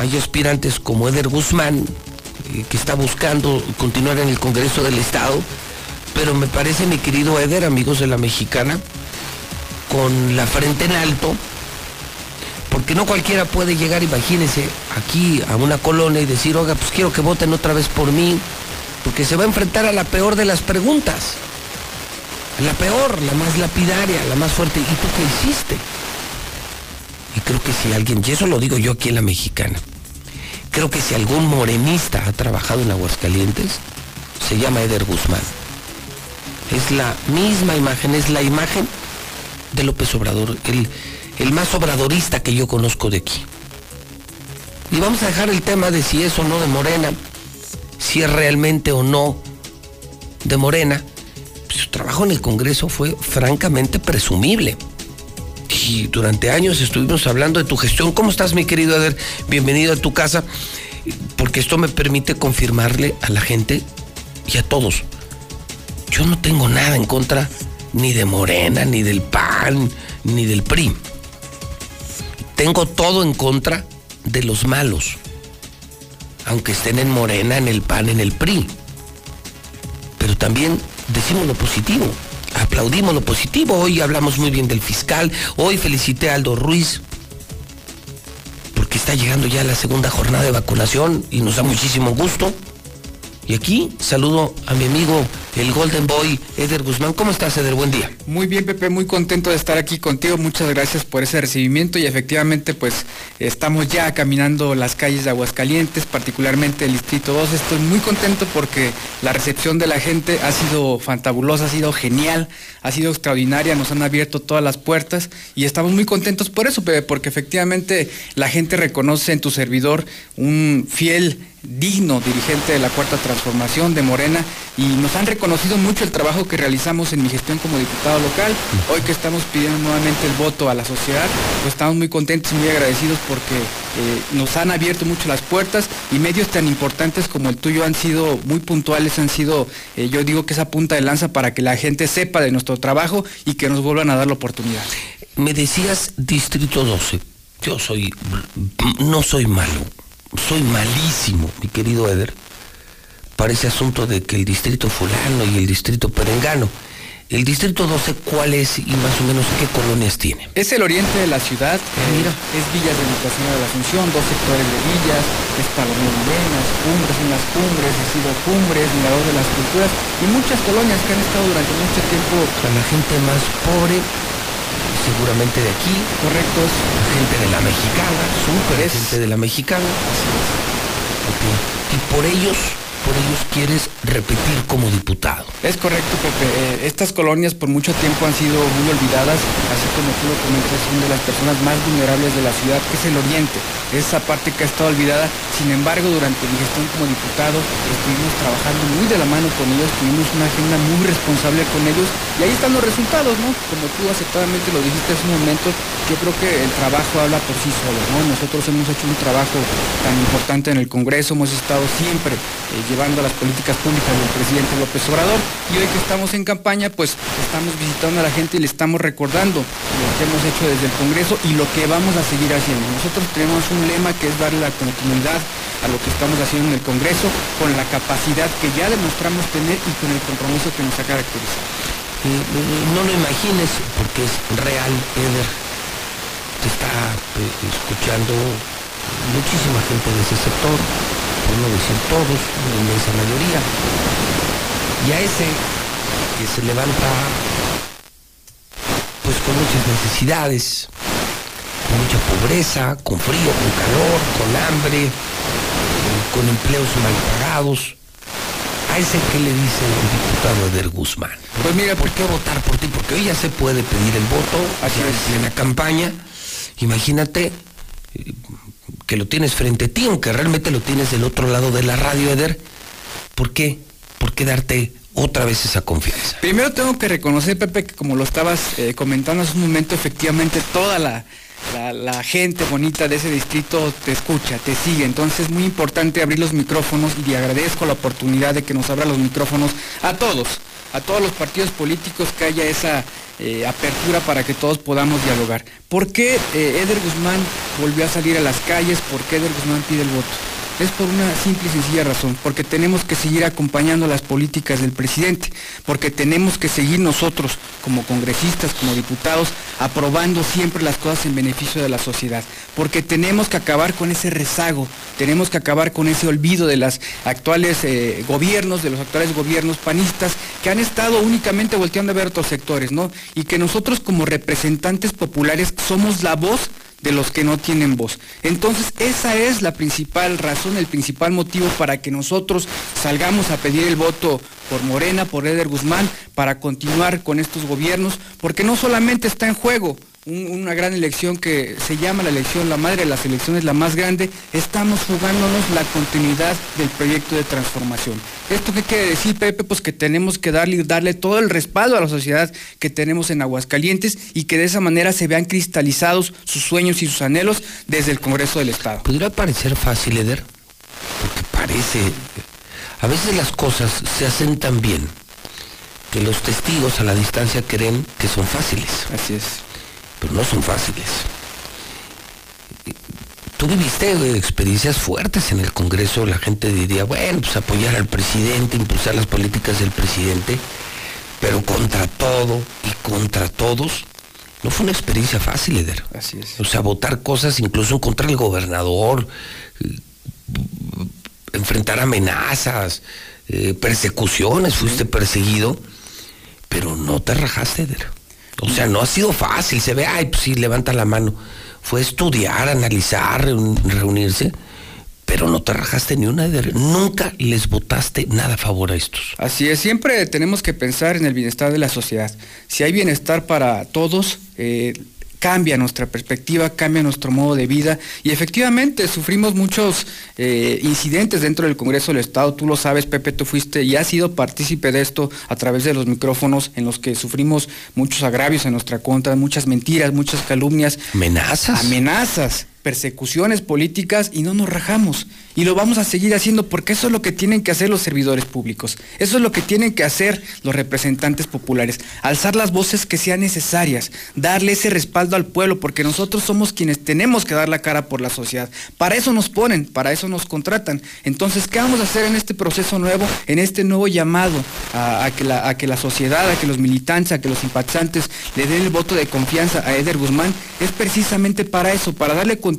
hay aspirantes como Eder Guzmán, eh, que está buscando continuar en el Congreso del Estado, pero me parece, mi querido Eder, amigos de la mexicana, con la frente en alto, porque no cualquiera puede llegar, imagínense, aquí a una colonia y decir, oiga, pues quiero que voten otra vez por mí, porque se va a enfrentar a la peor de las preguntas. La peor, la más lapidaria, la más fuerte. ¿Y tú qué hiciste? Y creo que si alguien, y eso lo digo yo aquí en la mexicana, creo que si algún morenista ha trabajado en Aguascalientes, se llama Eder Guzmán. Es la misma imagen, es la imagen de López Obrador, el, el más obradorista que yo conozco de aquí. Y vamos a dejar el tema de si es o no de Morena, si es realmente o no de Morena. Su trabajo en el Congreso fue francamente presumible. Y durante años estuvimos hablando de tu gestión. ¿Cómo estás, mi querido Eder? Bienvenido a tu casa, porque esto me permite confirmarle a la gente y a todos. Yo no tengo nada en contra ni de Morena, ni del PAN, ni del PRI. Tengo todo en contra de los malos, aunque estén en Morena, en el PAN, en el PRI. Pero también decimos lo positivo, aplaudimos lo positivo. Hoy hablamos muy bien del fiscal, hoy felicité a Aldo Ruiz, porque está llegando ya la segunda jornada de vacunación y nos da muchísimo gusto. Y aquí saludo a mi amigo, el Golden Boy, Eder Guzmán. ¿Cómo estás, Eder? Buen día. Muy bien, Pepe, muy contento de estar aquí contigo. Muchas gracias por ese recibimiento y efectivamente, pues estamos ya caminando las calles de Aguascalientes, particularmente el Distrito 2. Estoy muy contento porque la recepción de la gente ha sido fantabulosa, ha sido genial, ha sido extraordinaria, nos han abierto todas las puertas y estamos muy contentos por eso, Pepe, porque efectivamente la gente reconoce en tu servidor un fiel digno dirigente de la Cuarta Transformación de Morena y nos han reconocido mucho el trabajo que realizamos en mi gestión como diputado local. Hoy que estamos pidiendo nuevamente el voto a la sociedad, pues estamos muy contentos y muy agradecidos porque eh, nos han abierto mucho las puertas y medios tan importantes como el tuyo han sido muy puntuales, han sido, eh, yo digo que esa punta de lanza para que la gente sepa de nuestro trabajo y que nos vuelvan a dar la oportunidad. Me decías Distrito 12. Yo soy, no soy malo, soy malísimo, mi querido Eder, para ese asunto de que el distrito fulano y el distrito perengano. El distrito 12, ¿cuál es y más o menos qué colonias tiene? Es el oriente de la ciudad, mira, es Villas de Nuestra Señora de la Asunción, dos sectores de villas, es Palomé Morenas, Cumbres en las Cumbres, Sido Cumbres, Mirador de las Culturas y muchas colonias que han estado durante mucho tiempo. Para la gente más pobre, seguramente de aquí. Correctos. La gente de la mexicana, súper gente de la mexicana. Okay. Y por ellos, por ellos quieres repetir como diputado. Es correcto, Pepe. Eh, estas colonias por mucho tiempo han sido muy olvidadas, así como tú lo comentas, son de las personas más vulnerables de la ciudad, que es el oriente. Esa parte que ha estado olvidada. Sin embargo, durante mi gestión como diputado, estuvimos trabajando muy de la mano con ellos, tuvimos una agenda muy responsable con ellos y ahí están los resultados, ¿no? Como tú aceptadamente lo dijiste hace un momento, yo creo que el trabajo habla por sí solo, ¿no? Nosotros hemos hecho un trabajo tan importante en el Congreso, hemos estado siempre eh, llevando las políticas públicas del presidente López Obrador y hoy que estamos en campaña, pues estamos visitando a la gente y le estamos recordando lo que hemos hecho desde el Congreso y lo que vamos a seguir haciendo. Nosotros tenemos un lema que es darle la continuidad a lo que estamos haciendo en el Congreso con la capacidad que ya demostramos tener y con el compromiso que nos ha caracterizado. Eh, no lo imagines porque es real, Eder. Te está eh, escuchando muchísima gente de ese sector, por no decir todos, una inmensa mayoría. Y a ese que se levanta pues con muchas necesidades, con mucha pobreza, con frío, con calor, con hambre, con empleos mal pagados. A ese que le dice el diputado Eder Guzmán. Pues mira, ¿por qué votar por ti? Porque hoy ya se puede pedir el voto, es. en plena campaña. Imagínate que lo tienes frente a ti, aunque realmente lo tienes del otro lado de la radio, Eder. ¿Por qué? ¿Por qué darte otra vez esa confianza? Primero tengo que reconocer, Pepe, que como lo estabas eh, comentando hace un momento, efectivamente toda la, la, gente bonita de ese distrito te escucha, te sigue. Entonces es muy importante abrir los micrófonos y agradezco la oportunidad de que nos abra los micrófonos a todos, a todos los partidos políticos, que haya esa eh, apertura para que todos podamos dialogar. ¿Por qué eh, Eder Guzmán volvió a salir a las calles? ¿Por qué Eder Guzmán pide el voto? Es por una simple y sencilla razón, porque tenemos que seguir acompañando las políticas del presidente, porque tenemos que seguir nosotros como congresistas, como diputados, aprobando siempre las cosas en beneficio de la sociedad, porque tenemos que acabar con ese rezago, tenemos que acabar con ese olvido de los actuales eh, gobiernos, de los actuales gobiernos panistas, que han estado únicamente volteando a ver otros sectores, ¿no? Y que nosotros como representantes populares somos la voz de los que no tienen voz. Entonces, esa es la principal razón, el principal motivo para que nosotros salgamos a pedir el voto por Morena, por Eder Guzmán, para continuar con estos gobiernos, porque no solamente está en juego un- una gran elección que se llama la elección la madre de las elecciones, la más grande, estamos jugándonos la continuidad del proyecto de transformación. ¿Esto qué quiere decir, Pepe? Pues que tenemos que darle, darle todo el respaldo a la sociedad que tenemos en Aguascalientes y que de esa manera se vean cristalizados sus sueños y sus anhelos desde el Congreso del Estado. Podría parecer fácil, Eder, porque parece... A veces las cosas se hacen tan bien que los testigos a la distancia creen que son fáciles. Así es. Pero no son fáciles. Tú viviste eh, experiencias fuertes en el Congreso, la gente diría, bueno, pues apoyar al presidente, impulsar las políticas del presidente, pero contra todo y contra todos, no fue una experiencia fácil, Eder. Así es. O sea, votar cosas incluso contra del gobernador, enfrentar amenazas, eh, persecuciones, fuiste perseguido, pero no te rajaste, Eder. O sea, no ha sido fácil, se ve, ay, pues sí, levanta la mano. Fue estudiar, analizar, reun- reunirse, pero no te rajaste ni una, Eder. Nunca les votaste nada a favor a estos. Así es, siempre tenemos que pensar en el bienestar de la sociedad. Si hay bienestar para todos, eh, cambia nuestra perspectiva, cambia nuestro modo de vida y efectivamente sufrimos muchos eh, incidentes dentro del Congreso del Estado. Tú lo sabes, Pepe, tú fuiste y has sido partícipe de esto a través de los micrófonos en los que sufrimos muchos agravios en nuestra contra, muchas mentiras, muchas calumnias. Amenazas. Amenazas persecuciones políticas y no nos rajamos. Y lo vamos a seguir haciendo porque eso es lo que tienen que hacer los servidores públicos. Eso es lo que tienen que hacer los representantes populares. Alzar las voces que sean necesarias. Darle ese respaldo al pueblo porque nosotros somos quienes tenemos que dar la cara por la sociedad. Para eso nos ponen, para eso nos contratan. Entonces, ¿qué vamos a hacer en este proceso nuevo, en este nuevo llamado a, que, la, a que la sociedad, a que los militantes, a que los simpatizantes le den el voto de confianza a Eder Guzmán? Es precisamente para eso, para darle continuidad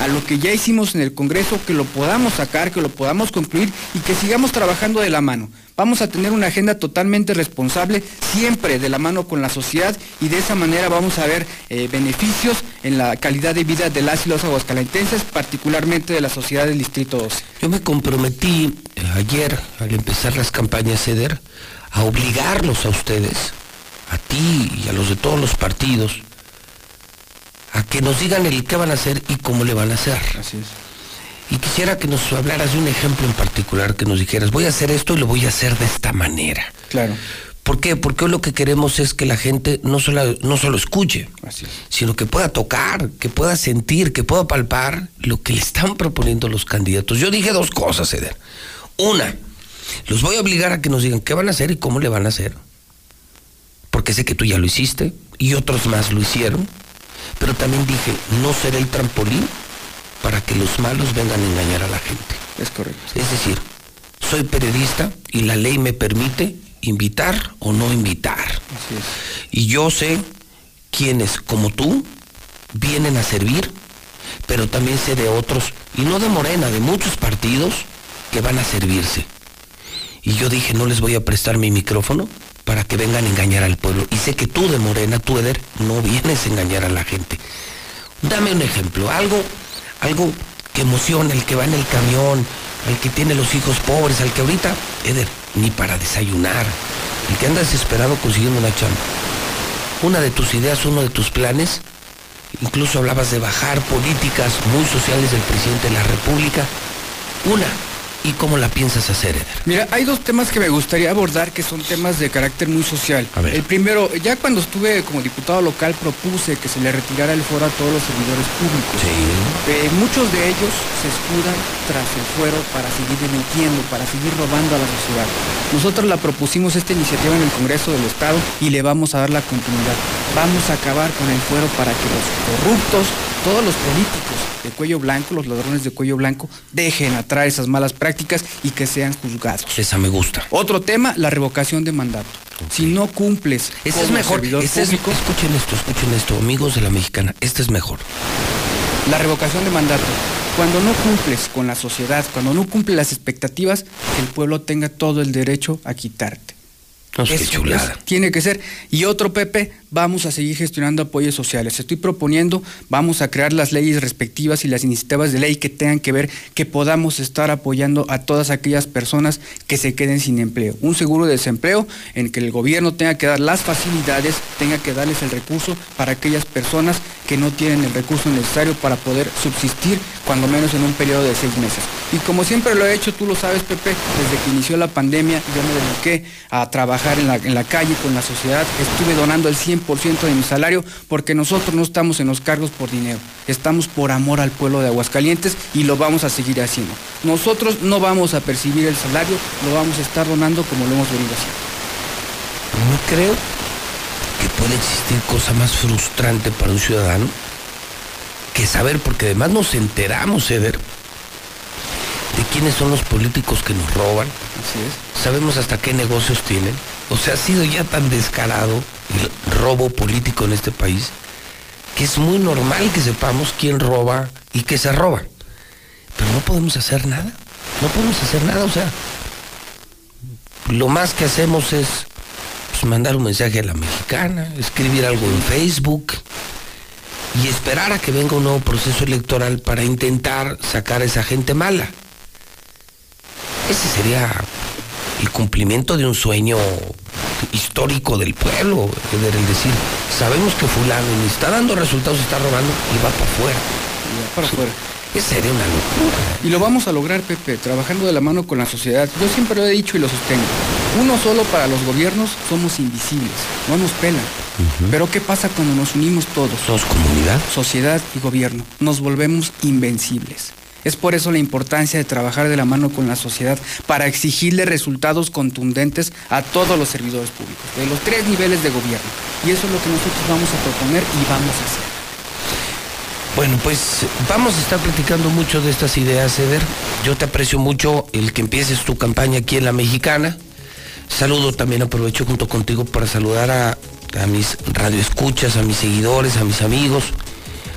a lo que ya hicimos en el Congreso, que lo podamos sacar, que lo podamos concluir y que sigamos trabajando de la mano. Vamos a tener una agenda totalmente responsable, siempre de la mano con la sociedad y de esa manera vamos a ver eh, beneficios en la calidad de vida de las y los aguascalentenses, particularmente de la sociedad del Distrito 12. Yo me comprometí eh, ayer, al empezar las campañas EDER, a obligarlos a ustedes, a ti y a los de todos los partidos, a que nos digan el qué van a hacer y cómo le van a hacer. Así es. Y quisiera que nos hablaras de un ejemplo en particular, que nos dijeras, voy a hacer esto y lo voy a hacer de esta manera. Claro. ¿Por qué? Porque hoy lo que queremos es que la gente no solo, no solo escuche, Así es. sino que pueda tocar, que pueda sentir, que pueda palpar lo que le están proponiendo los candidatos. Yo dije dos cosas, Eder. Una, los voy a obligar a que nos digan qué van a hacer y cómo le van a hacer. Porque sé que tú ya lo hiciste y otros más lo hicieron. Pero también dije, no seré el trampolín para que los malos vengan a engañar a la gente. Es correcto. Es decir, soy periodista y la ley me permite invitar o no invitar. Así es. Y yo sé quienes, como tú, vienen a servir, pero también sé de otros, y no de Morena, de muchos partidos, que van a servirse. Y yo dije, no les voy a prestar mi micrófono para que vengan a engañar al pueblo. Y sé que tú de Morena, tú Eder, no vienes a engañar a la gente. Dame un ejemplo, algo, algo que emocione, el que va en el camión, al que tiene los hijos pobres, al que ahorita, Eder, ni para desayunar, el que anda desesperado consiguiendo una chamba. Una de tus ideas, uno de tus planes, incluso hablabas de bajar políticas muy sociales del presidente de la República. Una, ¿y cómo la piensas hacer, Eder? Mira, hay dos temas que me gustaría abordar que son temas de carácter muy social. A ver. El primero, ya cuando estuve como diputado local propuse que se le retirara el fuero a todos los servidores públicos. Eh, muchos de ellos se escudan tras el fuero para seguir mintiendo, para seguir robando a la sociedad. Nosotros la propusimos esta iniciativa en el Congreso del Estado y le vamos a dar la continuidad. Vamos a acabar con el fuero para que los corruptos, todos los políticos, de cuello blanco, los ladrones de cuello blanco, dejen atrás esas malas prácticas y que sean juzgados. Esa me gusta. Otro tema, la revocación de mandato. Si no cumples Ese es mejor. es- escuchen esto, escuchen esto, amigos de la mexicana. Este es mejor. la revocación de mandato. Cuando no cumples con la sociedad, cuando no cumples las expectativas, el pueblo tenga todo el derecho a quitarte. No, qué Eso chulada. es, tiene que ser. Y otro, Pepe, vamos a seguir gestionando apoyos sociales. Estoy proponiendo, vamos a crear las leyes respectivas y las iniciativas de ley que tengan que ver que podamos estar apoyando a todas aquellas personas que se queden sin empleo. Un seguro de desempleo en que el gobierno tenga que dar las facilidades, tenga que darles el recurso para aquellas personas que no tienen el recurso necesario para poder subsistir, cuando menos en un periodo de seis meses. Y como siempre lo he hecho, tú lo sabes, Pepe, desde que inició la pandemia, yo me dediqué a trabajar en la, en la calle con la sociedad. Estuve donando el 100% de mi salario porque nosotros no estamos en los cargos por dinero. Estamos por amor al pueblo de Aguascalientes y lo vamos a seguir haciendo. Nosotros no vamos a percibir el salario, lo vamos a estar donando como lo hemos venido haciendo. No creo que pueda existir cosa más frustrante para un ciudadano que saber, porque además nos enteramos, Eder, de quiénes son los políticos que nos roban. Así es. Sabemos hasta qué negocios tienen. O sea, ha sido ya tan descarado el robo político en este país que es muy normal que sepamos quién roba y qué se roba. Pero no podemos hacer nada. No podemos hacer nada. O sea, lo más que hacemos es pues, mandar un mensaje a la mexicana, escribir algo en Facebook y esperar a que venga un nuevo proceso electoral para intentar sacar a esa gente mala. Ese sería el cumplimiento de un sueño histórico del pueblo, el decir, sabemos que fulano ni está dando resultados, está robando y va para afuera. Y va para afuera. Esa sería una locura. Y lo vamos a lograr, Pepe, trabajando de la mano con la sociedad. Yo siempre lo he dicho y lo sostengo. Uno solo para los gobiernos somos invisibles, no nos pelan. Pero ¿qué pasa cuando nos unimos todos? Somos comunidad. Sociedad y gobierno. Nos volvemos invencibles. Es por eso la importancia de trabajar de la mano con la sociedad para exigirle resultados contundentes a todos los servidores públicos, de los tres niveles de gobierno. Y eso es lo que nosotros vamos a proponer y vamos a hacer. Bueno, pues vamos a estar platicando mucho de estas ideas, Eder. Yo te aprecio mucho el que empieces tu campaña aquí en La Mexicana. Saludo también, aprovecho junto contigo para saludar a, a mis radioescuchas, a mis seguidores, a mis amigos,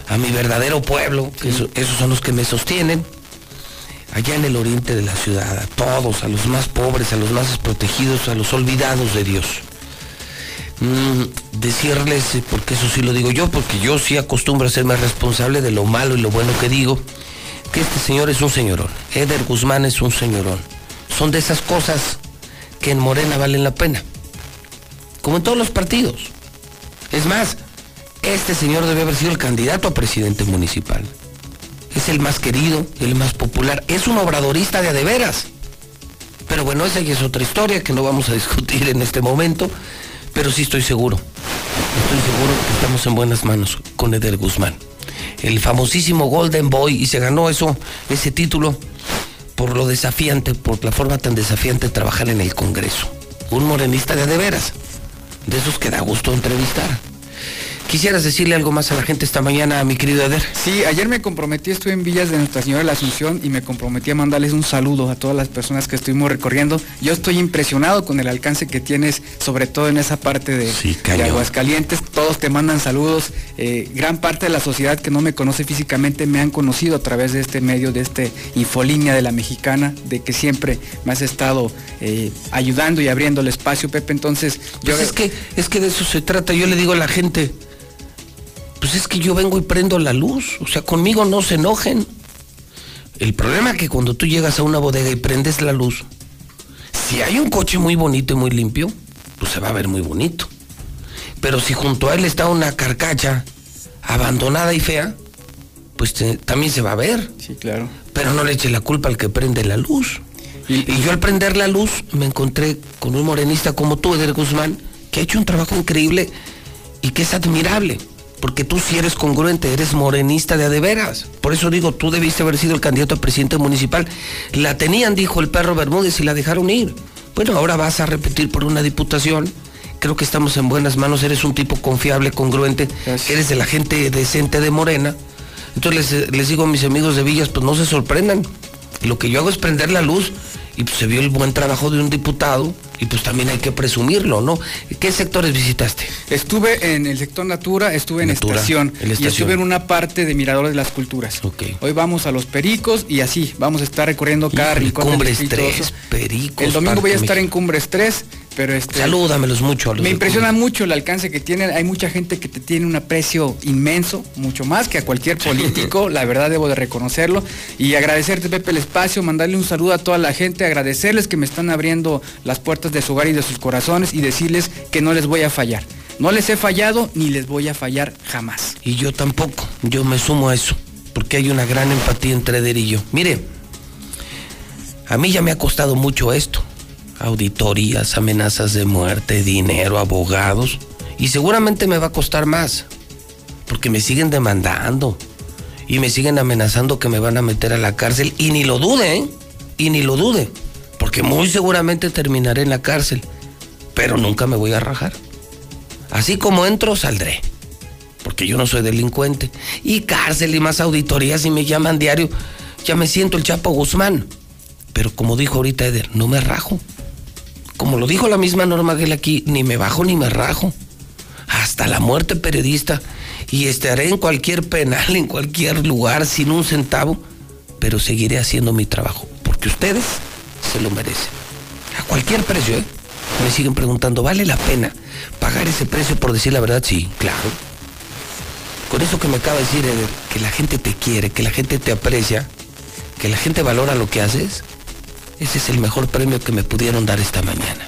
a mi verdadero pueblo, que eso- esos son los que me sostienen. Allá en el oriente de la ciudad, a todos, a los más pobres, a los más desprotegidos, a los olvidados de Dios. Mm, decirles, eh, porque eso sí lo digo yo, porque yo sí acostumbro a serme responsable de lo malo y lo bueno que digo, que este señor es un señorón. Eder Guzmán es un señorón. Son de esas cosas que en Morena valen la pena. Como en todos los partidos. Es más, este señor debe haber sido el candidato a presidente municipal. Es el más querido, el más popular. Es un obradorista de a de veras. Pero bueno, esa ya es otra historia que no vamos a discutir en este momento. Pero sí estoy seguro. Estoy seguro que estamos en buenas manos con Eder Guzmán. El famosísimo Golden Boy y se ganó eso, ese título por lo desafiante, por la forma tan desafiante de trabajar en el Congreso. Un morenista de a de veras. De esos que da gusto entrevistar. ¿Quisieras decirle algo más a la gente esta mañana, mi querido Eder? Sí, ayer me comprometí, estuve en Villas de Nuestra Señora de la Asunción y me comprometí a mandarles un saludo a todas las personas que estuvimos recorriendo. Yo estoy impresionado con el alcance que tienes, sobre todo en esa parte de. Aguascalientes. Todos te mandan saludos. Eh, gran parte de la sociedad que no me conoce físicamente me han conocido a través de este medio, de este Infolínea de la Mexicana, de que siempre me has estado eh, ayudando y abriendo el espacio, Pepe. Entonces, yo... Pues es que, es que de eso se trata. Yo le digo a la gente, pues es que yo vengo y prendo la luz. O sea, conmigo no se enojen. El problema es que cuando tú llegas a una bodega y prendes la luz, si hay un coche muy bonito y muy limpio, pues se va a ver muy bonito. Pero si junto a él está una carcacha abandonada y fea, pues te- también se va a ver. Sí, claro. Pero no le eche la culpa al que prende la luz. Y, yo al prender la luz me encontré con un morenista como tú, Eder Guzmán, que ha hecho un trabajo increíble y que es admirable. Porque tú si eres congruente, eres morenista de a de veras. Por eso digo, tú debiste haber sido el candidato a presidente municipal. La tenían, dijo el perro Bermúdez, y la dejaron ir. Bueno, ahora vas a repetir por una diputación. Creo que estamos en buenas manos. Eres un tipo confiable, congruente. Eres de la gente decente de Morena. Entonces les, les digo a mis amigos de Villas, pues no se sorprendan. Lo que yo hago es prender la luz y pues se vio el buen trabajo de un diputado y pues también hay que presumirlo, ¿no? ¿Qué sectores visitaste? Estuve en el sector Natura, estuve en Natura, estación, y estuve en una parte de Mirador de las Culturas. Hoy vamos a los Pericos y así, vamos a estar recorriendo cada rincón Cumbres distrito 3, oso. Pericos, El domingo voy a estar en. Cumbres 3, pero este Salúdamelos mucho los me impresiona mucho el alcance que tienen. Hay mucha gente que te tiene un aprecio inmenso, mucho más que a cualquier político. la verdad debo de reconocerlo. Y agradecerte, Pepe, el espacio, mandarle un saludo a toda la gente, agradecerles que me están abriendo las puertas de su hogar y de sus corazones y decirles que no les voy a fallar. No les he fallado ni les voy a fallar jamás. Y yo tampoco, yo me sumo a eso, porque hay una gran empatía entre Eder y yo. Mire, a mí ya me ha costado mucho esto. Auditorías, amenazas de muerte, dinero, abogados. Y seguramente me va a costar más, porque me siguen demandando. Y me siguen amenazando que me van a meter a la cárcel. Y ni lo dude, ¿eh? Y ni lo dude. Porque muy seguramente terminaré en la cárcel. Pero nunca me voy a rajar. Así como entro, saldré. Porque yo no soy delincuente. Y cárcel y más auditorías y me llaman diario. Ya me siento el Chapo Guzmán. Pero como dijo ahorita Eder, no me rajo. Como lo dijo la misma Norma Guel aquí, ni me bajo ni me rajo. Hasta la muerte periodista. Y estaré en cualquier penal, en cualquier lugar, sin un centavo. Pero seguiré haciendo mi trabajo. Porque ustedes se lo merecen. A cualquier precio, ¿eh? Me siguen preguntando, ¿vale la pena pagar ese precio por decir la verdad? Sí, claro. Con eso que me acaba de decir, Eder, que la gente te quiere, que la gente te aprecia, que la gente valora lo que haces, ese es el mejor premio que me pudieron dar esta mañana.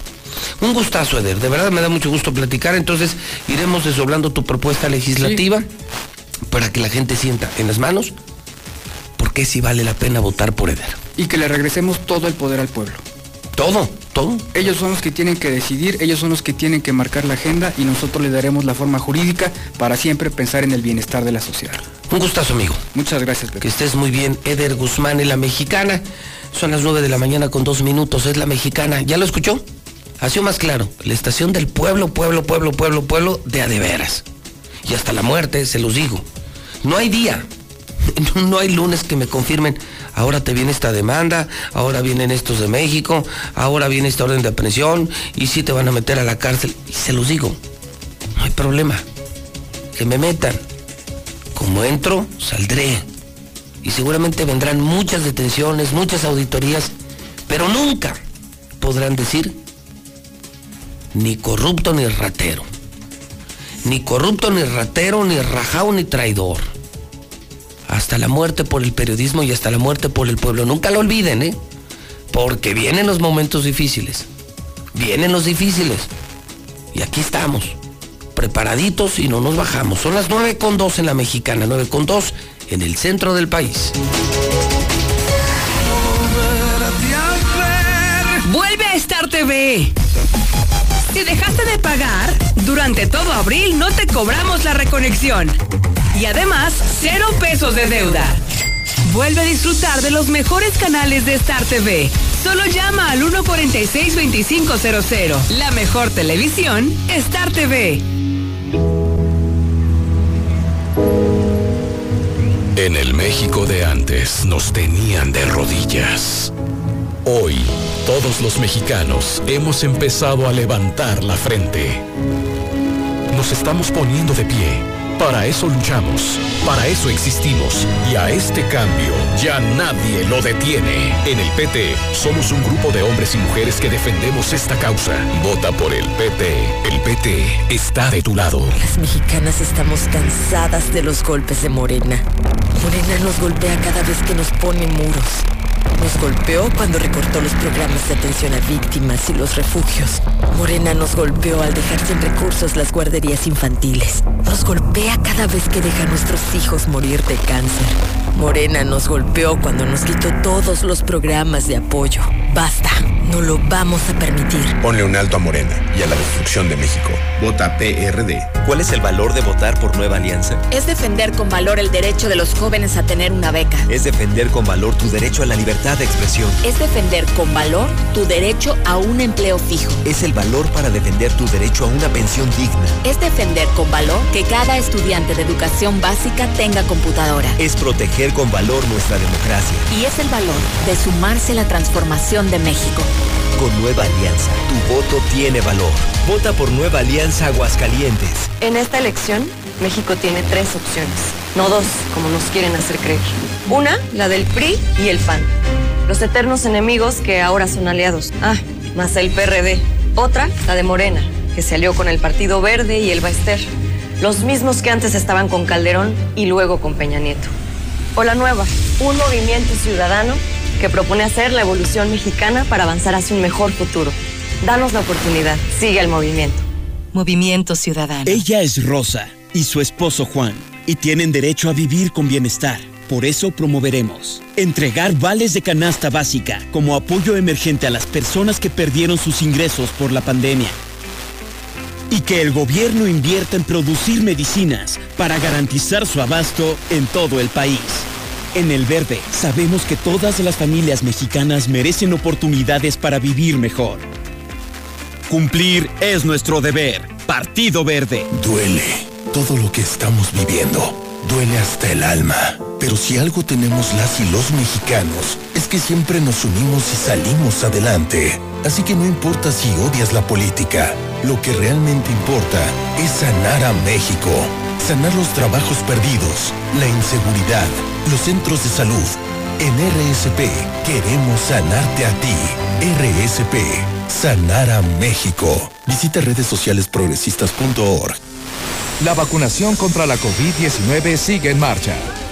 Un gustazo, Eder. De verdad me da mucho gusto platicar. Entonces iremos desdoblando tu propuesta legislativa para que la gente sienta en las manos por qué sí vale la pena votar por Eder. Y que le regresemos todo el poder al pueblo. Todo, todo. Ellos son los que tienen que decidir, ellos son los que tienen que marcar la agenda y nosotros le daremos la forma jurídica para siempre pensar en el bienestar de la sociedad. Un gustazo, amigo. Muchas gracias, Pepe. Que estés muy bien, Eder Guzmán en la mexicana. Son las 9 de la mañana con dos minutos, es la mexicana. ¿Ya lo escuchó? Ha sido más claro. La estación del pueblo, pueblo, pueblo, pueblo, pueblo, de a de veras. Y hasta la muerte, se los digo. No hay día, no hay lunes que me confirmen, ahora te viene esta demanda, ahora vienen estos de México, ahora viene esta orden de aprehensión y sí te van a meter a la cárcel. Y se los digo, no hay problema, que me metan. Como entro, saldré. Y seguramente vendrán muchas detenciones, muchas auditorías, pero nunca podrán decir ni corrupto ni ratero. Ni corrupto ni ratero, ni rajao ni traidor hasta la muerte por el periodismo y hasta la muerte por el pueblo. Nunca lo olviden, ¿eh? Porque vienen los momentos difíciles. Vienen los difíciles. Y aquí estamos, preparaditos y no nos bajamos. Son las 9 con 2 en la mexicana, 9 con 2 en el centro del país. Vuelve a Star TV. Si dejaste de pagar, durante todo abril no te cobramos la reconexión. Y además, cero pesos de deuda. Vuelve a disfrutar de los mejores canales de Star TV. Solo llama al 146-2500. La mejor televisión, Star TV. En el México de antes nos tenían de rodillas. Hoy, todos los mexicanos hemos empezado a levantar la frente. Nos estamos poniendo de pie. Para eso luchamos, para eso existimos y a este cambio ya nadie lo detiene. En el PT somos un grupo de hombres y mujeres que defendemos esta causa. Vota por el PT. El PT está de tu lado. Las mexicanas estamos cansadas de los golpes de Morena. Morena nos golpea cada vez que nos pone muros. Nos golpeó cuando recortó los programas de atención a víctimas y los refugios. Morena nos golpeó al dejar sin recursos las guarderías infantiles. Nos golpea cada vez que deja a nuestros hijos morir de cáncer. Morena nos golpeó cuando nos quitó todos los programas de apoyo. Basta, No lo vamos a permitir. Ponle un alto a Morena y a la destrucción de México. Vota PRD. ¿Cuál es el valor de votar por Nueva Alianza? Es defender con valor el derecho de los jóvenes a tener una beca. Es defender con valor tu derecho a la libertad de expresión. Es defender con valor tu derecho a un empleo fijo. Es el valor para defender tu derecho a una pensión digna. Es defender con valor que cada estudiante de educación básica tenga computadora. Es proteger con valor nuestra democracia. Y es el valor de sumarse a la transformación de México. Con Nueva Alianza, tu voto tiene valor. Vota por Nueva Alianza Aguascalientes. En esta elección, México tiene tres opciones, no dos, como nos quieren hacer creer. Una, la del PRI y el PAN. Los eternos enemigos que ahora son aliados. Ah, más el PRD. Otra, la de Morena, que se alió con el Partido Verde y el Baester. Los mismos que antes estaban con Calderón y luego con Peña Nieto. O la nueva, un movimiento ciudadano que propone hacer la evolución mexicana para avanzar hacia un mejor futuro. Danos la oportunidad, sigue el movimiento. Movimiento Ciudadano. Ella es Rosa y su esposo Juan y tienen derecho a vivir con bienestar. Por eso promoveremos entregar vales de canasta básica como apoyo emergente a las personas que perdieron sus ingresos por la pandemia. Y que el gobierno invierta en producir medicinas para garantizar su abasto en todo el país. En El Verde sabemos que todas las familias mexicanas merecen oportunidades para vivir mejor. Cumplir es nuestro deber. Partido Verde. Duele todo lo que estamos viviendo. Duele hasta el alma. Pero si algo tenemos las y los mexicanos, es que siempre nos unimos y salimos adelante. Así que no importa si odias la política, lo que realmente importa es sanar a México. Sanar los trabajos perdidos, la inseguridad, los centros de salud. En RSP queremos sanarte a ti. RSP, sanar a México. Visita redes sociales progresistas.org. La vacunación contra la COVID-19 sigue en marcha.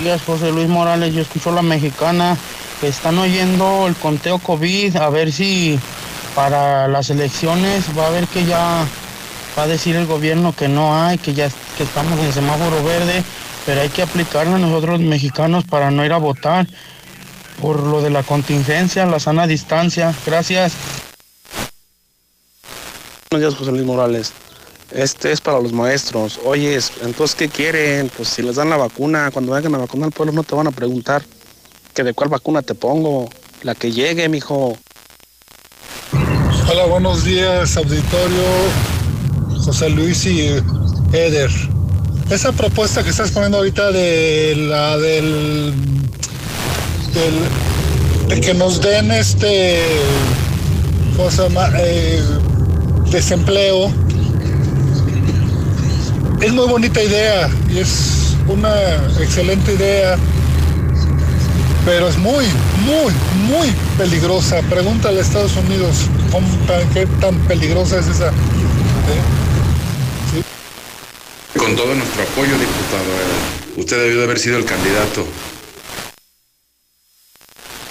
Días, José Luis Morales. Yo escucho la mexicana. Están oyendo el conteo COVID. A ver si para las elecciones va a ver que ya va a decir el gobierno que no hay, que ya que estamos en semáforo verde, pero hay que aplicarlo a nosotros mexicanos para no ir a votar por lo de la contingencia, la sana distancia. Gracias. Buenos días, José Luis Morales. Este es para los maestros. Oye, entonces, ¿qué quieren? Pues si les dan la vacuna, cuando vengan a vacunar al pueblo no te van a preguntar que de cuál vacuna te pongo. La que llegue, mijo. Hola, buenos días, auditorio. José Luis y Eder. Esa propuesta que estás poniendo ahorita de la del, de que nos den este cosa eh, desempleo es muy bonita idea y es una excelente idea, pero es muy, muy, muy peligrosa. Pregúntale a Estados Unidos cómo, qué tan peligrosa es esa. ¿Sí? Con todo nuestro apoyo, diputado, usted debió de haber sido el candidato.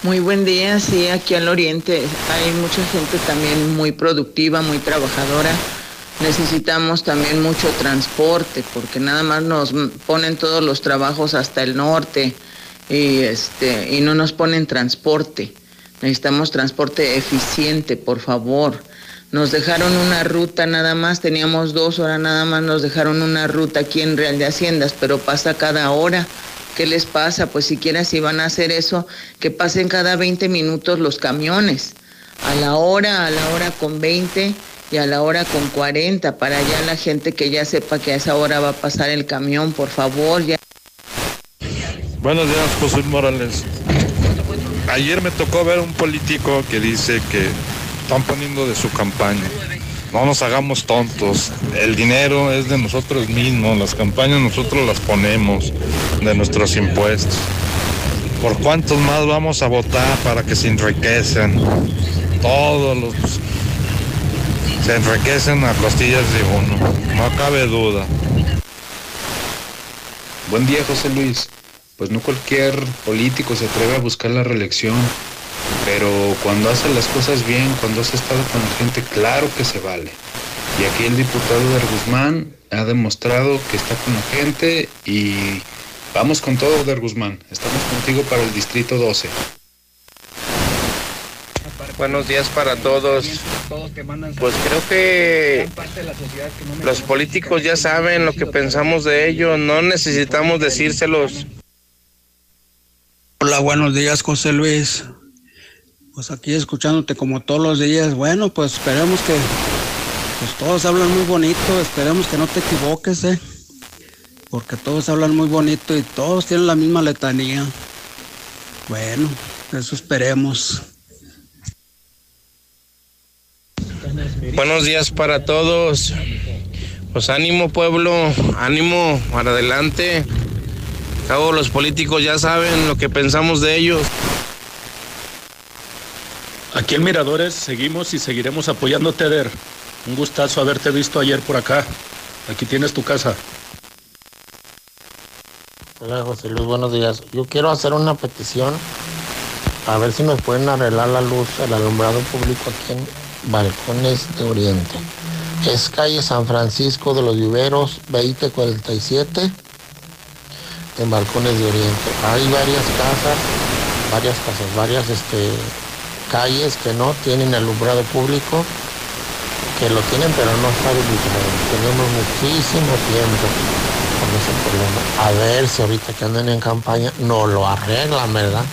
Muy buen día, sí, aquí al oriente hay mucha gente también muy productiva, muy trabajadora necesitamos también mucho transporte, porque nada más nos ponen todos los trabajos hasta el norte y, este, y no nos ponen transporte. Necesitamos transporte eficiente, por favor. Nos dejaron una ruta nada más, teníamos dos horas nada más, nos dejaron una ruta aquí en Real de Haciendas, pero pasa cada hora. ¿Qué les pasa? Pues siquiera si van a hacer eso, que pasen cada 20 minutos los camiones. A la hora, a la hora con 20 y a la hora con 40 para ya la gente que ya sepa que a esa hora va a pasar el camión, por favor, ya. Buenos días, José Morales. Ayer me tocó ver un político que dice que están poniendo de su campaña. No nos hagamos tontos. El dinero es de nosotros mismos. Las campañas nosotros las ponemos de nuestros impuestos. ¿Por cuántos más vamos a votar para que se enriquecen? Todos los se enriquecen a costillas de uno. No cabe duda. Buen día, José Luis. Pues no cualquier político se atreve a buscar la reelección, pero cuando hace las cosas bien, cuando has estado con la gente, claro que se vale. Y aquí el diputado de Guzmán ha demostrado que está con la gente y vamos con todo, Der Guzmán. Estamos contigo para el Distrito 12. Buenos días para todos. Pues creo que los políticos ya saben lo que pensamos de ellos, no necesitamos decírselos. Hola, buenos días, José Luis. Pues aquí escuchándote como todos los días. Bueno, pues esperemos que pues todos hablan muy bonito, esperemos que no te equivoques, eh. Porque todos hablan muy bonito y todos tienen la misma letanía. Bueno, eso esperemos. Buenos días para todos. Pues ánimo pueblo, ánimo para adelante. Cabo los políticos ya saben lo que pensamos de ellos. Aquí en Miradores seguimos y seguiremos apoyándote, Eder. Un gustazo haberte visto ayer por acá. Aquí tienes tu casa. Hola José Luis, buenos días. Yo quiero hacer una petición a ver si nos pueden arreglar la luz, el alumbrado público aquí en Balcones de Oriente. Es calle San Francisco de los Viveros, 2047, en Balcones de Oriente. Hay varias casas, varias casas, varias este, calles que no tienen alumbrado público, que lo tienen pero no está habilitado. Tenemos muchísimo tiempo con ese problema. A ver si ahorita que andan en campaña no lo arreglan, ¿verdad?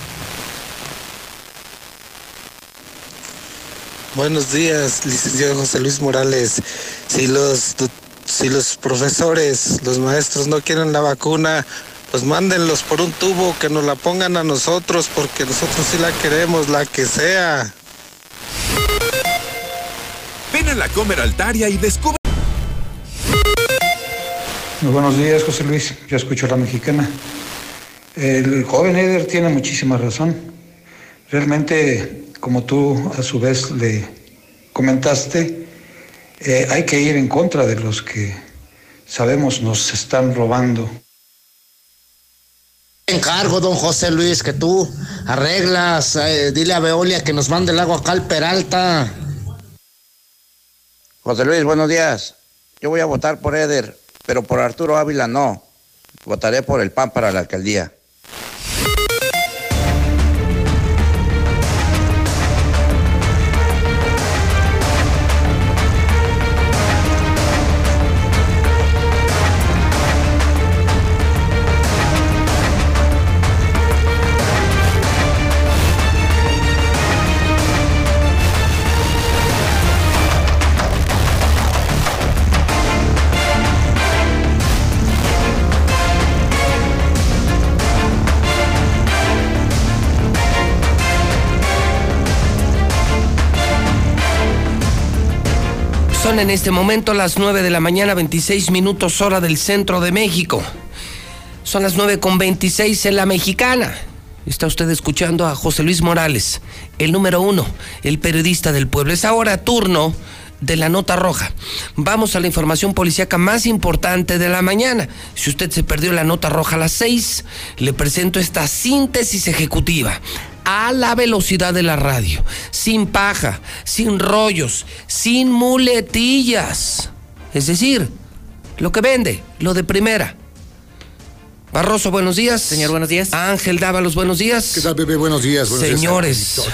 Buenos días, licenciado José Luis Morales. Si los, si los profesores, los maestros no quieren la vacuna, pues mándenlos por un tubo, que nos la pongan a nosotros, porque nosotros sí la queremos, la que sea. Ven a la Comer Altaria y descubre. Muy buenos días, José Luis. Yo escucho a la mexicana. El joven Eder tiene muchísima razón. Realmente, como tú a su vez le comentaste, eh, hay que ir en contra de los que sabemos nos están robando. Encargo, don José Luis, que tú arreglas, eh, dile a Veolia que nos mande el agua acá al Peralta. José Luis, buenos días. Yo voy a votar por Eder, pero por Arturo Ávila no. Votaré por el PAN para la alcaldía. En este momento las 9 de la mañana, 26 minutos hora del centro de México. Son las 9 con 26 en la mexicana. Está usted escuchando a José Luis Morales, el número uno, el periodista del pueblo. Es ahora turno de la nota roja. Vamos a la información policíaca más importante de la mañana. Si usted se perdió la nota roja a las 6, le presento esta síntesis ejecutiva a la velocidad de la radio, sin paja, sin rollos, sin muletillas. Es decir, lo que vende, lo de primera. Barroso, buenos días. Señor, buenos días. Ángel Dávalos, buenos días. ¿Qué tal, bebé? Buenos días. Buenos Señores, días,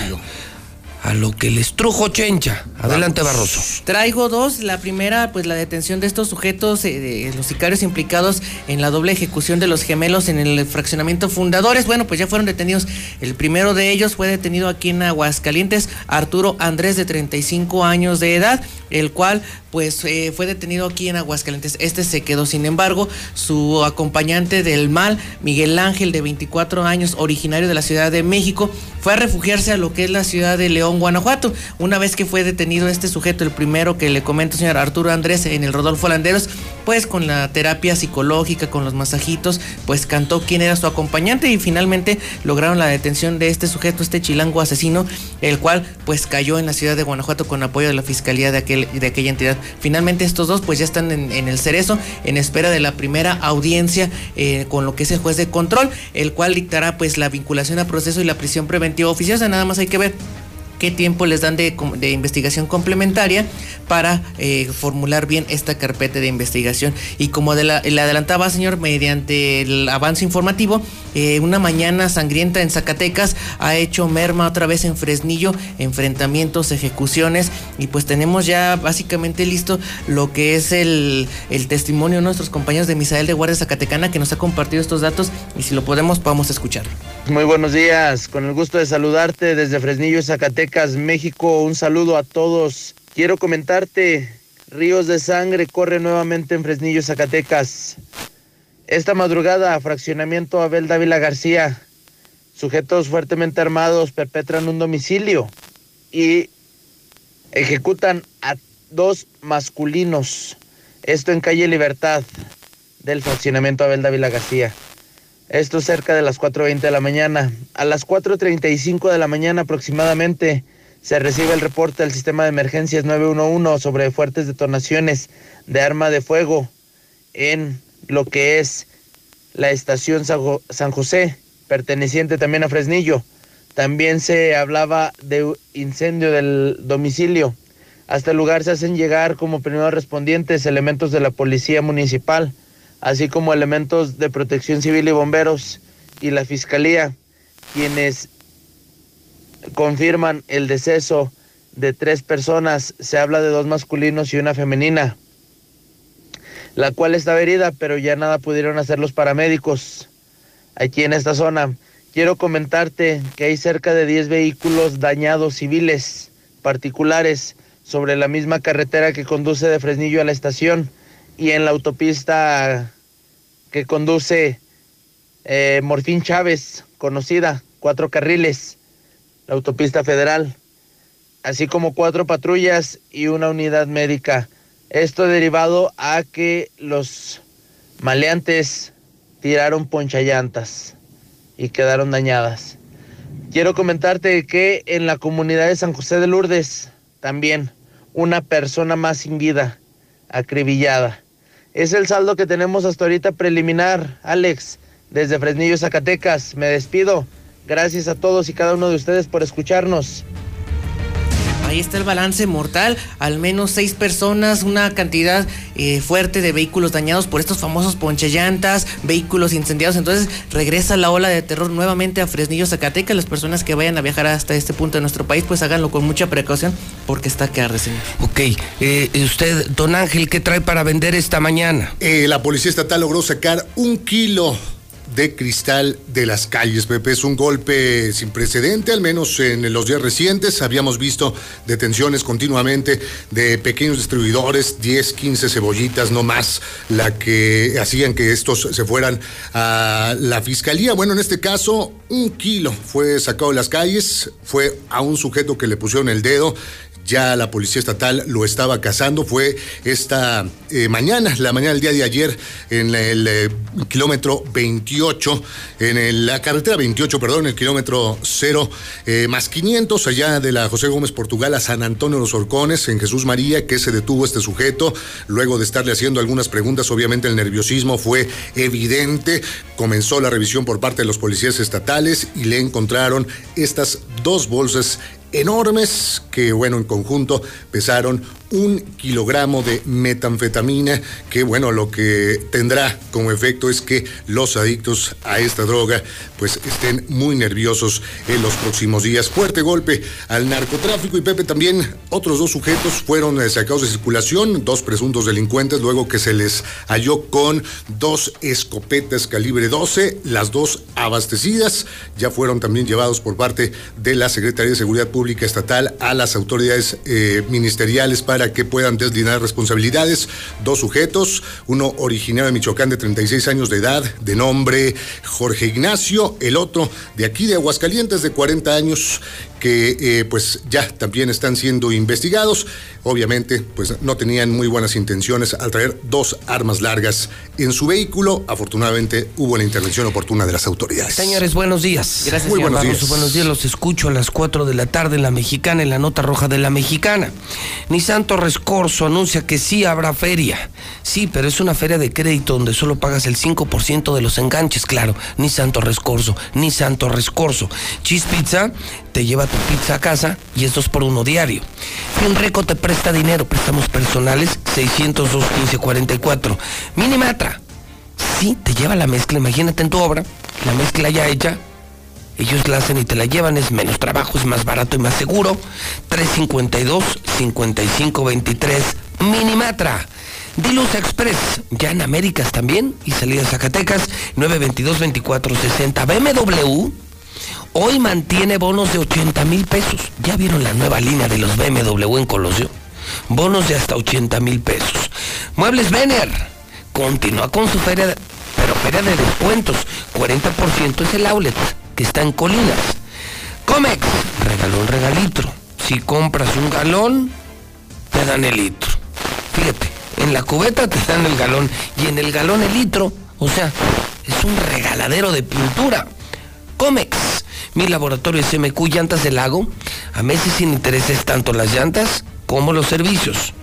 a lo que les trujo Chencha. Adelante, Barroso. Traigo dos. La primera, pues la detención de estos sujetos, eh, los sicarios implicados en la doble ejecución de los gemelos en el fraccionamiento Fundadores. Bueno, pues ya fueron detenidos. El primero de ellos fue detenido aquí en Aguascalientes, Arturo Andrés, de 35 años de edad, el cual pues eh, fue detenido aquí en Aguascalientes. Este se quedó, sin embargo, su acompañante del mal, Miguel Ángel, de 24 años, originario de la Ciudad de México, fue a refugiarse a lo que es la ciudad de León, Guanajuato. Una vez que fue detenido este sujeto, el primero que le comento, señor Arturo Andrés, en el Rodolfo Landeros, pues con la terapia psicológica, con los masajitos, pues cantó quién era su acompañante y finalmente lograron la detención de este sujeto, este chilango asesino, el cual pues cayó en la ciudad de Guanajuato con apoyo de la fiscalía de, aquel, de aquella entidad. Finalmente estos dos pues ya están en, el cerezo en espera de la primera audiencia eh, con lo que es el juez de control, el cual dictará pues la vinculación a proceso y la prisión preventiva oficiosa. Nada más hay que ver qué tiempo les dan de, investigación complementaria para eh, formular bien esta carpeta de investigación. Y como le adelantaba, señor, mediante el avance informativo, eh, una mañana sangrienta en Zacatecas ha hecho merma otra vez en Fresnillo, enfrentamientos, ejecuciones, y pues tenemos ya básicamente listo lo que es el, el testimonio de nuestros compañeros de Misael de Guardia Zacatecana que nos ha compartido estos datos y si lo podemos vamos a escuchar. Muy buenos días, con el gusto de saludarte desde Fresnillo, Zacatecas, México. Un saludo a todos. Quiero comentarte, ríos de sangre corre nuevamente en Fresnillo, Zacatecas. Esta madrugada, fraccionamiento Abel Dávila García, sujetos fuertemente armados perpetran un domicilio y ejecutan a dos masculinos. Esto en calle Libertad del fraccionamiento Abel Dávila García. Esto cerca de las 4.20 de la mañana. A las 4.35 de la mañana aproximadamente se recibe el reporte del sistema de emergencias 911 sobre fuertes detonaciones de arma de fuego en lo que es la estación San José, perteneciente también a Fresnillo. También se hablaba de incendio del domicilio. Hasta el lugar se hacen llegar como primeros respondientes elementos de la policía municipal así como elementos de protección civil y bomberos y la fiscalía, quienes confirman el deceso de tres personas. Se habla de dos masculinos y una femenina, la cual estaba herida, pero ya nada pudieron hacer los paramédicos aquí en esta zona. Quiero comentarte que hay cerca de 10 vehículos dañados civiles particulares sobre la misma carretera que conduce de Fresnillo a la estación y en la autopista que conduce eh, Morfín Chávez, conocida, cuatro carriles, la autopista federal, así como cuatro patrullas y una unidad médica. Esto derivado a que los maleantes tiraron ponchallantas y quedaron dañadas. Quiero comentarte que en la comunidad de San José de Lourdes también una persona más sin vida, acribillada. Es el saldo que tenemos hasta ahorita preliminar, Alex, desde Fresnillo, Zacatecas. Me despido. Gracias a todos y cada uno de ustedes por escucharnos. Ahí está el balance mortal, al menos seis personas, una cantidad eh, fuerte de vehículos dañados por estos famosos ponchellantas, vehículos incendiados. Entonces regresa la ola de terror nuevamente a Fresnillo, Zacatecas. Las personas que vayan a viajar hasta este punto de nuestro país, pues háganlo con mucha precaución porque está que arde, señor. Ok, eh, usted, don Ángel, ¿qué trae para vender esta mañana? Eh, la Policía Estatal logró sacar un kilo de cristal de las calles. Pepe, es un golpe sin precedente, al menos en los días recientes. Habíamos visto detenciones continuamente de pequeños distribuidores, 10, 15 cebollitas, no más, la que hacían que estos se fueran a la fiscalía. Bueno, en este caso, un kilo fue sacado de las calles, fue a un sujeto que le pusieron el dedo ya la Policía Estatal lo estaba cazando. Fue esta eh, mañana, la mañana del día de ayer, en el eh, kilómetro 28, en la carretera 28, perdón, el kilómetro 0 eh, más 500, allá de la José Gómez Portugal a San Antonio de los Orcones, en Jesús María, que se detuvo este sujeto. Luego de estarle haciendo algunas preguntas, obviamente el nerviosismo fue evidente. Comenzó la revisión por parte de los policías estatales y le encontraron estas dos bolsas enormes que, bueno, en conjunto pesaron un kilogramo de metanfetamina que bueno lo que tendrá como efecto es que los adictos a esta droga pues estén muy nerviosos en los próximos días. Fuerte golpe al narcotráfico y Pepe también otros dos sujetos fueron eh, sacados de circulación, dos presuntos delincuentes luego que se les halló con dos escopetas calibre 12, las dos abastecidas ya fueron también llevados por parte de la Secretaría de Seguridad Pública Estatal a las autoridades eh, ministeriales para que puedan deslindar responsabilidades. Dos sujetos, uno originario de Michoacán de 36 años de edad, de nombre Jorge Ignacio, el otro de aquí de Aguascalientes de 40 años que eh, pues ya también están siendo investigados. Obviamente, pues no tenían muy buenas intenciones al traer dos armas largas en su vehículo. Afortunadamente hubo la intervención oportuna de las autoridades. Señores, buenos días. Gracias, Muy señor buenos Barroso. días. Buenos días, los escucho a las 4 de la tarde en la Mexicana, en la nota roja de la Mexicana. Nissan Torres Corso anuncia que sí habrá feria. Sí, pero es una feria de crédito donde solo pagas el 5% de los enganches, claro. Nissan Torres Corso, Nissan Torres Corso. Cheese Pizza te lleva tu pizza a casa y es dos por uno diario. Finreco te presta dinero, préstamos personales 602 15 44. Minimatra, sí, te lleva la mezcla, imagínate en tu obra, la mezcla ya hecha, ellos la hacen y te la llevan, es menos trabajo, es más barato y más seguro. 352-5523 Minimatra. Diluz Express, ya en Américas también, y salida Zacatecas, 922-2460 BMW. Hoy mantiene bonos de 80 mil pesos. ¿Ya vieron la nueva línea de los BMW en Colosio? Bonos de hasta 80 mil pesos. Muebles Vener continúa con su feria, de- pero feria de descuentos. 40% es el outlet, que está en Colinas. Comex, regalón regalitro. Si compras un galón, te dan el litro. Fíjate, en la cubeta te dan el galón y en el galón el litro. O sea, es un regaladero de pintura. Comex, mi laboratorio SMQ Llantas del Lago, a meses sin intereses tanto las llantas como los servicios.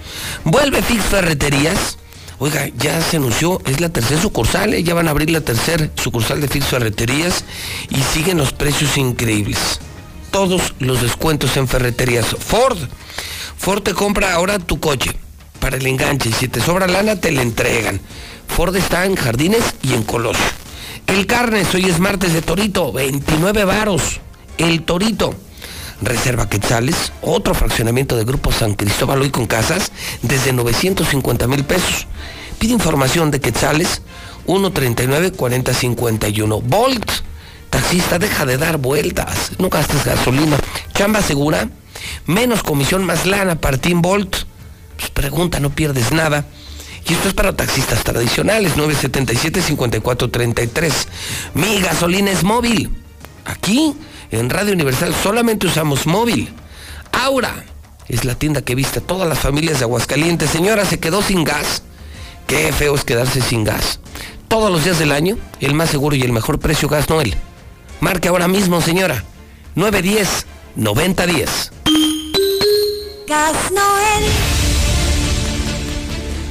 Vuelve Fix Ferreterías. Oiga, ya se anunció, es la tercera sucursal, ¿eh? ya van a abrir la tercera sucursal de Fix Ferreterías y siguen los precios increíbles. Todos los descuentos en ferreterías. Ford. Ford te compra ahora tu coche para el enganche y si te sobra lana te la entregan. Ford está en Jardines y en Colosio. El Carnes, hoy es martes de Torito, 29 varos. El Torito. Reserva Quetzales, otro fraccionamiento de Grupo San Cristóbal hoy con casas, desde 950 mil pesos. Pide información de Quetzales, 139-4051. Volt, taxista, deja de dar vueltas, no gastes gasolina. Chamba segura, menos comisión, más lana para Team Volt. Pues pregunta, no pierdes nada. Y esto es para taxistas tradicionales, 977-5433. Mi gasolina es móvil. Aquí, en Radio Universal, solamente usamos móvil. Aura es la tienda que viste a todas las familias de Aguascalientes. Señora, se quedó sin gas. Qué feo es quedarse sin gas. Todos los días del año, el más seguro y el mejor precio Gas Noel. Marque ahora mismo, señora. 910-9010. Gas Noel.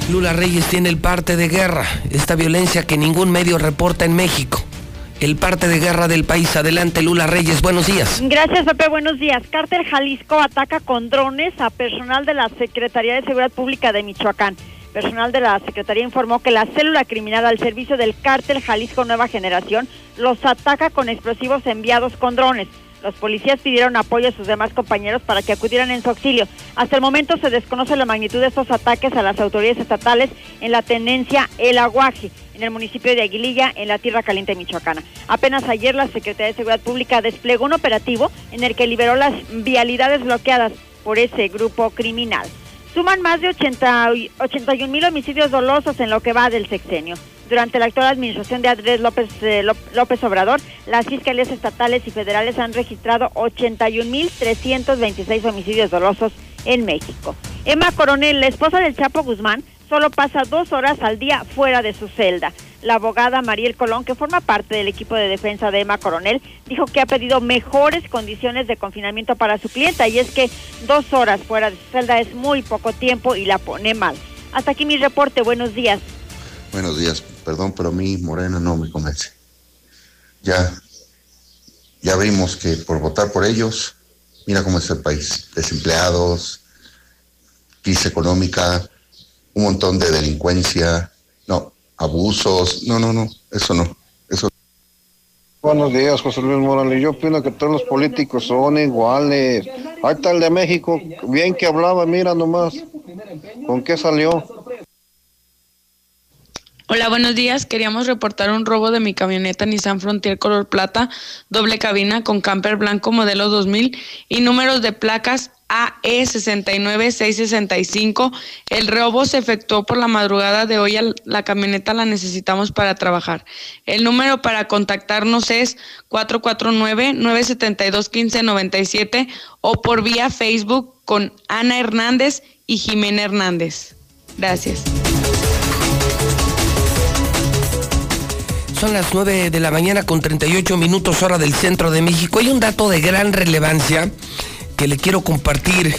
Lula Reyes tiene el parte de guerra, esta violencia que ningún medio reporta en México. El parte de guerra del país. Adelante, Lula Reyes, buenos días. Gracias, Pepe. Buenos días. Cártel Jalisco ataca con drones a personal de la Secretaría de Seguridad Pública de Michoacán. Personal de la Secretaría informó que la célula criminal al servicio del Cártel Jalisco Nueva Generación los ataca con explosivos enviados con drones. Los policías pidieron apoyo a sus demás compañeros para que acudieran en su auxilio. Hasta el momento se desconoce la magnitud de estos ataques a las autoridades estatales en la tenencia El Aguaje, en el municipio de Aguililla, en la Tierra Caliente Michoacana. Apenas ayer la Secretaría de Seguridad Pública desplegó un operativo en el que liberó las vialidades bloqueadas por ese grupo criminal. Suman más de 80, y- 81 mil homicidios dolosos en lo que va del sexenio. Durante la actual administración de Andrés López, eh, Ló- López Obrador, las fiscalías estatales y federales han registrado 81.326 homicidios dolosos en México. Emma Coronel, la esposa del Chapo Guzmán, solo pasa dos horas al día fuera de su celda. La abogada Mariel Colón, que forma parte del equipo de defensa de Emma Coronel, dijo que ha pedido mejores condiciones de confinamiento para su clienta y es que dos horas fuera de su celda es muy poco tiempo y la pone mal. Hasta aquí mi reporte. Buenos días. Buenos días, perdón, pero a mí Morena no me convence. Ya, ya vimos que por votar por ellos, mira cómo está el país, desempleados, crisis económica, un montón de delincuencia, no, abusos, no, no, no, eso no, eso Buenos días, José Luis Morales. Yo opino que todos los políticos son iguales. Ahí está el de México, bien que hablaba, mira nomás. ¿Con qué salió? Hola, buenos días. Queríamos reportar un robo de mi camioneta Nissan Frontier color plata, doble cabina con camper blanco modelo 2000 y números de placas AE 69665. El robo se efectuó por la madrugada de hoy. La camioneta la necesitamos para trabajar. El número para contactarnos es 449-972-1597 o por vía Facebook con Ana Hernández y Jimena Hernández. Gracias. Son las 9 de la mañana con 38 minutos hora del centro de México. Hay un dato de gran relevancia que le quiero compartir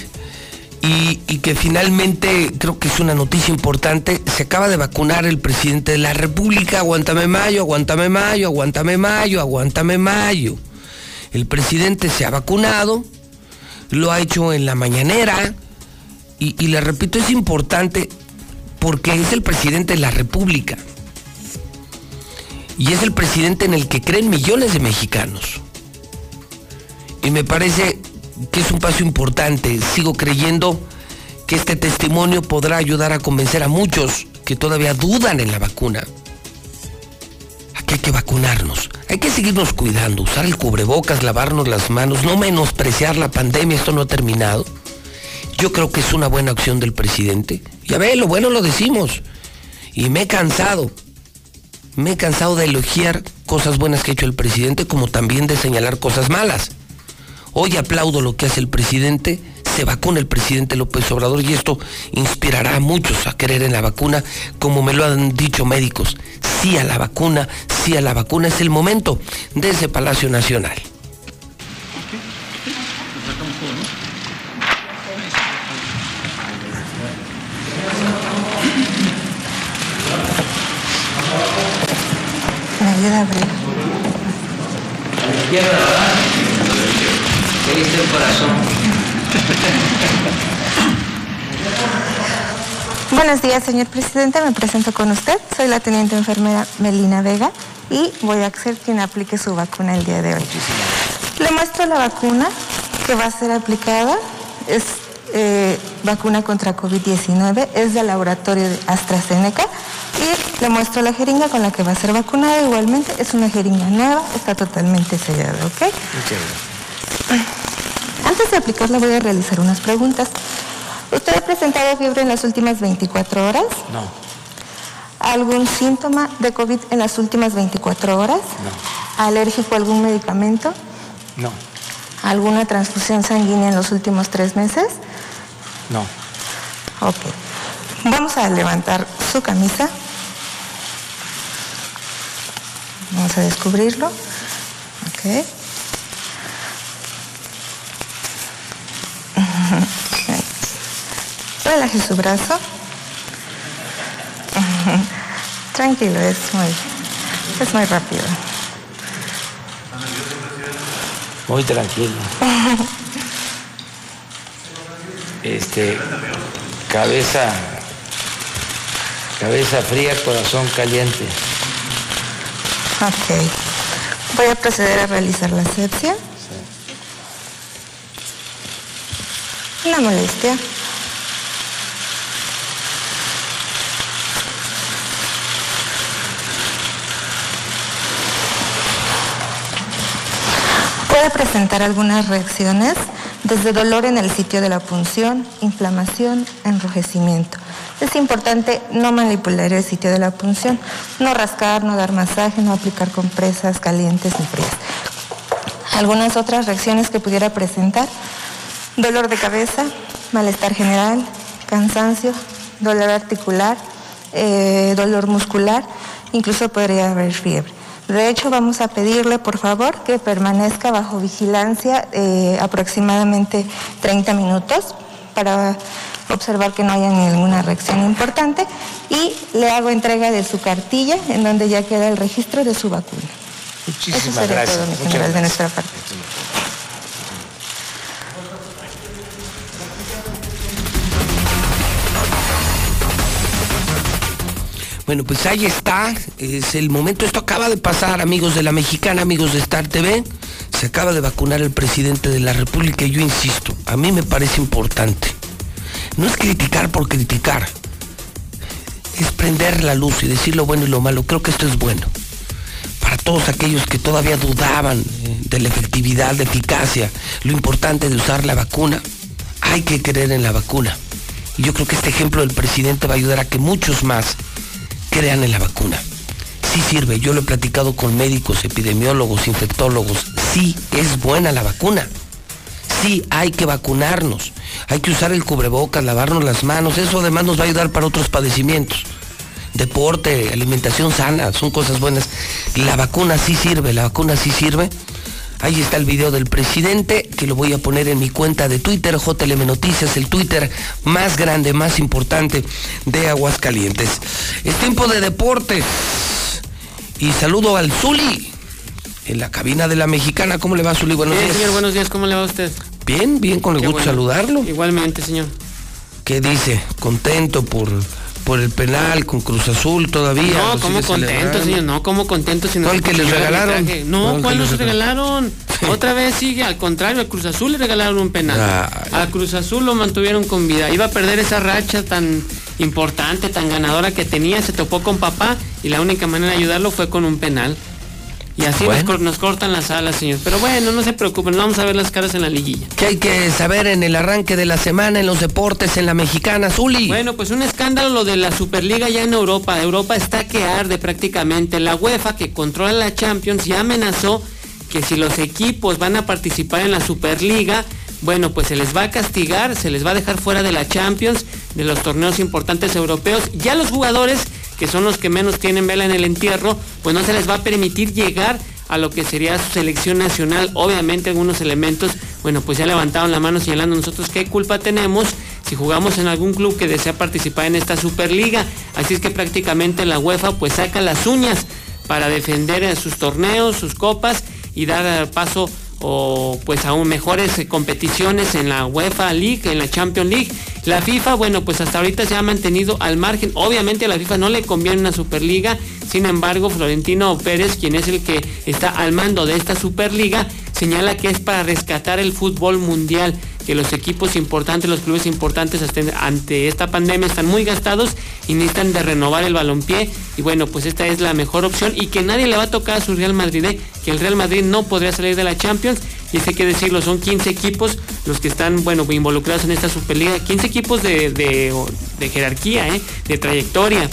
y, que finalmente creo que es una noticia importante. Se acaba de vacunar el presidente de la República. Aguántame mayo, aguántame mayo, aguántame mayo, aguántame mayo. El presidente se ha vacunado, lo ha hecho en la mañanera y, le repito, es importante porque es el presidente de la República y es el presidente en el que creen millones de mexicanos. Y me parece que es un paso importante. Sigo creyendo que este testimonio podrá ayudar a convencer a muchos que todavía dudan en la vacuna. Aquí hay que vacunarnos. Hay que seguirnos cuidando, usar el cubrebocas, lavarnos las manos, no menospreciar la pandemia, esto no ha terminado. Yo creo que es una buena acción del presidente. Ya ve, lo bueno lo decimos. Y me he cansado me he cansado de elogiar cosas buenas que ha hecho el presidente, como también de señalar cosas malas. Hoy aplaudo lo que hace el presidente, se vacuna el presidente López Obrador y esto inspirará a muchos a creer en la vacuna, como me lo han dicho médicos. Sí a la vacuna, sí a la vacuna, es el momento de ese Palacio Nacional. A la izquierda, ¿verdad? El corazón. Buenos días, señor presidente. Me presento con usted. Soy la teniente enfermera Melina Vega y voy a ser quien aplique su vacuna el día de hoy. Le muestro la vacuna que va a ser aplicada. Es eh, vacuna contra COVID-19. Es del laboratorio de AstraZeneca y le muestro la jeringa con la que va a ser vacunada. Igualmente es una jeringa nueva, está totalmente sellada, ¿ok? Antes de aplicarla voy a realizar unas preguntas. ¿Usted ha presentado fiebre en las últimas 24 horas? No. ¿Algún síntoma de COVID en las últimas 24 horas? No. ¿Alérgico a algún medicamento? No. ¿Alguna transfusión sanguínea en los últimos tres meses? No. Ok. Vamos a levantar su camisa. Vamos a descubrirlo. Ok. Relaje su brazo. Tranquilo, es muy, es muy rápido. Muy tranquilo. Este, cabeza, cabeza fría, corazón caliente. Ok. Voy a proceder a realizar la asepsia. Una molestia. Puede presentar algunas reacciones, desde dolor en el sitio de la punción, inflamación, enrojecimiento. Es importante no manipular el sitio de la punción, no rascar, no dar masaje, no aplicar compresas calientes ni frías. Algunas otras reacciones que pudiera presentar, dolor de cabeza, malestar general, cansancio, dolor articular, eh, dolor muscular, incluso podría haber fiebre. De hecho, vamos a pedirle, por favor, que permanezca bajo vigilancia eh, aproximadamente 30 minutos para observar que no haya ninguna reacción importante y le hago entrega de su cartilla en donde ya queda el registro de su vacuna. Muchísimas Eso sería gracias. todo, mi Muchas general, de gracias. nuestra parte. Bueno, pues ahí está, es el momento, esto acaba de pasar, amigos de la Mexicana, amigos de Star TV, se acaba de vacunar el presidente de la República y yo insisto, a mí me parece importante. No es criticar por criticar, es prender la luz y decir lo bueno y lo malo, creo que esto es bueno. Para todos aquellos que todavía dudaban eh, de la efectividad, de eficacia, lo importante de usar la vacuna, hay que creer en la vacuna. Y yo creo que este ejemplo del presidente va a ayudar a que muchos más crean en la vacuna. Sí sirve, yo lo he platicado con médicos, epidemiólogos, infectólogos. Sí es buena la vacuna. Sí hay que vacunarnos. Hay que usar el cubrebocas, lavarnos las manos. Eso además nos va a ayudar para otros padecimientos. Deporte, alimentación sana, son cosas buenas. La vacuna sí sirve, la vacuna sí sirve. Ahí está el video del presidente, que lo voy a poner en mi cuenta de Twitter, JLM Noticias, el Twitter más grande, más importante de Aguascalientes. Es tiempo de deportes. Y saludo al Zuli, en la cabina de la mexicana. ¿Cómo le va, Zuli? Buenos Bien, días. señor, buenos días. ¿Cómo le va a usted? Bien, bien, con el Qué gusto bueno. saludarlo. Igualmente, señor. ¿Qué dice? ¿Contento por, por el penal con Cruz Azul todavía? No, ¿Lo como sigue contento, celebrando? señor. No, como contento. Si no ¿Cuál que les regalaron? No, ¿Cuál ¿cuál les regalaron? Otra vez sigue, al contrario, al Cruz Azul le regalaron un penal. A Cruz Azul lo mantuvieron con vida. Iba a perder esa racha tan importante, tan ganadora que tenía. Se topó con papá y la única manera de ayudarlo fue con un penal. Y así nos Bueno. cor- nos, cortan las alas, señor. Pero bueno, no se preocupen, vamos a ver las caras en la liguilla. ¿Qué hay que saber en el arranque de la semana en los deportes en la mexicana, Zuli? Bueno, pues un escándalo lo de la Superliga ya en Europa. Europa está que arde prácticamente. La UEFA, que controla la Champions, ya amenazó que si los equipos van a participar en la Superliga, bueno, pues se les va a castigar, se les va a dejar fuera de la Champions, de los torneos importantes europeos. Ya los jugadores, que son los que menos tienen vela en el entierro, pues no se les va a permitir llegar a lo que sería su selección nacional. Obviamente algunos elementos, bueno, pues ya levantaron la mano señalando nosotros qué culpa tenemos si jugamos en algún club que desea participar en esta Superliga. Así es que prácticamente la UEFA pues saca las uñas para defender sus torneos, sus copas y dar paso o pues aún mejores eh, competiciones en la UEFA League, en la Champions League. La FIFA, bueno, pues hasta ahorita se ha mantenido al margen. Obviamente a la FIFA no le conviene una Superliga, sin embargo, Florentino Pérez, quien es el que está al mando de esta Superliga, señala que es para rescatar el fútbol mundial, que los equipos importantes, los clubes importantes ante esta pandemia están muy gastados y necesitan de renovar el balompié y bueno, pues esta es la mejor opción y que nadie le va a tocar a su Real Madrid, ¿eh? que el Real Madrid no podría salir de la Champions y hay que decirlo, son 15 equipos los que están, bueno, involucrados en esta Superliga, 15 equipos de, de- de jerarquía, ¿eh? de trayectoria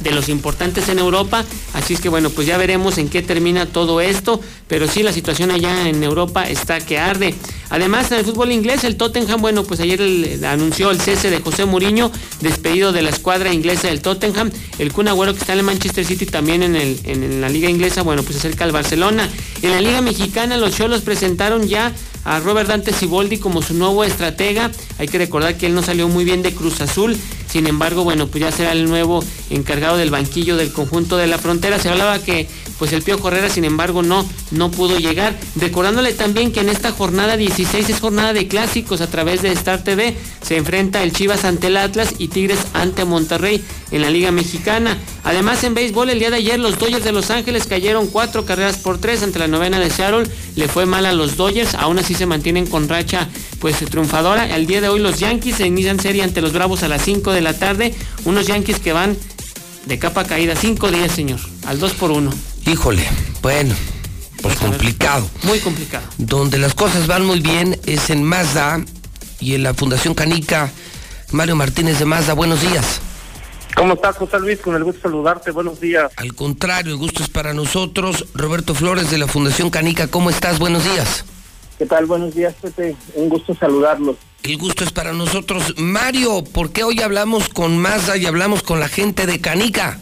de los importantes en Europa. Así es que bueno, pues ya veremos en qué termina todo esto. Pero sí, la situación allá en Europa está que arde. Además, en el fútbol inglés, el Tottenham, bueno, pues ayer anunció el cese de José Mourinho, despedido de la escuadra inglesa del Tottenham. El Kun Agüero que está en el Manchester City también en, el, en, la liga inglesa, bueno, pues acerca al Barcelona. En la liga mexicana, los Cholos presentaron ya a Robert Dante Siboldi como su nuevo estratega. Hay que recordar que él no salió muy bien de Cruz Azul. Sin embargo, bueno, pues ya será el nuevo encargado del banquillo del conjunto de la frontera. Se hablaba que pues el Pío Herrera, sin embargo, no, no pudo llegar. Recordándole también que en esta jornada 16 es jornada de clásicos a través de Star TV. Se enfrenta el Chivas ante el Atlas y Tigres ante Monterrey en la Liga Mexicana. Además, en béisbol, el día de ayer los Dodgers de Los Ángeles cayeron cuatro carreras por tres ante la novena de Seattle. Le fue mal a los Dodgers, aún así se mantienen con racha pues triunfadora. El día de hoy los Yankees se inician serie ante los Bravos a las 5 de la tarde. Unos Yankees que van de capa caída, 5 días, señor, al 2 por 1. Híjole, bueno, pues complicado. Muy complicado. Donde las cosas van muy bien es en Mazda y en la Fundación Canica. Mario Martínez de Mazda, buenos días. ¿Cómo estás, José Luis? Con el gusto de saludarte. Buenos días. Al contrario, el gusto es para nosotros. Roberto Flores de la Fundación Canica, ¿cómo estás? Buenos días. ¿Qué tal? Buenos días, Pepe. Un gusto saludarlos. El gusto es para nosotros. Mario, ¿por qué hoy hablamos con Mazda y hablamos con la gente de Canica?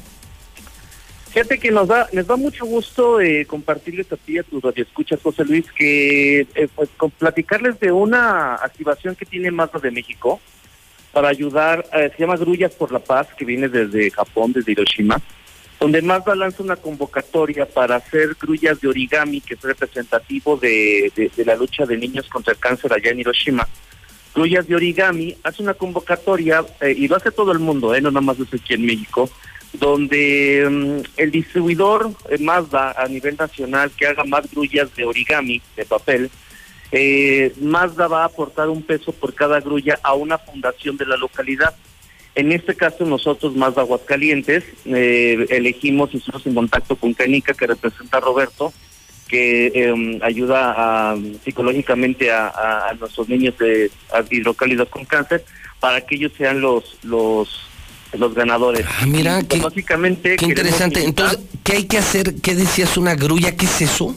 Fíjate que nos da, les da mucho gusto eh, compartirles a ti a tus radioescuchas, José Luis, que eh, pues con platicarles de una activación que tiene Mazda de México para ayudar, eh, se llama Grullas por la Paz, que viene desde Japón, desde Hiroshima, donde Mazda lanza una convocatoria para hacer grullas de origami, que es representativo de la lucha de niños contra el cáncer allá en Hiroshima. Grullas de origami hace una convocatoria, eh, y lo hace todo el mundo, eh, no nada más es aquí en México, donde mm, el distribuidor eh, Mazda a nivel nacional que haga más grullas de origami, de papel, eh, Mazda va a aportar un peso por cada grulla a una fundación de la localidad. En este caso nosotros, Mazda Aguascalientes, eh, elegimos y estamos en contacto con Canica, que representa a Roberto, que eh, ayuda a- psicológicamente a, a- a nuestros niños de hidrocálidos con cáncer, para que ellos sean los los los ganadores. Ah, mira, Y, pues, qué- básicamente Qué interesante. invitar- Entonces, ¿qué hay que hacer? ¿Qué decías? ¿Una grulla? ¿Qué es eso?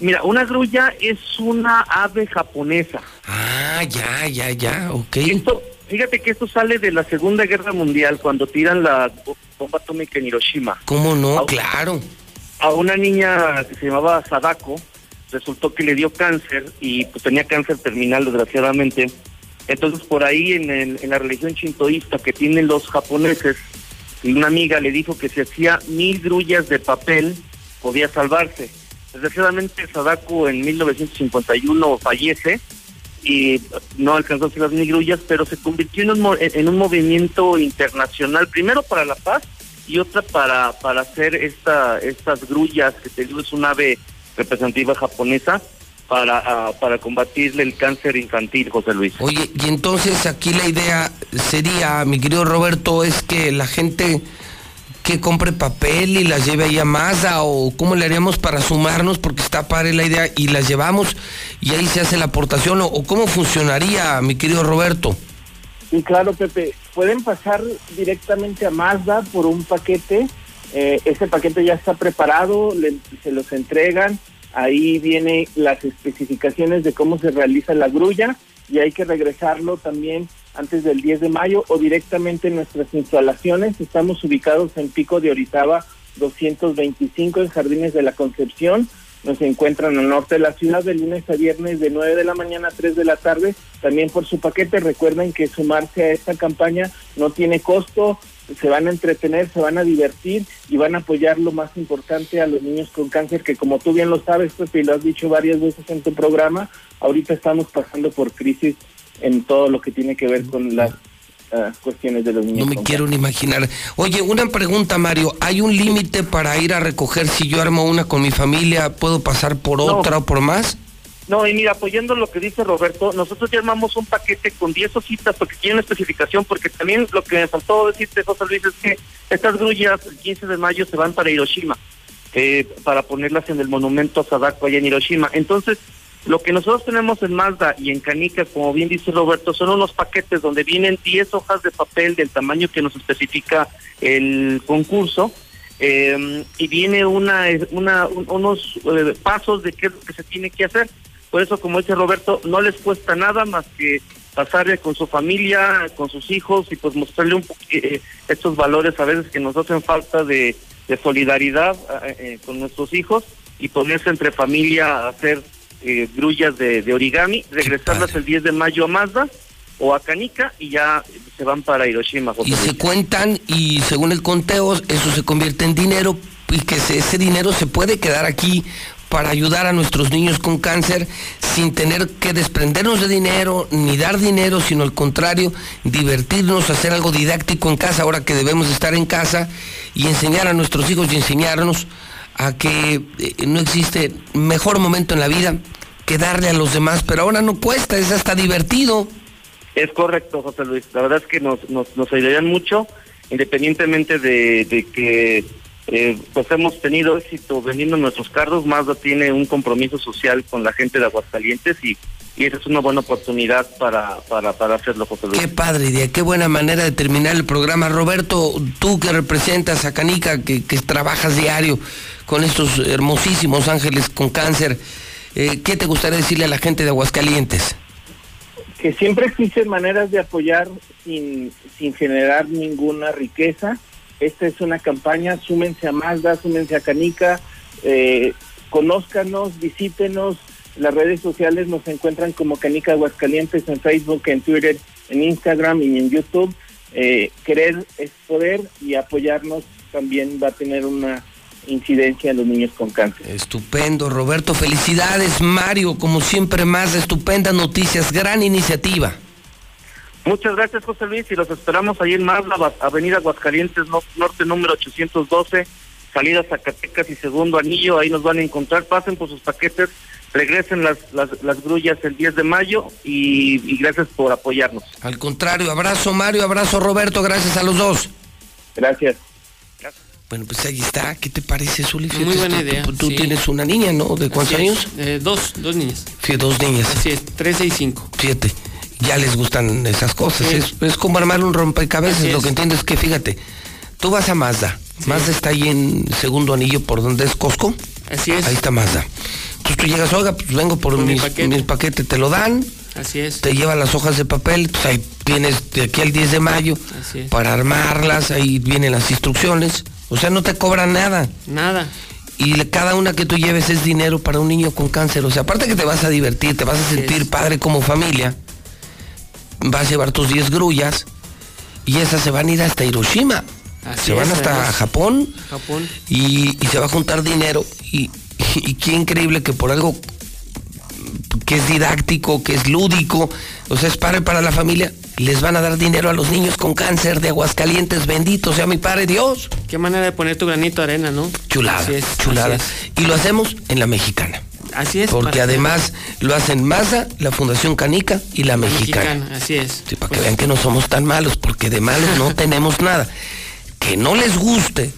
Mira, una grulla es una ave japonesa. Ah, ya, ya, ya, ok. Esto, fíjate que esto sale de la Segunda Guerra Mundial, cuando tiran la bo- bomba atómica en Hiroshima. ¿Cómo no? Claro. A una niña que se llamaba Sadako, resultó que le dio cáncer y pues tenía cáncer terminal, desgraciadamente. Entonces, por ahí en, el- en la religión shintoísta que tienen los japoneses, una amiga le dijo que si hacía mil grullas de papel, podía salvarse. Desgraciadamente, Sadako en 1951 fallece y no alcanzó a hacer las mil grullas, pero se convirtió en un, en un movimiento internacional, primero para la paz y otra para, para hacer esta, estas grullas, que te digo es un ave representativa japonesa, para, ah, para combatirle el cáncer infantil, José Luis. Oye, y entonces aquí la idea sería, mi querido Roberto, es que la gente que compre papel y las lleve ahí a Mazda o cómo le haríamos para sumarnos porque está padre la idea y las llevamos y ahí se hace la aportación o, o cómo funcionaría, mi querido Roberto. Y claro, Pepe, pueden pasar directamente a Mazda por un paquete. eh, ese paquete ya está preparado, se los entregan. Ahí vienen las especificaciones de cómo se realiza la grulla y hay que regresarlo también antes del 10 de mayo o directamente en nuestras instalaciones. Estamos ubicados en Pico de Orizaba 225 en Jardines de la Concepción. Nos encuentran al norte de la ciudad de lunes a viernes de 9 de la mañana a 3 de la tarde. También por su paquete recuerden que sumarse a esta campaña no tiene costo, se van a entretener, se van a divertir y van a apoyar lo más importante a los niños con cáncer que como tú bien lo sabes, Pepe, y lo has dicho varias veces en tu programa, ahorita estamos pasando por crisis en todo lo que tiene que ver con las ah, cuestiones de los niños. No me quiero ni imaginar. Oye, una pregunta, Mario. ¿Hay un límite para ir a recoger si yo armo una con mi familia? ¿Puedo pasar por No. otra o por más? No, y mira, apoyando lo que dice Roberto, nosotros ya armamos un paquete con 10 hojitas porque tiene una especificación, porque también lo que me faltó decirte, José Luis, es que estas grullas el 15 de mayo se van para Hiroshima, eh, para ponerlas en el monumento a Sadako allá en Hiroshima. Entonces, lo que nosotros tenemos en Mazda y en Canica, como bien dice Roberto, son unos paquetes donde vienen 10 hojas de papel del tamaño que nos especifica el concurso, eh, y viene una, una un- unos eh, pasos de qué es lo que se tiene que hacer. Por eso, como dice Roberto, no les cuesta nada más que pasarle con su familia, con sus hijos y pues mostrarle un poqu- eh, estos valores a veces que nos hacen falta de, de solidaridad eh, eh, con nuestros hijos y ponerse entre familia a hacer eh, grullas de, de origami, regresarlas el 10 de mayo a Mazda o a Canica y ya se van para Hiroshima. José Y Luis. se cuentan y según el conteo eso se convierte en dinero y que se- ese dinero se puede quedar aquí para ayudar a nuestros niños con cáncer sin tener que desprendernos de dinero ni dar dinero, sino al contrario, divertirnos, hacer algo didáctico en casa ahora que debemos estar en casa y enseñar a nuestros hijos y enseñarnos a que eh, no existe mejor momento en la vida que darle a los demás, pero ahora no cuesta, es hasta divertido. Es correcto, José Luis. La verdad es que nos, nos, nos ayudarían mucho, independientemente de, de que eh, pues hemos tenido éxito vendiendo nuestros carros. Mazda tiene un compromiso social con la gente de Aguascalientes y, y esa es una buena oportunidad para, para, para hacerlo, José Luis. Qué padre idea, qué buena manera de terminar el programa. Roberto, tú que representas a Canica, que, que trabajas diario con estos hermosísimos ángeles con cáncer, eh, ¿qué te gustaría decirle a la gente de Aguascalientes? que siempre existen maneras de apoyar sin, sin generar ninguna riqueza. Esta es una campaña, súmense a Mazda, súmense a Canica, eh, conózcanos, visítenos. Las redes sociales nos encuentran como Canica Aguascalientes en Facebook, en Twitter, en Instagram y en YouTube. Eh, querer es poder y apoyarnos también va a tener una incidencia en los niños con cáncer. Estupendo, Roberto, felicidades. Mario, como siempre, más estupendas noticias, gran iniciativa. Muchas gracias, José Luis, y los esperamos ahí en Mazda, Avenida Aguascalientes, no- norte número 812, salida Zacatecas y segundo anillo, ahí nos van a encontrar, pasen por sus paquetes, regresen las, las, las grullas el 10 de mayo y, y gracias por apoyarnos. Al contrario, abrazo Mario, abrazo Roberto, gracias a los dos. Gracias. Bueno, pues ahí está. ¿Qué te parece, Zuli? Muy Fíjate, buena tú- idea, Tú, tú sí. tienes una niña, ¿no? ¿De cuántos años? Eh, dos, dos niñas. Sí, dos niñas. Así es, 13 y 5. Siete. Ya les gustan esas cosas. Sí. Es, es como armar un rompecabezas. Así Lo es. que entiendo es que, fíjate, tú vas a Mazda. Mazda está ahí en segundo anillo por donde es Costco. Así es. Ahí está Mazda. Entonces tú llegas, oiga, pues vengo por, Por mi mis, paquete. mis paquetes, te lo dan, Así es. te llevan las hojas de papel, pues ahí tienes de aquí al 10 de mayo Así es. para armarlas, ahí vienen las instrucciones. O sea, no te cobran nada. Nada. Y cada una que tú lleves es dinero para un niño con cáncer. O sea, aparte que te vas a divertir, te vas a sentir padre como familia, vas a llevar tus 10 grullas y esas se van a ir hasta Hiroshima. Así se van es, hasta. Japón Japón. y, y se va a juntar dinero. Y, y qué increíble que por algo que es didáctico, que es lúdico, o sea, es padre para la familia, les van a dar dinero a los niños con cáncer de Aguascalientes, bendito sea mi Padre Dios. Qué manera de poner tu granito de arena, ¿no? Chulada, es, chulada. Y lo hacemos en la mexicana. Así es. Porque además lo hacen Maza, la Fundación Canica y la mexicana. Mexicana, así es. Sí, para que vean que no somos tan malos, porque de malos no tenemos nada. Que no les guste,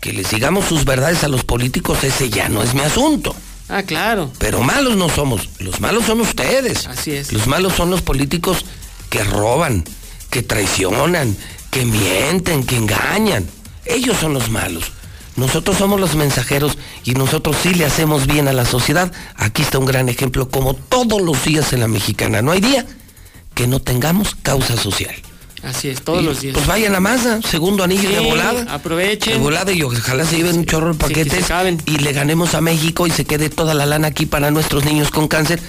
que les digamos sus verdades a los políticos, ese ya no es mi asunto. Ah, claro. Pero malos no somos, los malos son ustedes. Así es. Los malos son los políticos que roban, que traicionan, que mienten, que engañan. Ellos son los malos. Nosotros somos los mensajeros y nosotros sí le hacemos bien a la sociedad. Aquí está un gran ejemplo, como todos los días en la mexicana. No hay día que no tengamos causa social. Así es, todos Y, los días. Pues vayan a Maza, segundo anillo de volada. aprovechen. De volada y ojalá se lleven un chorro de paquetes y le ganemos a México y se quede toda la lana aquí para nuestros niños con cáncer.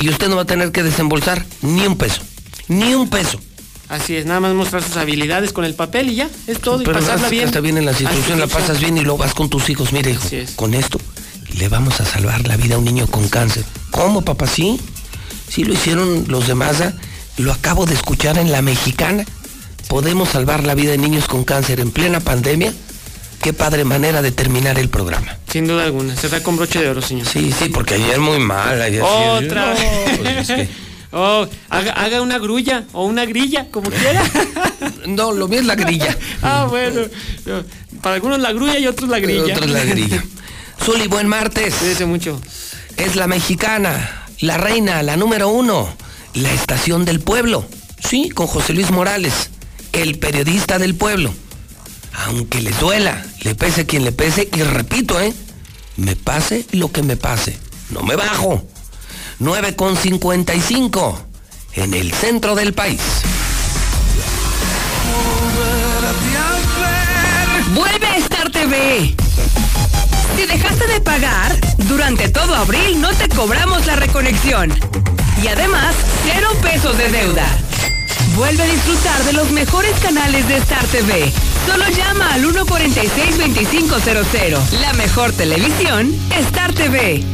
Y usted no va a tener que desembolsar ni un peso. Ni un peso. Así es, nada más mostrar sus habilidades con el papel y ya, es todo. y pasarla bien. Está bien en las instrucciones, la sí, sí. pasas bien y luego vas con tus hijos. Mire, hijo, con esto le vamos a salvar la vida a un niño con cáncer. ¿Cómo, papá? Sí. Sí lo hicieron los de. Lo acabo de escuchar en la mexicana. Podemos salvar la vida de niños con cáncer en plena pandemia. Qué padre manera de terminar el programa. Sin duda alguna, se da con broche de oro, señor. Sí, sí, porque ayer muy mal. Ayer sí, Otra no, vez. pues es que- Oh, haga, haga una grulla o una grilla, como quiera. no, lo mío es la grilla. ah, bueno. No, Para algunos la grulla y otros la grilla. Otros la grilla. Zuli, buen martes. Cuídese mucho. Es la mexicana, la reina, la número uno, la estación del pueblo. Sí, con José Luis Morales, el periodista del pueblo. Aunque le duela, le pese quien le pese, y repito, ¿eh? Me pase lo que me pase. No me bajo. 9 con 55 en el centro del país. Vuelve a Star TV. Si dejaste de pagar, durante todo abril no te cobramos la reconexión. Y además, cero pesos de deuda. Vuelve a disfrutar de los mejores canales de Star TV. Solo llama al 146-2500. La mejor televisión, Star TV.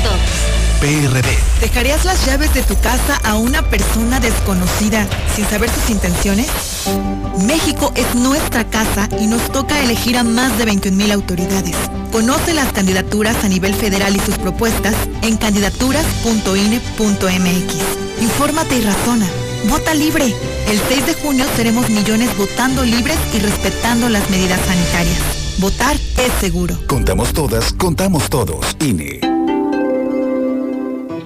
PRD. ¿Dejarías las llaves de tu casa a una persona desconocida sin saber sus intenciones? México es nuestra casa y nos toca elegir a más de 21 mil autoridades. Conoce las candidaturas a nivel federal y sus propuestas en candidaturas.ine.mx. Infórmate y razona. Vota libre. El 6 de junio seremos millones votando libres y respetando las medidas sanitarias. Votar es seguro. Contamos todas, contamos todos. INE.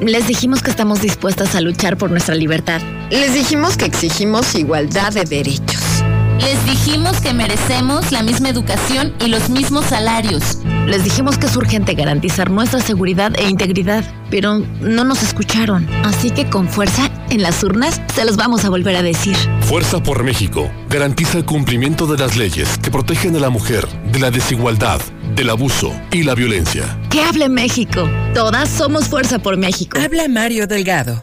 Les dijimos que estamos dispuestas a luchar por nuestra libertad. Les dijimos que exigimos igualdad de derechos. Les dijimos que merecemos la misma educación y los mismos salarios. Les dijimos que es urgente garantizar nuestra seguridad e integridad, pero no nos escucharon. Así que con fuerza, en las urnas, se los vamos a volver a decir. Fuerza por México garantiza el cumplimiento de las leyes que protegen a la mujer de la desigualdad, del abuso y la violencia. ¡Que hable México! Todas somos Fuerza por México. Habla Mario Delgado.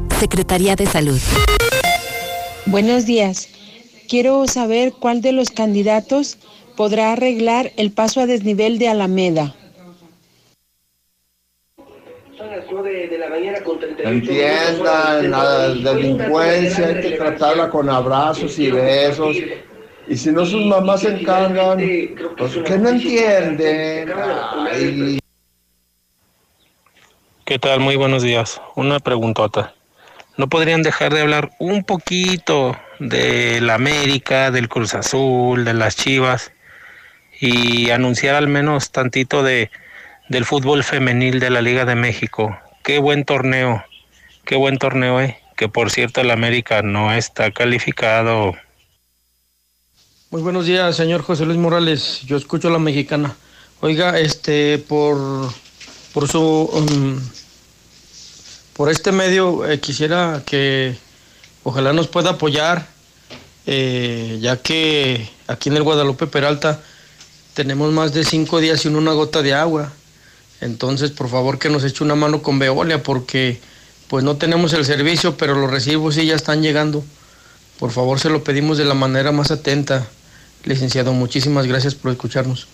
Secretaría de Salud. Buenos días. Quiero saber cuál de los candidatos podrá arreglar el paso a desnivel de Alameda. Entiendan, la delincuencia hay que tratarla con abrazos y besos. Y si no sus mamás se encargan, pues que no entienden. Ay. ¿Qué tal? Muy buenos días. Una preguntota. ¿No podrían dejar de hablar un poquito de la América, del Cruz Azul, de las Chivas y anunciar al menos tantito de del fútbol femenil de la Liga de México? Qué buen torneo, qué buen torneo, eh. Que por cierto el América no está calificado. Muy buenos días, señor José Luis Morales. Yo escucho a la mexicana. Oiga, este, por, por su, um, por este medio eh, quisiera que ojalá nos pueda apoyar, eh, ya que aquí en el Guadalupe Peralta tenemos más de cinco días sin una gota de agua. Entonces, por favor, que nos eche una mano con Veolia, porque pues no tenemos el servicio, pero los recibos sí ya están llegando. Por favor, se lo pedimos de la manera más atenta. Licenciado, muchísimas gracias por escucharnos.